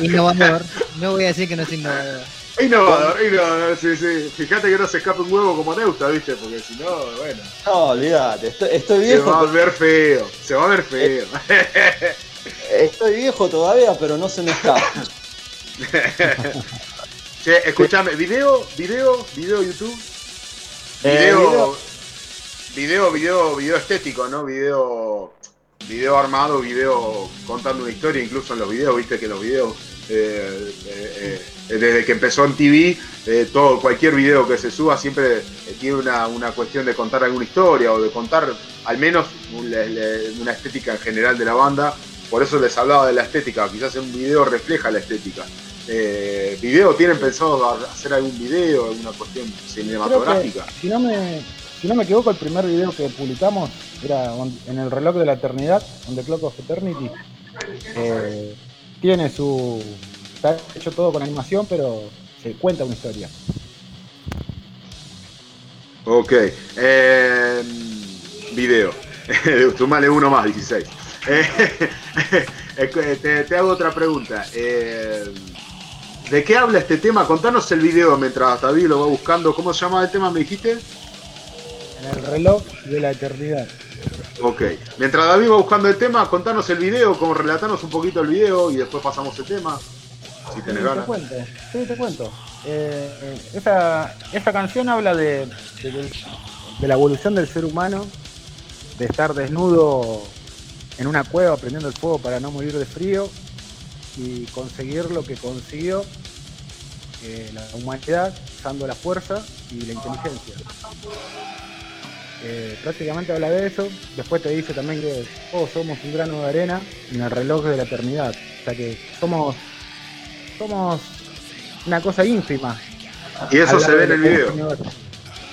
Innovador, no voy a decir que no es innovador. Innovador, innovador, sí, sí. Fíjate que no se escape un huevo como Neusta, ¿viste? Porque si no, bueno. No, olvídate, estoy, viejo. Se va a ver feo, se va a ver feo. Estoy viejo todavía, pero no se me escapa. *laughs* che, escúchame, video, video, video YouTube. Eh, video, video, video, video estético, ¿no? Video, video armado, video contando una historia, incluso en los videos, viste que los videos eh, eh, eh, desde que empezó en TV, todo, cualquier video que se suba siempre tiene una, una, cuestión de contar alguna historia o de contar al menos una estética en general de la banda. Por eso les hablaba de la estética, quizás un video refleja la estética. ¿Video tienen pensado hacer algún video, alguna cuestión cinematográfica? si, no me, si no me equivoco, el primer video que publicamos era en el reloj de la eternidad, on the clock of eternity tiene su. Está hecho todo con animación, pero se cuenta una historia. Ok. Eh, video. *laughs* Sumale uno más, 16. *laughs* Eh, *laughs* te, hago otra pregunta. Eh, ¿De qué habla este tema? Contanos el video mientras David lo va buscando. ¿Cómo se llama el tema, me dijiste? En el reloj de la eternidad. Ok. Mientras David va buscando el tema, contanos el video, como relatanos un poquito el video y después pasamos el tema. Si tenés ganas. Te cuento, sí, te cuento. Eh, esta, canción habla de, de, la evolución del ser humano, de estar desnudo en una cueva prendiendo el fuego para no morir de frío y conseguir lo que consiguió eh, la humanidad usando la fuerza y la inteligencia. Eh, prácticamente habla de eso. Después te dice también que todos somos un grano de arena en el reloj de la eternidad. O sea que somos, somos una cosa ínfima. Y eso se ve en el video.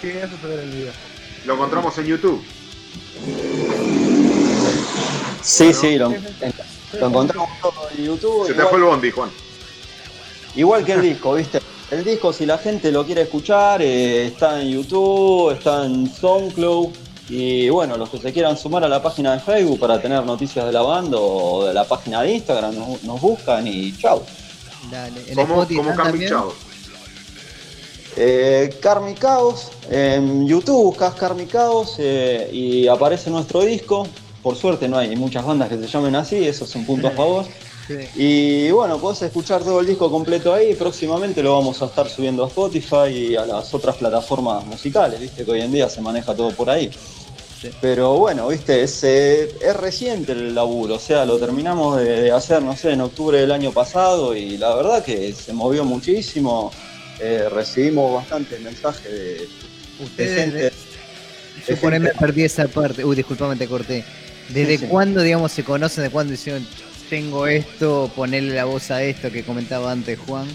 Sí, eso se ve en el video. Lo encontramos en YouTube. Sí, sí, lo, encontramos todo en YouTube. Se te fue el bondi, Juan. Igual que el disco, ¿viste? El disco, si la gente lo quiere escuchar, eh, está en YouTube, está en SoundCloud. Y bueno, los que se quieran sumar a la página de Facebook para tener noticias de la banda o de la página de Instagram, nos, buscan y chau. Dale, ¿Cómo, ¿cómo Karmic eh, Chaos? en YouTube buscas Karmic Chaos eh, y aparece nuestro disco. Por suerte no hay muchas bandas que se llamen así, eso es un punto a favor. *laughs* Y bueno, podés escuchar todo el disco completo ahí. Próximamente lo vamos a estar subiendo a Spotify y a las otras plataformas musicales, viste que hoy en día se maneja todo por ahí. Pero bueno, viste, es, eh, es, reciente el laburo, o sea, lo terminamos de, hacer, no sé, en octubre del año pasado y la verdad que se movió muchísimo. Eh, recibimos bastantes mensajes de, Ustedes, Yo por ahí me perdí esa parte. Uy, disculpame, te corté. ¿Desde cuándo, digamos, se conocen? ¿De cuándo hicieron tengo esto, ponerle la voz a esto que comentaba antes Juan.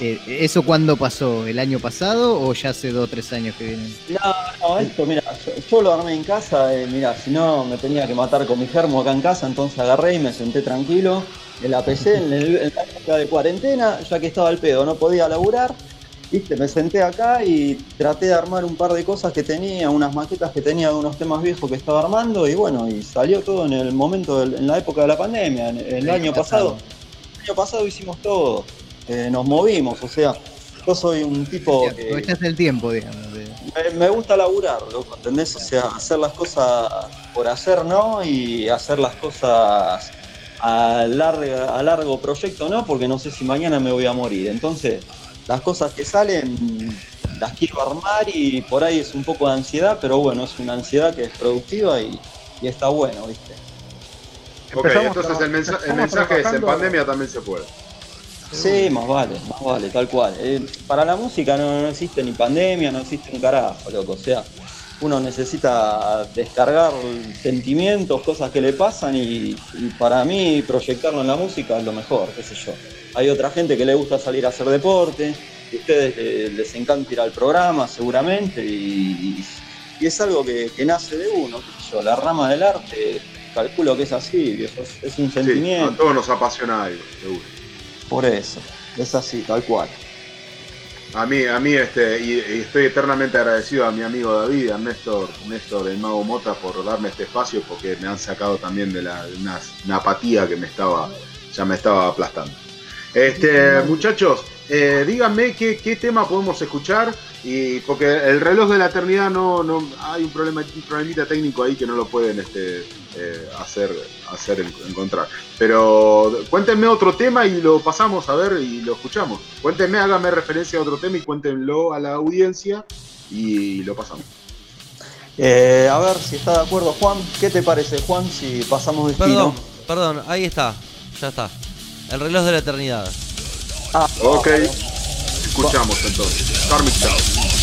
Eh, ¿Eso cuándo pasó? ¿El año pasado o ya hace dos o tres años que vienen? No, no, esto, mira, yo, lo armé en casa, eh, mira, si no me tenía que matar con mi germo acá en casa, entonces agarré y me senté tranquilo en la PC en, la época de cuarentena, ya que estaba el pedo, no podía laburar Viste, me senté acá y traté de armar un par de cosas que tenía, unas maquetas que tenía de unos temas viejos que estaba armando y bueno, y salió todo en el momento, en la época de la pandemia, en, el año pasado. El año pasado hicimos todo, eh, nos movimos, o sea, yo soy un tipo que... el tiempo, digamos. Me, gusta laburar, loco, ¿entendés? O sea, hacer las cosas por hacer, ¿no? Y hacer las cosas a, larga, a largo proyecto, ¿no? Porque no sé si mañana me voy a morir. Entonces, las cosas que salen las quiero armar y por ahí es un poco de ansiedad, pero bueno, es una ansiedad que es productiva y, está bueno, ¿viste? Ok, entonces el, mensaje es, en pandemia también se puede. Sí, más vale, más vale, tal cual. Eh, para la música no, existe ni pandemia, no existe un carajo, loco. O sea, uno necesita descargar sentimientos, cosas que le pasan y, para mí proyectarlo en la música es lo mejor, qué sé yo. Hay otra gente que le gusta salir a hacer deporte, a ustedes les encanta ir al programa seguramente y, es algo que, nace de uno, qué sé yo, la rama del arte, calculo que es así, es, un sentimiento. a todos nos apasiona algo, seguro. Por eso, es así, tal cual. A mí, a mí este, y, estoy eternamente agradecido a mi amigo David, a Néstor, Néstor del Mago Mota por darme este espacio porque me han sacado también de la, una, apatía que me estaba, ya me estaba aplastando. Este, muchachos, eh, díganme qué, qué, tema podemos escuchar y porque el reloj de la eternidad no, no hay un problema, un problemita técnico ahí que no lo pueden este, eh, hacer, hacer encontrar. Pero cuéntenme otro tema y lo pasamos a ver y lo escuchamos. Cuéntenme, háganme referencia a otro tema y cuéntenlo a la audiencia y lo pasamos. Eh, a ver si está de acuerdo Juan. ¿Qué te parece Juan si pasamos de Perdón, perdón, ahí está. Ya está. El reloj de la eternidad. Ah, ok. Escuchamos entonces. Karmic Bueno,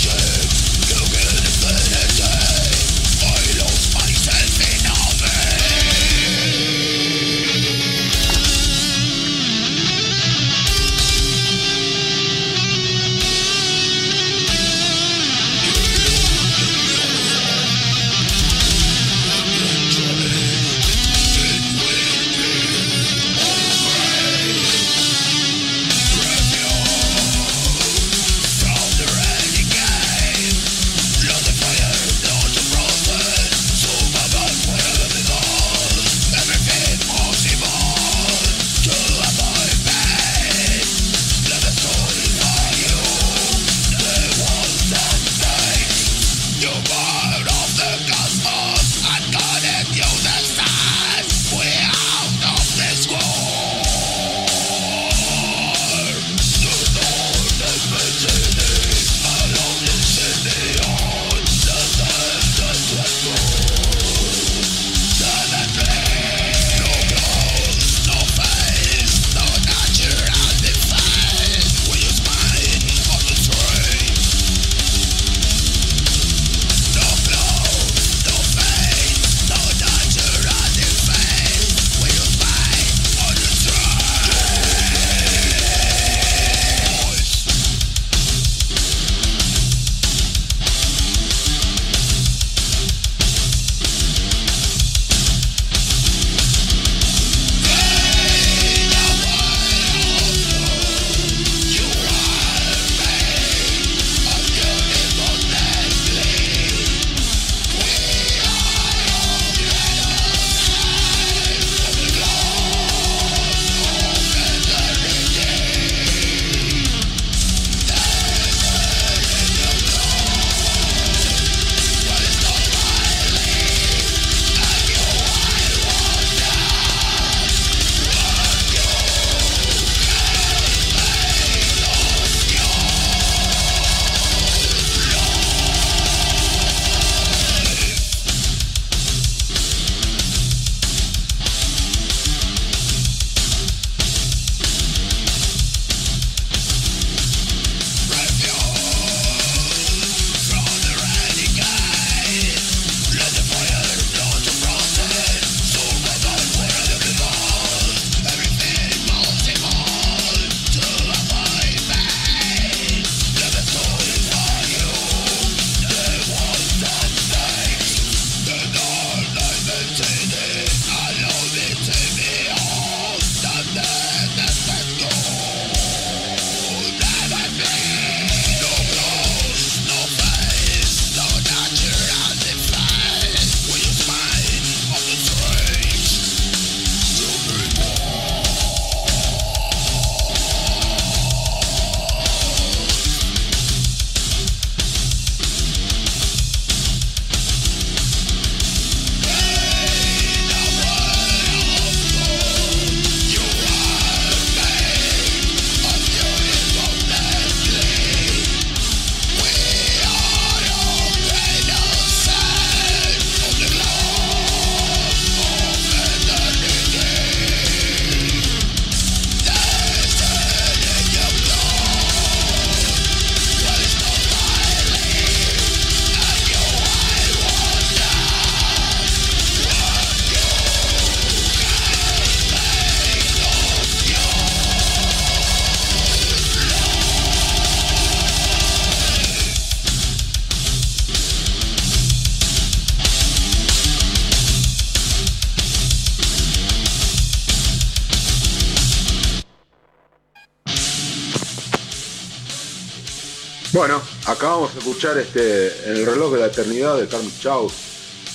acabamos de escuchar este El reloj de la eternidad de Carmen Chau.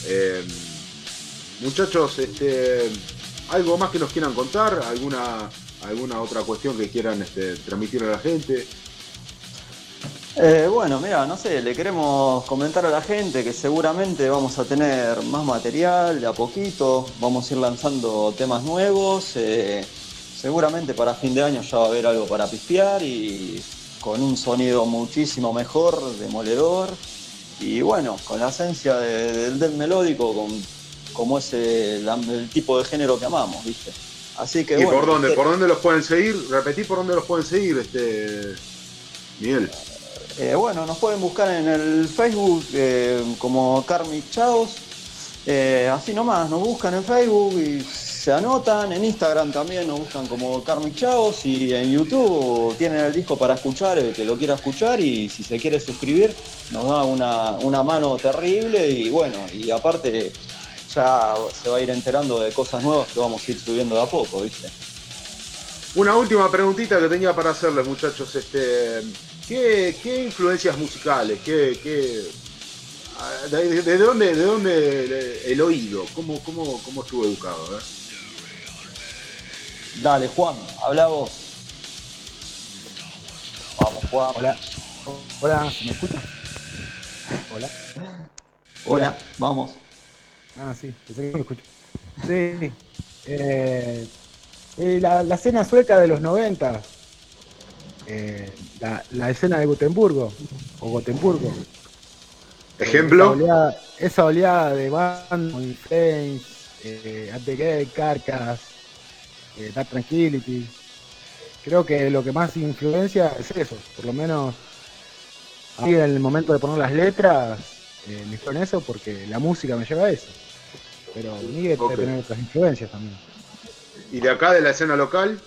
Eh, muchachos, este, ¿algo más que nos quieran contar? ¿Alguna, alguna otra cuestión que quieran este, transmitir a la gente? Eh, bueno, mira, no sé, le queremos comentar a la gente que seguramente vamos a tener más material de a poquito, vamos a ir lanzando temas nuevos, eh, seguramente para fin de año ya va a haber algo para pispear y con un sonido muchísimo mejor, demoledor, y bueno, con la esencia del death melódico, con, como es el, tipo de género que amamos, ¿viste? Así que, ¿Y por dónde? ¿Por dónde los pueden seguir? Repetí por dónde los pueden seguir, este Miguel. Eh, bueno, nos pueden buscar en el Facebook eh, como Karmic Chaos. Eh, así nomás, nos buscan en Facebook y se anotan, en Instagram también nos buscan como Karmic Chavos y en YouTube tienen el disco para escuchar, el que lo quiera escuchar y si se quiere suscribir nos da una, mano terrible y bueno, y aparte ya se va a ir enterando de cosas nuevas que vamos a ir subiendo de a poco, ¿viste? Una última preguntita que tenía para hacerles, muchachos. Este, ¿qué, influencias musicales? ¿Qué, de, dónde, de dónde el oído? ¿Cómo, cómo, cómo estuvo educado? Dale, Juan, habla vos. Vamos, Juan. Hola. Hola, ¿me escuchas? Hola. Hola, vamos. Ah, sí, pensé que me escucho. Sí. Eh, eh, la, la, escena sueca de los 90. Eh, la, la, escena de Gutenburgo. O Gotemburgo. ¿Ejemplo? Esa oleada, de Band, Flames, eh, At the Carcas, eh, Dark Tranquility. Creo que lo que más influencia es eso, por lo menos en el momento de poner las letras, eh, me en eso porque la música me lleva a eso. Pero Miguel okay. tener otras influencias también. ¿Y de acá de la escena local?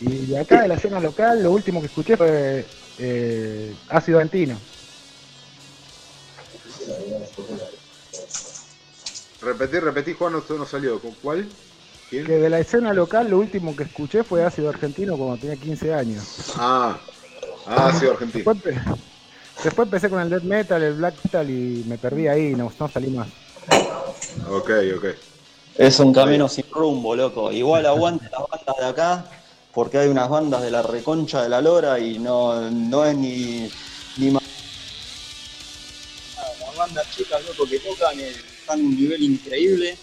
Y de acá de la escena local, lo último que escuché fue eh, Ácido Antino. Repetí, repetí, Juan, no, no salió. ¿Con cuál? Que de la escena local lo último que escuché fue Ácido Argentino cuando tenía 15 años. Ah, ah Ácido Argentino. Después, empecé con el death metal, el black metal y me perdí ahí, no, no salí más. Ok, ok. Es un camino sin rumbo, loco. Igual aguante las bandas de acá, porque hay unas bandas de la reconcha de la lora y no, no es ni, bandas chicas, loco, que tocan están a un nivel increíble.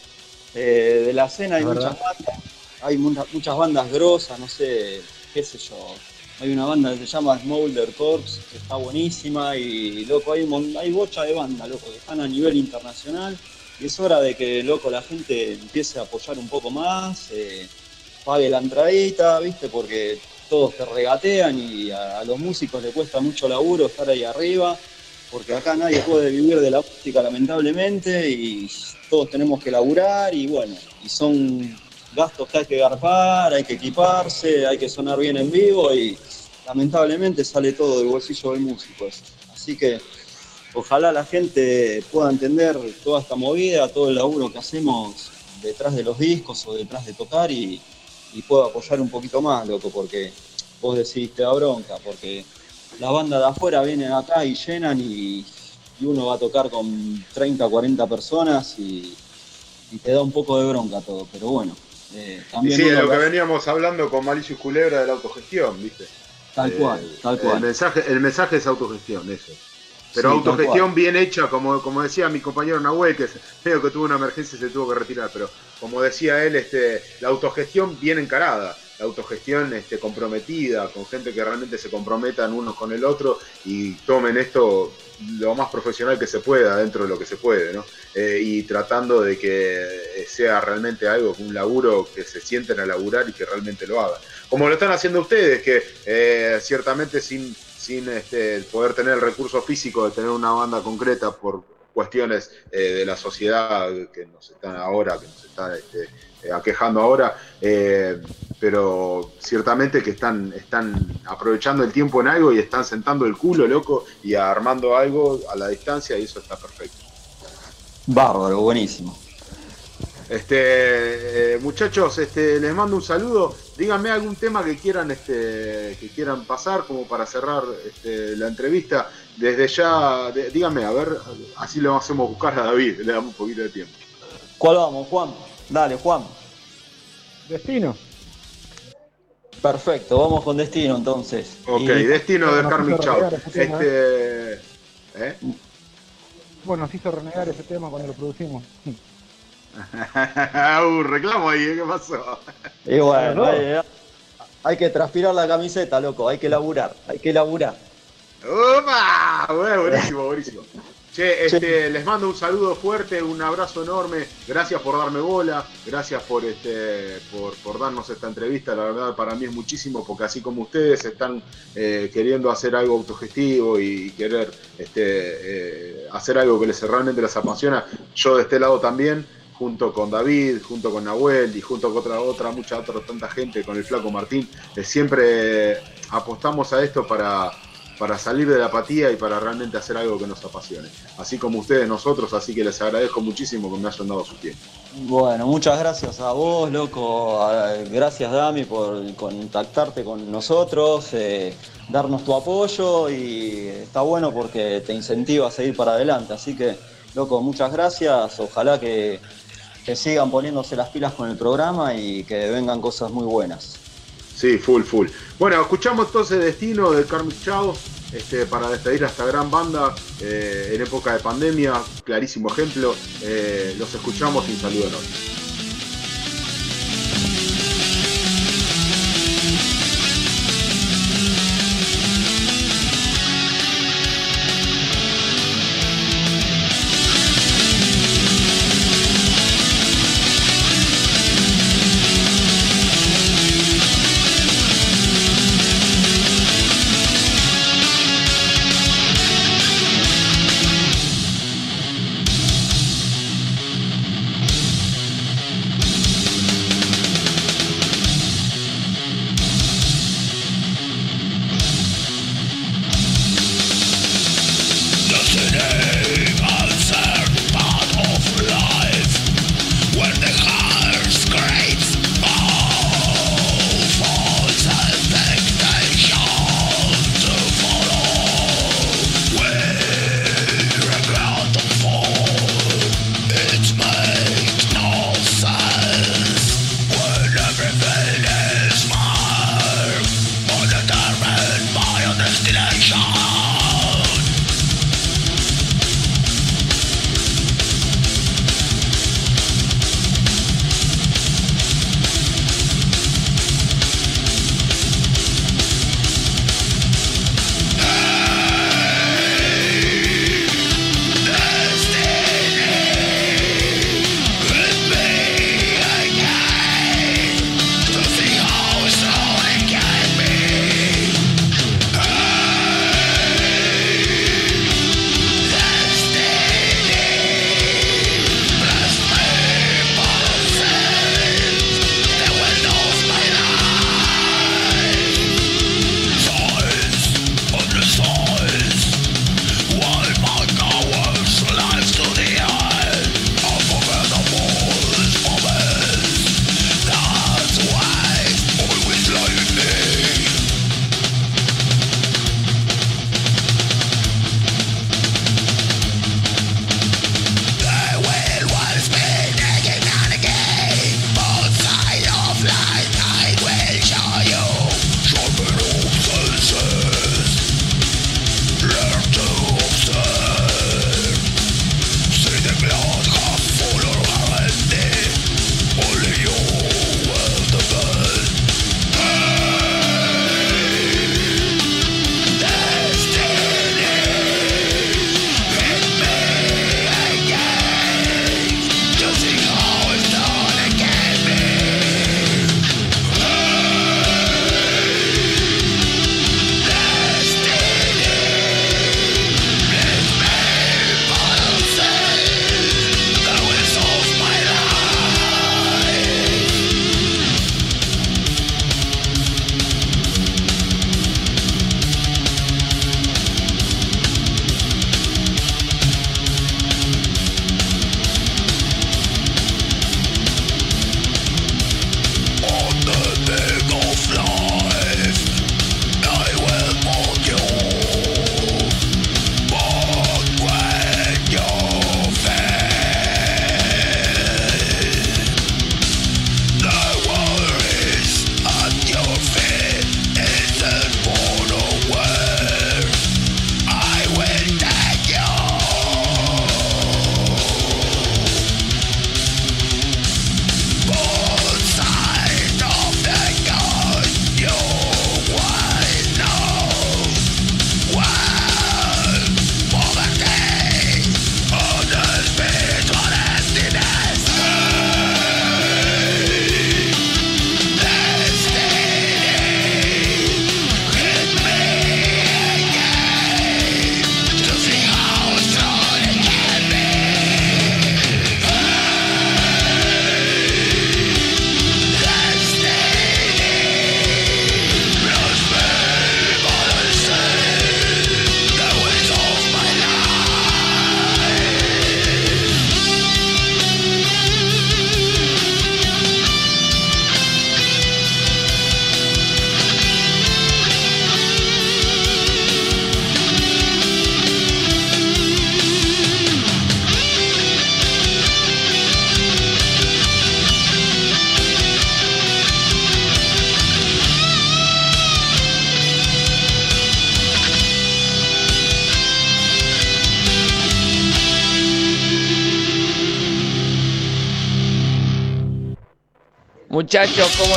Eh, de la escena hay muchas bandas, hay muchas bandas grosas, no sé, qué sé yo. Hay una banda que se llama Smolder Corps, que está buenísima y loco, hay, hay bocha de bandas, loco, que están a nivel internacional. Y es hora de que, loco, la gente empiece a apoyar un poco más, eh, pague la entradita, ¿viste? Porque todos te regatean y a, a, los músicos les cuesta mucho laburo estar ahí arriba porque acá nadie puede vivir de la música lamentablemente y todos tenemos que laburar y bueno, y son gastos que hay que garpar, hay que equiparse, hay que sonar bien en vivo y lamentablemente sale todo del bolsillo del músico. Así que ojalá la gente pueda entender toda esta movida, todo el laburo que hacemos detrás de los discos o detrás de tocar y, pueda apoyar un poquito más, loco, porque vos decís te da bronca, porque la banda de afuera vienen acá y llenan y, uno va a tocar con 30, 40 personas y, te da un poco de bronca todo, pero bueno. Eh, también sí, lo que veníamos hablando con Malicious Culebra de la autogestión, ¿viste? Tal cual, eh, tal cual. El mensaje, el mensaje es autogestión, eso. Pero autogestión bien hecha, como, como decía mi compañero Nahuel, que creo que tuvo una emergencia y se tuvo que retirar, pero como decía él, este, la autogestión bien encarada la autogestión este, comprometida, con gente que realmente se comprometan unos con el otro y tomen esto lo más profesional que se pueda dentro de lo que se puede, ¿no? Eh, y tratando de que sea realmente algo, un laburo que se sienten a laburar y que realmente lo hagan. Como lo están haciendo ustedes, que eh, ciertamente sin, sin este, poder tener el recurso físico de tener una banda concreta por cuestiones eh, de la sociedad que nos están ahora, que nos está este, aquejando ahora, pero ciertamente que están, están aprovechando el tiempo en algo y están sentando el culo, loco, y armando algo a la distancia y eso está perfecto. Bárbaro, buenísimo. Este, eh, muchachos, este, les mando un saludo. díganme algún tema que quieran, este, que quieran pasar como para cerrar este, la entrevista. Desde ya, díganme, a ver, así le hacemos buscar a David, le damos un poquito de tiempo. ¿Cuál vamos, Juan? Dale, Juan. Destino. Perfecto, vamos con Destino entonces. Ok, Destino de Carmen Chau. Este, ¿eh? Bueno, nos hizo renegar ese tema cuando lo producimos. *laughs* uh, reclamo ahí, ¿eh? ¿qué pasó? Y bueno, hay, que transpirar la camiseta, loco, hay que laburar, hay que laburar. ¡Opa! Bueno, buenísimo, buenísimo. Che, este, les mando un saludo fuerte, un abrazo enorme. Gracias por darme bola, gracias por este, por, darnos esta entrevista. La verdad para mí es muchísimo porque así como ustedes están eh, queriendo hacer algo autogestivo y querer este, eh, hacer algo que les realmente les apasiona, yo de este lado también junto con David, junto con Nahuel y junto con otra, otra mucha otra tanta gente, con el flaco Martín, eh, siempre apostamos a esto para, para salir de la apatía y para realmente hacer algo que nos apasione. Así como ustedes, nosotros, así que les agradezco muchísimo que me hayan dado su tiempo. Bueno, muchas gracias a vos, loco. Gracias, Dami, por contactarte con nosotros, eh, darnos tu apoyo y está bueno porque te incentiva a seguir para adelante. Así que, loco, muchas gracias. Ojalá que que sigan poniéndose las pilas con el programa y que vengan cosas muy buenas. Sí, full, full. Bueno, escuchamos entonces Destino de Carmen Chao este, para despedir a esta gran banda eh, en época de pandemia, clarísimo ejemplo. Eh, los escuchamos y un saludo enorme.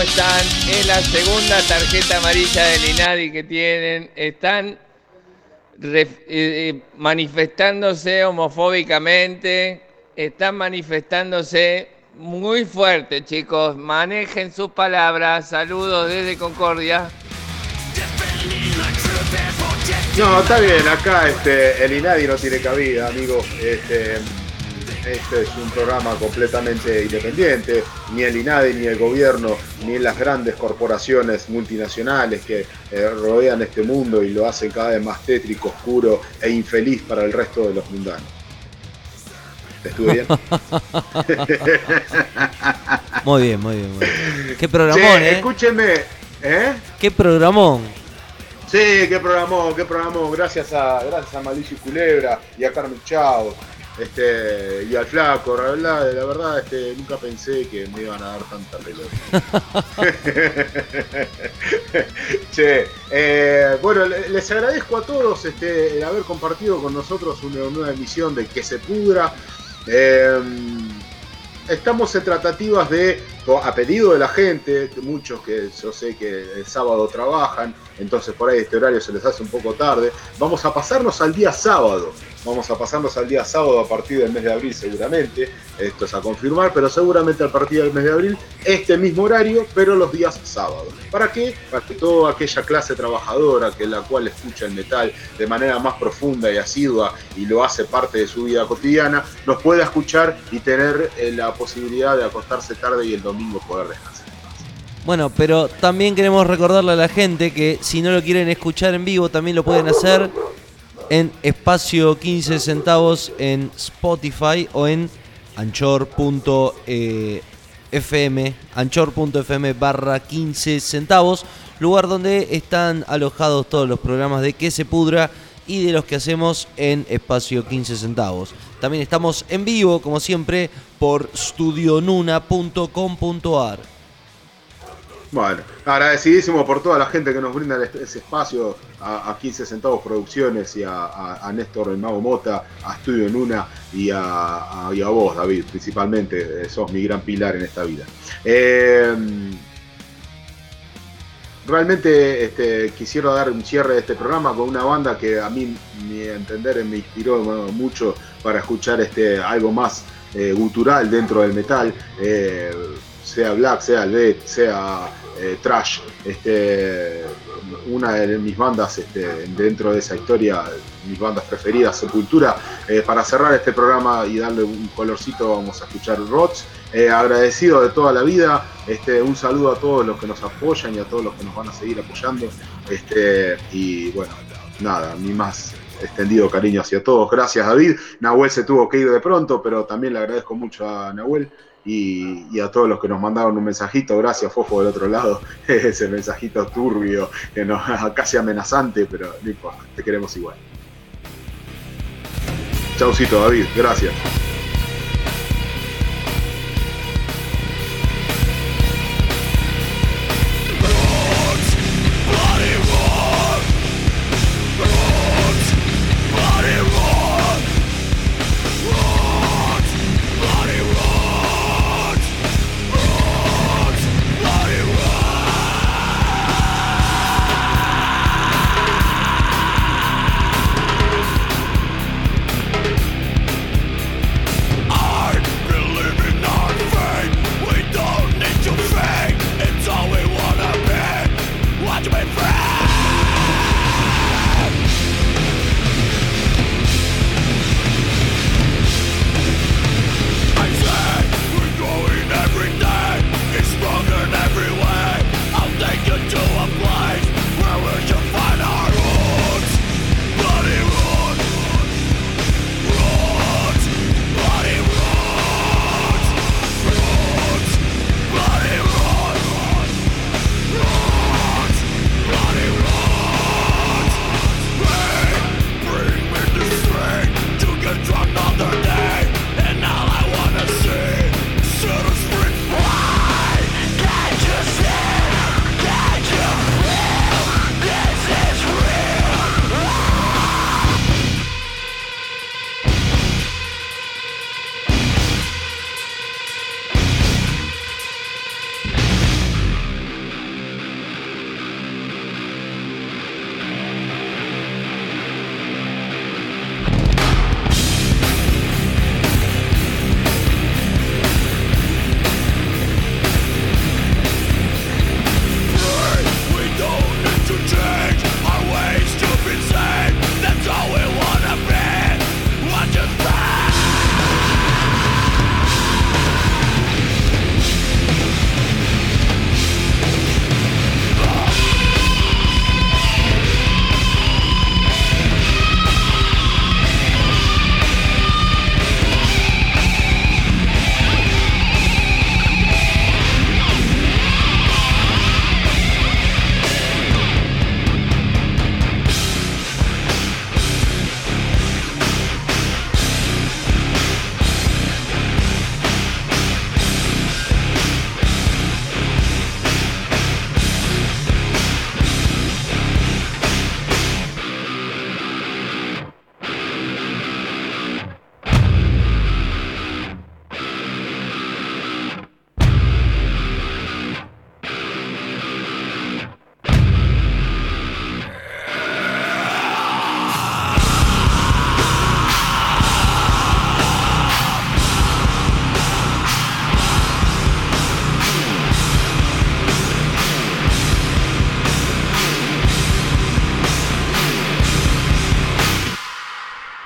¿Cómo están? Es la segunda tarjeta amarilla del INADI que tienen. Están eh, eh, manifestándose homofóbicamente, están manifestándose muy fuerte, chicos. Manejen sus palabras. Saludos desde Concordia. No, está bien, acá este, el INADI no tiene cabida, amigo. Este, este es un programa completamente independiente. Ni el INADI, ni el gobierno, ni las grandes corporaciones multinacionales que eh, rodean este mundo y lo hacen cada vez más tétrico, oscuro e infeliz para el resto de los mundanos. ¿Estuve bien? *laughs* muy bien, muy bien, muy bien. Qué programón, ¿eh? Escúcheme, ¿eh? Qué programón. Sí, qué programón, qué programón. Gracias a, gracias a Malicio Culebra y a Carmen Chao este, y al flaco, la verdad, la verdad este, nunca pensé que me iban a dar tanta pelota. *laughs* che, eh, bueno, les agradezco a todos este, el haber compartido con nosotros una nueva emisión de Que se pudra. Eh, estamos en tratativas de, a pedido de la gente, muchos que yo sé que el sábado trabajan, entonces por ahí este horario se les hace un poco tarde, vamos a pasarnos al día sábado. Vamos a pasarnos al día sábado a partir del mes de abril seguramente. Esto es a confirmar, pero seguramente a partir del mes de abril este mismo horario, pero los días sábados. ¿Para qué? Para que toda aquella clase trabajadora que la cual escucha el metal de manera más profunda y asidua y lo hace parte de su vida cotidiana, nos pueda escuchar y tener eh, la posibilidad de acostarse tarde y el domingo poder descansar. Bueno, pero también queremos recordarle a la gente que si no lo quieren escuchar en vivo, también lo pueden hacer en espacio 15 centavos en Spotify o en anchor.fm, anchor.fm barra 15 centavos, lugar donde están alojados todos los programas de Que se pudra y de los que hacemos en espacio 15 centavos. También estamos en vivo, como siempre, por studionuna.com.ar. Bueno, agradecidísimo por toda la gente que nos brinda ese espacio, a, 15 centavos producciones y a, Néstor el Mago Mota, a Estudio Nuna y a, y a vos, David, principalmente, eh, sos mi gran pilar en esta vida. Eh, realmente este, quisiera dar un cierre de este programa con una banda que a mí, mi entender, me inspiró mucho para escuchar este, algo más eh, gutural dentro del metal, sea black, sea death, sea eh, trash. Este, una de mis bandas este, dentro de esa historia, mis bandas preferidas, Sepultura. Eh, para cerrar este programa y darle un colorcito, vamos a escuchar Rots. Eh, agradecido de toda la vida. Este, un saludo a todos los que nos apoyan y a todos los que nos van a seguir apoyando. Y bueno, nada, mi más extendido cariño hacia todos. Gracias, David. Nahuel se tuvo que ir de pronto, pero también le agradezco mucho a Nahuel y, a todos los que nos mandaron un mensajito, gracias Fofo del otro lado, *laughs* ese mensajito turbio, que *laughs* casi amenazante, pero no importa, te queremos igual. Chaucito David, gracias.